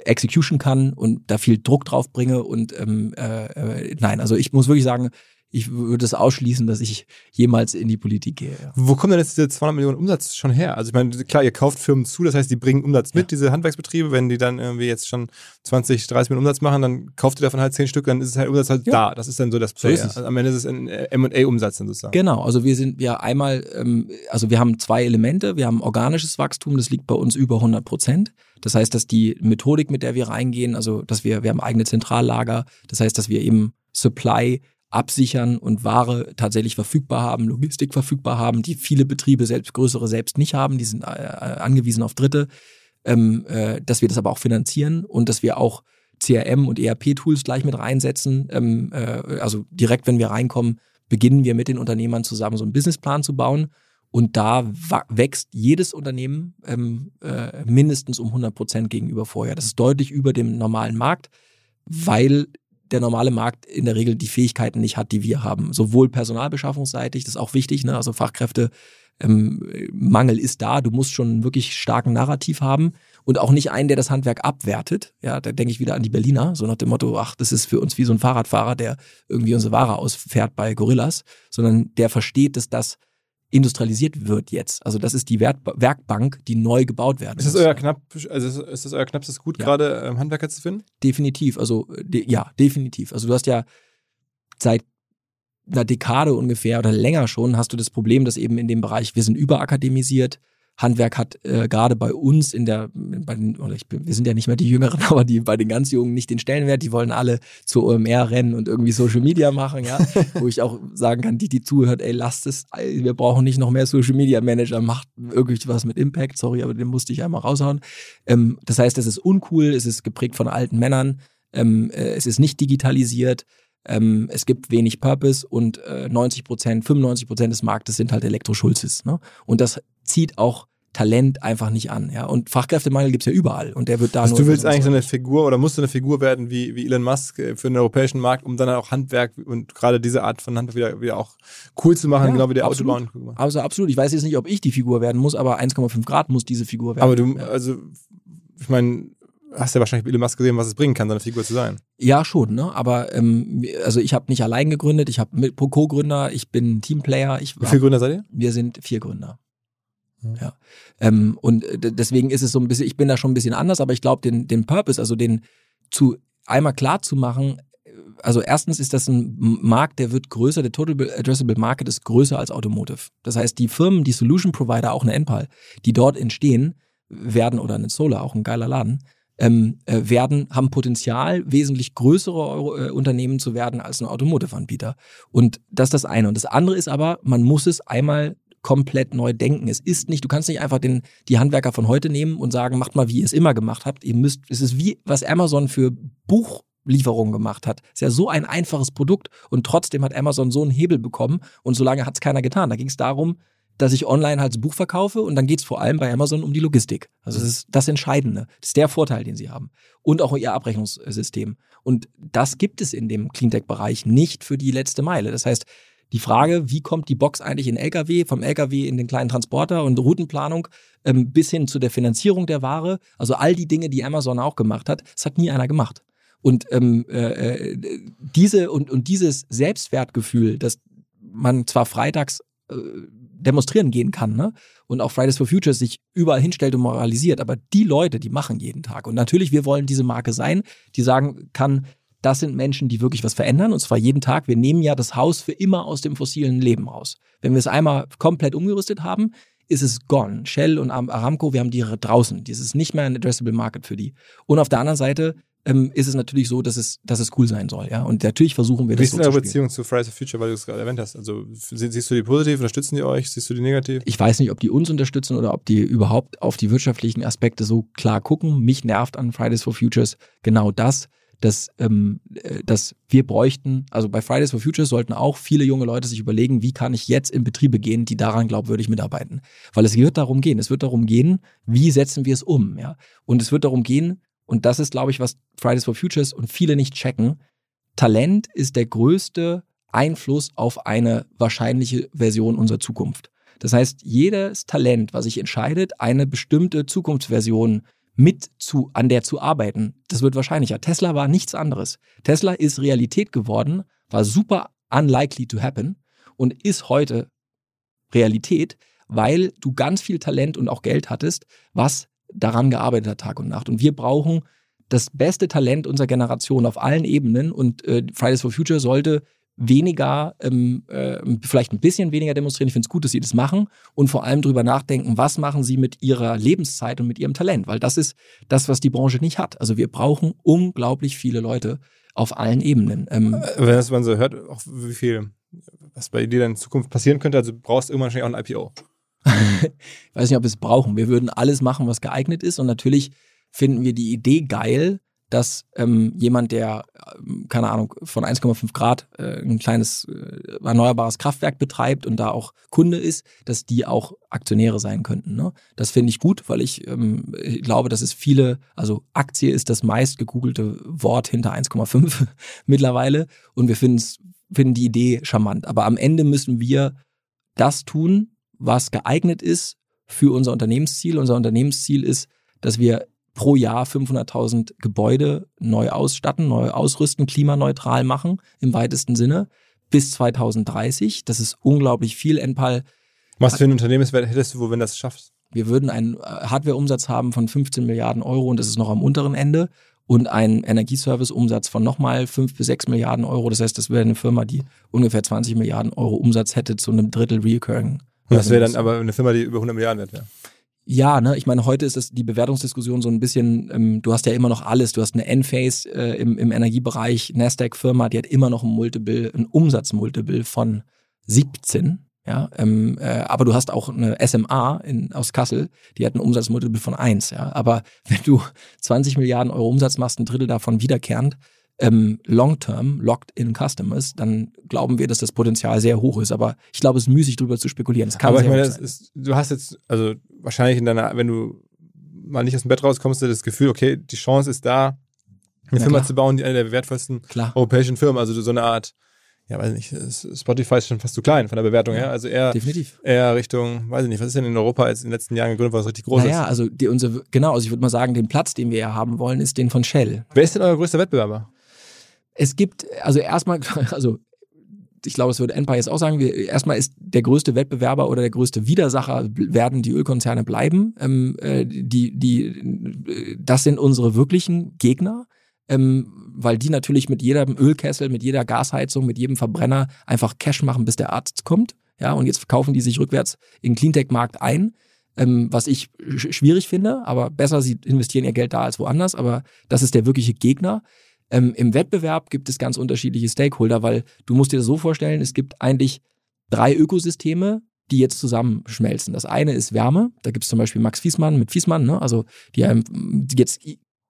Speaker 2: Execution kann und da viel Druck drauf bringe. Und ähm, äh, äh, nein, also ich muss wirklich sagen, ich würde es ausschließen, dass ich jemals in die Politik gehe. Ja.
Speaker 1: Wo kommen denn jetzt diese 200 Millionen Umsatz schon her? Also ich meine, klar, ihr kauft Firmen zu, das heißt, die bringen Umsatz mit, ja. diese Handwerksbetriebe. Wenn die dann irgendwie jetzt schon 20, 30 Millionen Umsatz machen, dann kauft ihr davon halt 10 Stück, dann ist es halt Umsatz halt ja. da. Das ist dann so das
Speaker 2: so ist
Speaker 1: also am Ende ist es ein M&A-Umsatz dann sozusagen.
Speaker 2: Genau, also wir sind ja einmal, ähm, also wir haben zwei Elemente. Wir haben organisches Wachstum, das liegt bei uns über 100 Prozent. Das heißt, dass die Methodik, mit der wir reingehen, also dass wir, wir haben eigene Zentrallager, das heißt, dass wir eben Supply absichern und Ware tatsächlich verfügbar haben, Logistik verfügbar haben, die viele Betriebe, selbst größere selbst nicht haben, die sind äh, äh angewiesen auf Dritte, ähm, äh, dass wir das aber auch finanzieren und dass wir auch CRM und ERP-Tools gleich mit reinsetzen. Ähm, äh, also direkt, wenn wir reinkommen, beginnen wir mit den Unternehmern zusammen so einen Businessplan zu bauen. Und da wächst jedes Unternehmen ähm, äh, mindestens um 100 Prozent gegenüber vorher. Das ist deutlich über dem normalen Markt, weil der normale Markt in der Regel die Fähigkeiten nicht hat, die wir haben. Sowohl personalbeschaffungsseitig, das ist auch wichtig, ne? also Fachkräfte. Ähm, Mangel ist da, du musst schon einen wirklich starken Narrativ haben und auch nicht einen, der das Handwerk abwertet. Ja, da denke ich wieder an die Berliner, so nach dem Motto, ach, das ist für uns wie so ein Fahrradfahrer, der irgendwie unsere Ware ausfährt bei Gorillas, sondern der versteht, dass das industrialisiert wird jetzt. Also das ist die Wert Werkbank, die neu gebaut werden
Speaker 1: ist das Euer knapp, also ist das euer knappstes Gut, ja. gerade ähm, Handwerker zu finden?
Speaker 2: Definitiv. Also de ja, definitiv. Also du hast ja seit einer Dekade ungefähr oder länger schon hast du das Problem, dass eben in dem Bereich, wir sind überakademisiert, Handwerk hat äh, gerade bei uns in der, bei den, oder ich wir sind ja nicht mehr die Jüngeren, aber die bei den ganz Jungen nicht den Stellenwert, die wollen alle zur OMR rennen und irgendwie Social Media machen, ja. Wo ich auch sagen kann, die, die zuhört, ey, lasst es, wir brauchen nicht noch mehr Social Media Manager, macht irgendwie was mit Impact, sorry, aber den musste ich einmal raushauen. Ähm, das heißt, es ist uncool, es ist geprägt von alten Männern, ähm, äh, es ist nicht digitalisiert. Ähm, es gibt wenig Purpose und äh, 90 Prozent, 95 Prozent des Marktes sind halt Elektroschulzes. Ne? Und das zieht auch Talent einfach nicht an. Ja? Und Fachkräftemangel gibt's ja überall. Und der wird da
Speaker 1: also. Du willst eigentlich so eine Figur oder musst du eine Figur werden wie, wie Elon Musk äh, für den europäischen Markt, um dann auch Handwerk und gerade diese Art von Handwerk wieder, wieder auch cool zu machen, ja, genau wie der absolut. Autobahn.
Speaker 2: Also absolut. Ich weiß jetzt nicht, ob ich die Figur werden muss, aber 1,5 Grad muss diese Figur werden.
Speaker 1: Aber du, also, ich meine, hast ja wahrscheinlich Elon Musk gesehen, was es bringen kann, seine Figur zu sein.
Speaker 2: Ja, schon, ne? Aber ähm, also ich habe nicht allein gegründet, ich habe Co-Gründer, ich bin Teamplayer. Ich,
Speaker 1: Wie viele Gründer seid ihr?
Speaker 2: Wir sind vier Gründer. Ja. Ähm, und deswegen ist es so ein bisschen, ich bin da schon ein bisschen anders, aber ich glaube, den, den Purpose, also den zu einmal klar zu machen, also erstens ist das ein Markt, der wird größer, der Total Addressable Market ist größer als Automotive. Das heißt, die Firmen, die Solution Provider, auch eine Enpal, die dort entstehen, werden, oder eine Solar, auch ein geiler Laden, ähm, äh, werden, haben Potenzial, wesentlich größere Euro, äh, Unternehmen zu werden als ein Automotive-Anbieter. Und das ist das eine. Und das andere ist aber, man muss es einmal komplett neu denken. Es ist nicht, du kannst nicht einfach den, die Handwerker von heute nehmen und sagen, macht mal, wie ihr es immer gemacht habt. Ihr müsst, es ist wie, was Amazon für Buchlieferungen gemacht hat. Ist ja so ein einfaches Produkt und trotzdem hat Amazon so einen Hebel bekommen und so lange hat es keiner getan. Da ging es darum, dass ich online halt das Buch verkaufe und dann geht es vor allem bei Amazon um die Logistik. Also das ist das Entscheidende. Das ist der Vorteil, den sie haben. Und auch ihr Abrechnungssystem. Und das gibt es in dem Cleantech-Bereich nicht für die letzte Meile. Das heißt, die Frage, wie kommt die Box eigentlich in LKW, vom LKW in den kleinen Transporter und Routenplanung ähm, bis hin zu der Finanzierung der Ware, also all die Dinge, die Amazon auch gemacht hat, das hat nie einer gemacht. Und ähm, äh, äh diese und, und dieses Selbstwertgefühl, dass man zwar freitags äh, demonstrieren gehen kann, ne? Und auch Fridays for Futures sich überall hinstellt und moralisiert, aber die Leute, die machen jeden Tag. Und natürlich, wir wollen diese Marke sein, die sagen kann, das sind Menschen, die wirklich was verändern und zwar jeden Tag. Wir nehmen ja das Haus für immer aus dem fossilen Leben raus. Wenn wir es einmal komplett umgerüstet haben, ist es gone. Shell und Aramco, wir haben die draußen. Das ist nicht mehr ein addressable Market für die. Und auf der anderen Seite ähm, ist es natürlich so, dass es, dass es cool sein soll, ja. Und natürlich versuchen wir das
Speaker 1: so Wie ist deine Beziehung zu Fridays for Future, weil du es gerade erwähnt hast? Also siehst du die positiv, unterstützen die euch, siehst du die negativ?
Speaker 2: Ich weiß nicht, ob die uns unterstützen oder ob die überhaupt auf die wirtschaftlichen Aspekte so klar gucken. Mich nervt an Fridays for Futures genau das, dass, ähm, äh, dass wir bräuchten, also bei Fridays for Future sollten auch viele junge Leute sich überlegen, wie kann ich jetzt in Betriebe gehen, die daran glaubwürdig mitarbeiten. Weil es wird darum gehen, es wird darum gehen, wie setzen wir es um, ja. Und es wird darum gehen, und das ist, glaube ich, was Fridays for Futures und viele nicht checken, Talent ist der größte Einfluss auf eine wahrscheinliche Version unserer Zukunft. Das heißt, jedes Talent, was sich entscheidet, eine bestimmte Zukunftsversion mit zu, an der zu arbeiten, das wird wahrscheinlicher. Tesla war nichts anderes. Tesla ist Realität geworden, war super unlikely to happen und ist heute Realität, weil du ganz viel Talent und auch Geld hattest, was daran gearbeitet hat Tag und Nacht. Und wir brauchen das beste Talent unserer Generation auf allen Ebenen und äh, Fridays for Future sollte weniger, ähm, äh, vielleicht ein bisschen weniger demonstrieren. Ich finde es gut, dass sie das machen und vor allem darüber nachdenken, was machen sie mit ihrer Lebenszeit und mit ihrem Talent, weil das ist das, was die Branche nicht hat. Also wir brauchen unglaublich viele Leute auf allen Ebenen. Ähm,
Speaker 1: äh, Wenn das man so hört, auch wie viel, was bei dir dann in Zukunft passieren könnte, also du brauchst irgendwann wahrscheinlich auch ein IPO.
Speaker 2: ich weiß nicht, ob wir es brauchen. Wir würden alles machen, was geeignet ist und natürlich finden wir die Idee geil, dass ähm, jemand, der, ähm, keine Ahnung, von 1,5 Grad äh, ein kleines äh, erneuerbares Kraftwerk betreibt und da auch Kunde ist, dass die auch Aktionäre sein könnten. Ne? Das finde ich gut, weil ich, ähm, ich glaube, dass es viele, also Aktie ist das meist gegoogelte Wort hinter 1,5 mittlerweile und wir finden die Idee charmant. Aber am Ende müssen wir das tun, was geeignet ist für unser Unternehmensziel. Unser Unternehmensziel ist, dass wir pro Jahr 500.000 Gebäude neu ausstatten, neu ausrüsten, klimaneutral machen im weitesten Sinne bis 2030. Das ist unglaublich viel. Enpal.
Speaker 1: Was für ein Unternehmenswert hättest du, wo wenn das schaffst?
Speaker 2: Wir würden einen äh, Hardwareumsatz haben von 15 Milliarden Euro und das ist noch am unteren Ende und einen Energieservice-Umsatz von nochmal 5 bis 6 Milliarden Euro. Das heißt, das wäre eine Firma, die ungefähr 20 Milliarden Euro Umsatz hätte zu einem Drittel Recurring.
Speaker 1: Und das wäre dann aber eine Firma, die über 100 Milliarden wert wäre.
Speaker 2: Ja, ne, ich meine, heute ist das die Bewertungsdiskussion so ein bisschen, ähm, du hast ja immer noch alles, du hast eine Enphase äh, im, im Energiebereich, Nasdaq-Firma, die hat immer noch ein Multiple, ein Umsatzmultiple von 17, ja, ähm, äh, aber du hast auch eine SMA in, aus Kassel, die hat ein Umsatzmultiple von 1, ja, aber wenn du 20 Milliarden Euro Umsatz machst, ein Drittel davon wiederkehrend, ähm, Long-Term, Locked-in Customers, dann glauben wir, dass das Potenzial sehr hoch ist. Aber ich glaube, es ist müßig, darüber zu spekulieren.
Speaker 1: Aber ich meine, ist, du hast jetzt, also wahrscheinlich in deiner, wenn du mal nicht aus dem Bett rauskommst, du das Gefühl, okay, die Chance ist da, eine ja, Firma klar. zu bauen, die eine der wertvollsten klar. europäischen Firmen, also so eine Art, ja, weiß nicht, Spotify ist schon fast zu klein von der Bewertung her. Also eher,
Speaker 2: Definitiv.
Speaker 1: eher Richtung, weiß ich nicht, was ist denn in Europa jetzt in den letzten Jahren gegründet, was richtig groß naja, ist?
Speaker 2: Naja, also die, unsere, genau, also ich würde mal sagen, den Platz, den wir ja haben wollen, ist den von Shell.
Speaker 1: Wer ist denn euer größter Wettbewerber?
Speaker 2: Es gibt, also erstmal, also ich glaube, das würde Empire jetzt auch sagen, wir, erstmal ist der größte Wettbewerber oder der größte Widersacher werden die Ölkonzerne bleiben. Ähm, äh, die, die, das sind unsere wirklichen Gegner. Ähm, weil die natürlich mit jedem Ölkessel, mit jeder Gasheizung, mit jedem Verbrenner einfach Cash machen, bis der Arzt kommt. Ja, und jetzt verkaufen die sich rückwärts in den Cleantech-Markt ein, ähm, was ich schwierig finde, aber besser, sie investieren ihr Geld da als woanders, aber das ist der wirkliche Gegner. Ähm, Im Wettbewerb gibt es ganz unterschiedliche Stakeholder, weil du musst dir das so vorstellen, es gibt eigentlich drei Ökosysteme, die jetzt zusammenschmelzen. Das eine ist Wärme, da gibt es zum Beispiel Max Fiesmann mit Fiesmann, ne? also die, die jetzt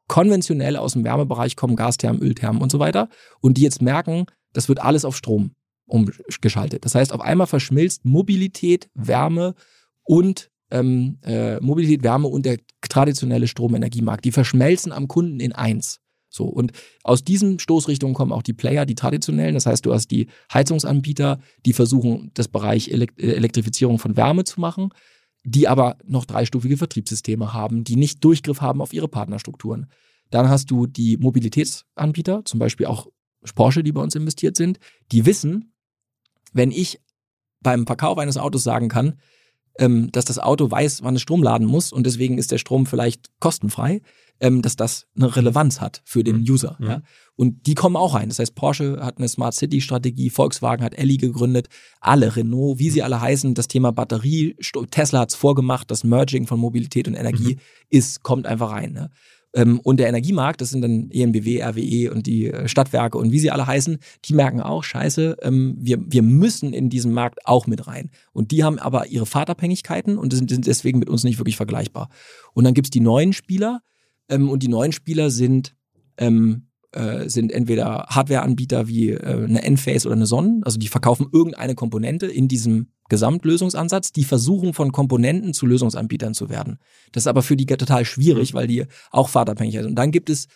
Speaker 2: konventionell aus dem Wärmebereich kommen, Gasthermen, Ölthermen und so weiter, und die jetzt merken, das wird alles auf Strom umgeschaltet. Das heißt, auf einmal verschmilzt Mobilität, Wärme und ähm, äh, Mobilität, Wärme und der traditionelle Stromenergiemarkt. Die verschmelzen am Kunden in eins. So, und aus diesen Stoßrichtungen kommen auch die Player, die traditionellen. Das heißt, du hast die Heizungsanbieter, die versuchen, das Bereich Elekt äh, Elektrifizierung von Wärme zu machen, die aber noch dreistufige Vertriebssysteme haben, die nicht Durchgriff haben auf ihre Partnerstrukturen. Dann hast du die Mobilitätsanbieter, zum Beispiel auch Porsche, die bei uns investiert sind, die wissen, wenn ich beim Verkauf eines Autos sagen kann, ähm, dass das Auto weiß, wann es Strom laden muss und deswegen ist der Strom vielleicht kostenfrei, ähm, dass das eine Relevanz hat für den mhm. User. Mhm. Ja? Und die kommen auch rein. Das heißt, Porsche hat eine Smart City Strategie, Volkswagen hat Elli gegründet, alle, Renault, wie sie alle heißen, das Thema Batterie, Tesla hat es vorgemacht, das Merging von Mobilität und Energie mhm. ist, kommt einfach rein. Ne? Ähm, und der Energiemarkt, das sind dann ENBW, RWE und die äh, Stadtwerke und wie sie alle heißen, die merken auch, scheiße, ähm, wir, wir müssen in diesen Markt auch mit rein. Und die haben aber ihre Fahrtabhängigkeiten und sind, sind deswegen mit uns nicht wirklich vergleichbar. Und dann gibt's die neuen Spieler ähm, und die neuen Spieler sind ähm, äh, sind entweder Hardwareanbieter wie äh, eine Enphase oder eine Sonnen, also die verkaufen irgendeine Komponente in diesem Gesamtlösungsansatz, die versuchen von Komponenten zu Lösungsanbietern zu werden. Das ist aber für die total schwierig, mhm. weil die auch fahrtabhängig sind. Und dann gibt es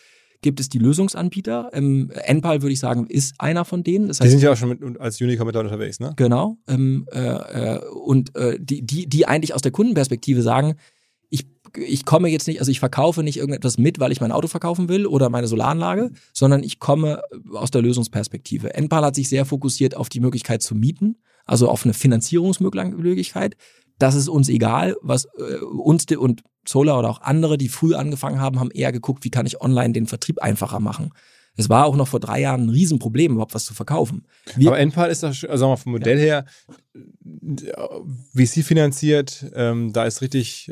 Speaker 2: gibt es die Lösungsanbieter. Ähm, Enpal würde ich sagen, ist einer von denen.
Speaker 1: Das heißt, die sind ja auch schon mit, als Unicom mit unterwegs, ne?
Speaker 2: Genau. Ähm, äh, äh, und äh, die, die, die eigentlich aus der Kundenperspektive sagen, ich komme jetzt nicht, also ich verkaufe nicht irgendetwas mit, weil ich mein Auto verkaufen will oder meine Solaranlage, sondern ich komme aus der Lösungsperspektive. Enpal hat sich sehr fokussiert auf die Möglichkeit zu mieten, also auf eine Finanzierungsmöglichkeit. Das ist uns egal, was äh, uns und Solar oder auch andere, die früh angefangen haben, haben eher geguckt, wie kann ich online den Vertrieb einfacher machen. Es war auch noch vor drei Jahren ein Riesenproblem, überhaupt was zu verkaufen.
Speaker 1: Wir Aber Enpal ist doch, also sagen wir mal vom Modell ja. her, VC finanziert, ähm, da ist richtig.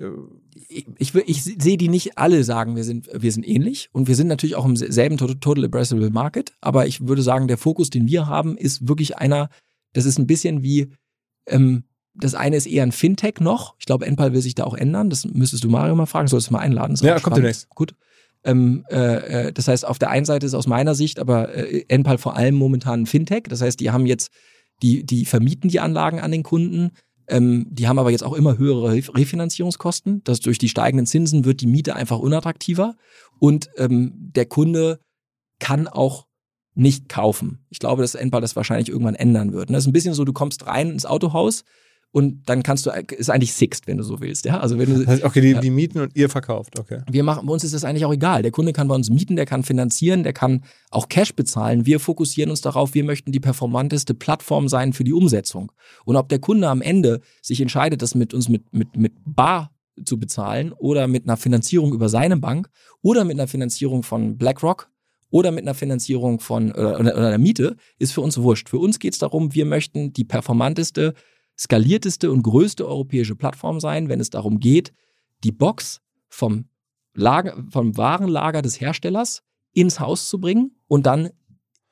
Speaker 2: Ich, ich, ich sehe die nicht alle sagen, wir sind, wir sind ähnlich und wir sind natürlich auch im selben Total Addressable Market, aber ich würde sagen, der Fokus, den wir haben, ist wirklich einer, das ist ein bisschen wie, ähm, das eine ist eher ein Fintech noch. Ich glaube, Enpal will sich da auch ändern. Das müsstest du Mario mal fragen, sollst du mal einladen.
Speaker 1: Ja, kommt demnächst.
Speaker 2: Gut. Ähm, äh, äh, das heißt, auf der einen Seite ist aus meiner Sicht aber äh, Enpal vor allem momentan ein Fintech. Das heißt, die haben jetzt, die, die vermieten die Anlagen an den Kunden. Ähm, die haben aber jetzt auch immer höhere Refinanzierungskosten. Das durch die steigenden Zinsen wird die Miete einfach unattraktiver. Und ähm, der Kunde kann auch nicht kaufen. Ich glaube, dass Enpal das wahrscheinlich irgendwann ändern wird. Das ist ein bisschen so, du kommst rein ins Autohaus, und dann kannst du, ist eigentlich Sixt, wenn du so willst, ja. Also wenn du,
Speaker 1: okay, die, ja. die mieten und ihr verkauft, okay.
Speaker 2: Wir machen, bei uns ist das eigentlich auch egal. Der Kunde kann bei uns mieten, der kann finanzieren, der kann auch Cash bezahlen. Wir fokussieren uns darauf, wir möchten die performanteste Plattform sein für die Umsetzung. Und ob der Kunde am Ende sich entscheidet, das mit uns mit, mit, mit Bar zu bezahlen oder mit einer Finanzierung über seine Bank oder mit einer Finanzierung von BlackRock oder mit einer Finanzierung von oder, oder einer Miete, ist für uns wurscht. Für uns geht es darum, wir möchten die performanteste skalierteste und größte europäische Plattform sein, wenn es darum geht, die Box vom, Lager, vom Warenlager des Herstellers ins Haus zu bringen und dann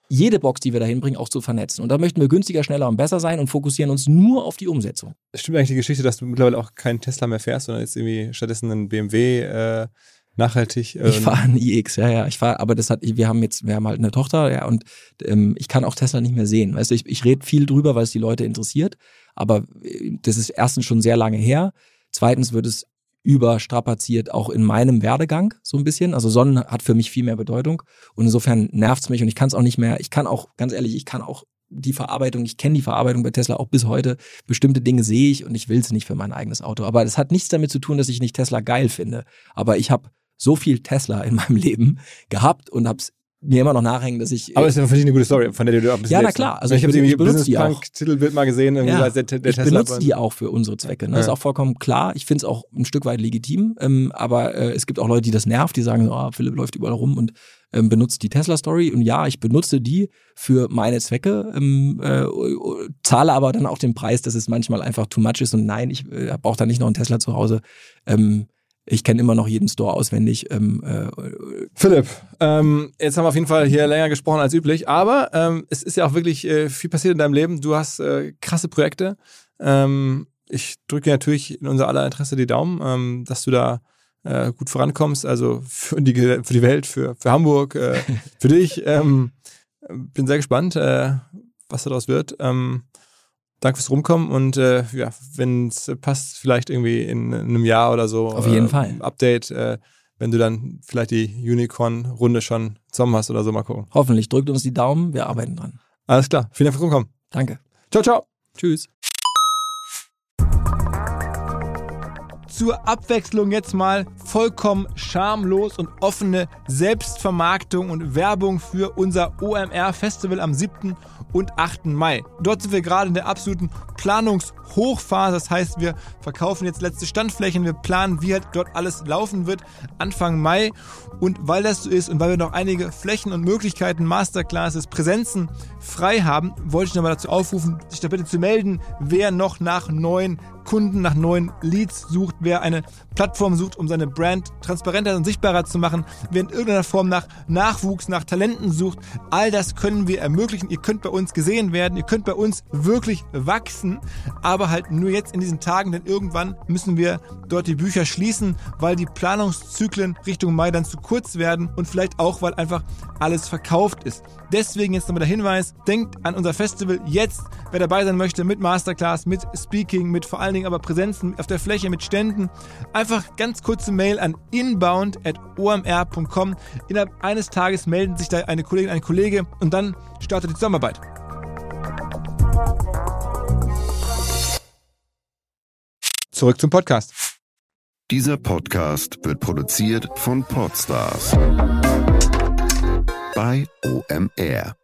Speaker 2: jede Box, die wir dahin bringen, auch zu vernetzen. Und da möchten wir günstiger, schneller und besser sein und fokussieren uns nur auf die Umsetzung.
Speaker 1: Stimmt eigentlich die Geschichte, dass du mittlerweile auch keinen Tesla mehr fährst, sondern jetzt irgendwie stattdessen einen BMW äh, nachhaltig.
Speaker 2: Ähm ich fahre einen iX, ja, ja. Ich fahre, aber das hat, wir haben jetzt, wir haben halt eine Tochter, ja, und ähm, ich kann auch Tesla nicht mehr sehen. Weißt du, ich, ich rede viel drüber, weil es die Leute interessiert. Aber äh, das ist erstens schon sehr lange her. Zweitens wird es überstrapaziert auch in meinem Werdegang so ein bisschen. Also Sonnen hat für mich viel mehr Bedeutung und insofern nervt's mich und ich kann es auch nicht mehr. Ich kann auch, ganz ehrlich, ich kann auch die Verarbeitung, ich kenne die Verarbeitung bei Tesla auch bis heute. Bestimmte Dinge sehe ich und ich will es nicht für mein eigenes Auto. Aber das hat nichts damit zu tun, dass ich nicht Tesla geil finde. Aber ich habe so viel Tesla in meinem Leben gehabt und habe es mir immer noch nachhängen, dass ich.
Speaker 1: Aber es ist ja eine gute Story, von der du
Speaker 2: ein bisschen Ja, na klar.
Speaker 1: Also ich, ich habe irgendwie Business Punk Titelbild mal gesehen,
Speaker 2: ja, der, der ich Tesla benutze die auch für unsere Zwecke. Ne? Ja. Das ist auch vollkommen klar. Ich finde es auch ein Stück weit legitim. Ähm, aber äh, es gibt auch Leute, die das nervt, die sagen, oh, Philipp läuft überall rum und ähm, benutzt die Tesla Story. Und ja, ich benutze die für meine Zwecke, ähm, äh, zahle aber dann auch den Preis, dass es manchmal einfach too much ist. Und nein, ich äh, brauche da nicht noch einen Tesla zu Hause. Ähm, ich kenne immer noch jeden Store auswendig. Ähm, äh,
Speaker 1: Philipp, ähm, jetzt haben wir auf jeden Fall hier länger gesprochen als üblich, aber ähm, es ist ja auch wirklich äh, viel passiert in deinem Leben. Du hast äh, krasse Projekte. Ähm, ich drücke natürlich in unser aller Interesse die Daumen, ähm, dass du da äh, gut vorankommst. Also für die, für die Welt, für, für Hamburg, äh, für dich. Ähm, bin sehr gespannt, äh, was daraus wird. Danke fürs Rumkommen und äh, ja, wenn es passt, vielleicht irgendwie in, in, einem Jahr oder so.
Speaker 2: Auf jeden äh, Fall.
Speaker 1: Update, äh, wenn du dann vielleicht die Unicorn-Runde schon zusammen hast oder so, mal gucken.
Speaker 2: Hoffentlich. Drückt uns die Daumen, wir arbeiten dran.
Speaker 1: Alles klar. Vielen Dank fürs Rumkommen.
Speaker 2: Danke.
Speaker 1: Ciao, ciao.
Speaker 2: Tschüss.
Speaker 1: zur Abwechslung jetzt mal vollkommen schamlos und offene Selbstvermarktung und Werbung für unser OMR Festival am 7 und 8. Mai. Dort sind wir gerade in der absoluten Planungshochphase. Das heißt, wir verkaufen jetzt letzte Standflächen, wir planen, wie halt dort alles laufen wird Anfang Mai. Und weil das so ist und weil wir noch einige Flächen und Möglichkeiten, Masterclasses, Präsenzen frei haben, wollte ich nochmal dazu aufrufen, sich da bitte zu melden, wer noch nach neuen Kunden, nach neuen Leads sucht, wer eine Plattform sucht, um seine Brand transparenter und sichtbarer zu machen, wer in irgendeiner Form nach Nachwuchs, nach Talenten sucht. All das können wir ermöglichen. Ihr könnt bei uns gesehen werden, ihr könnt bei uns wirklich wachsen, aber halt nur jetzt in diesen Tagen, denn irgendwann müssen wir dort die Bücher schließen, weil die Planungszyklen Richtung Mai dann zu kurz werden und vielleicht auch, weil einfach alles verkauft ist. Deswegen jetzt nochmal der Hinweis, denkt an unser Festival jetzt, wer dabei sein möchte mit Masterclass, mit Speaking, mit vor allen Dingen aber Präsenzen auf der Fläche, mit Ständen. Einfach ganz kurze Mail an inbound.omr.com. Innerhalb eines Tages melden sich da eine Kollegin, ein Kollege und dann startet die Zusammenarbeit. Zurück zum Podcast.
Speaker 3: Dieser Podcast wird produziert von Podstars bei OMR.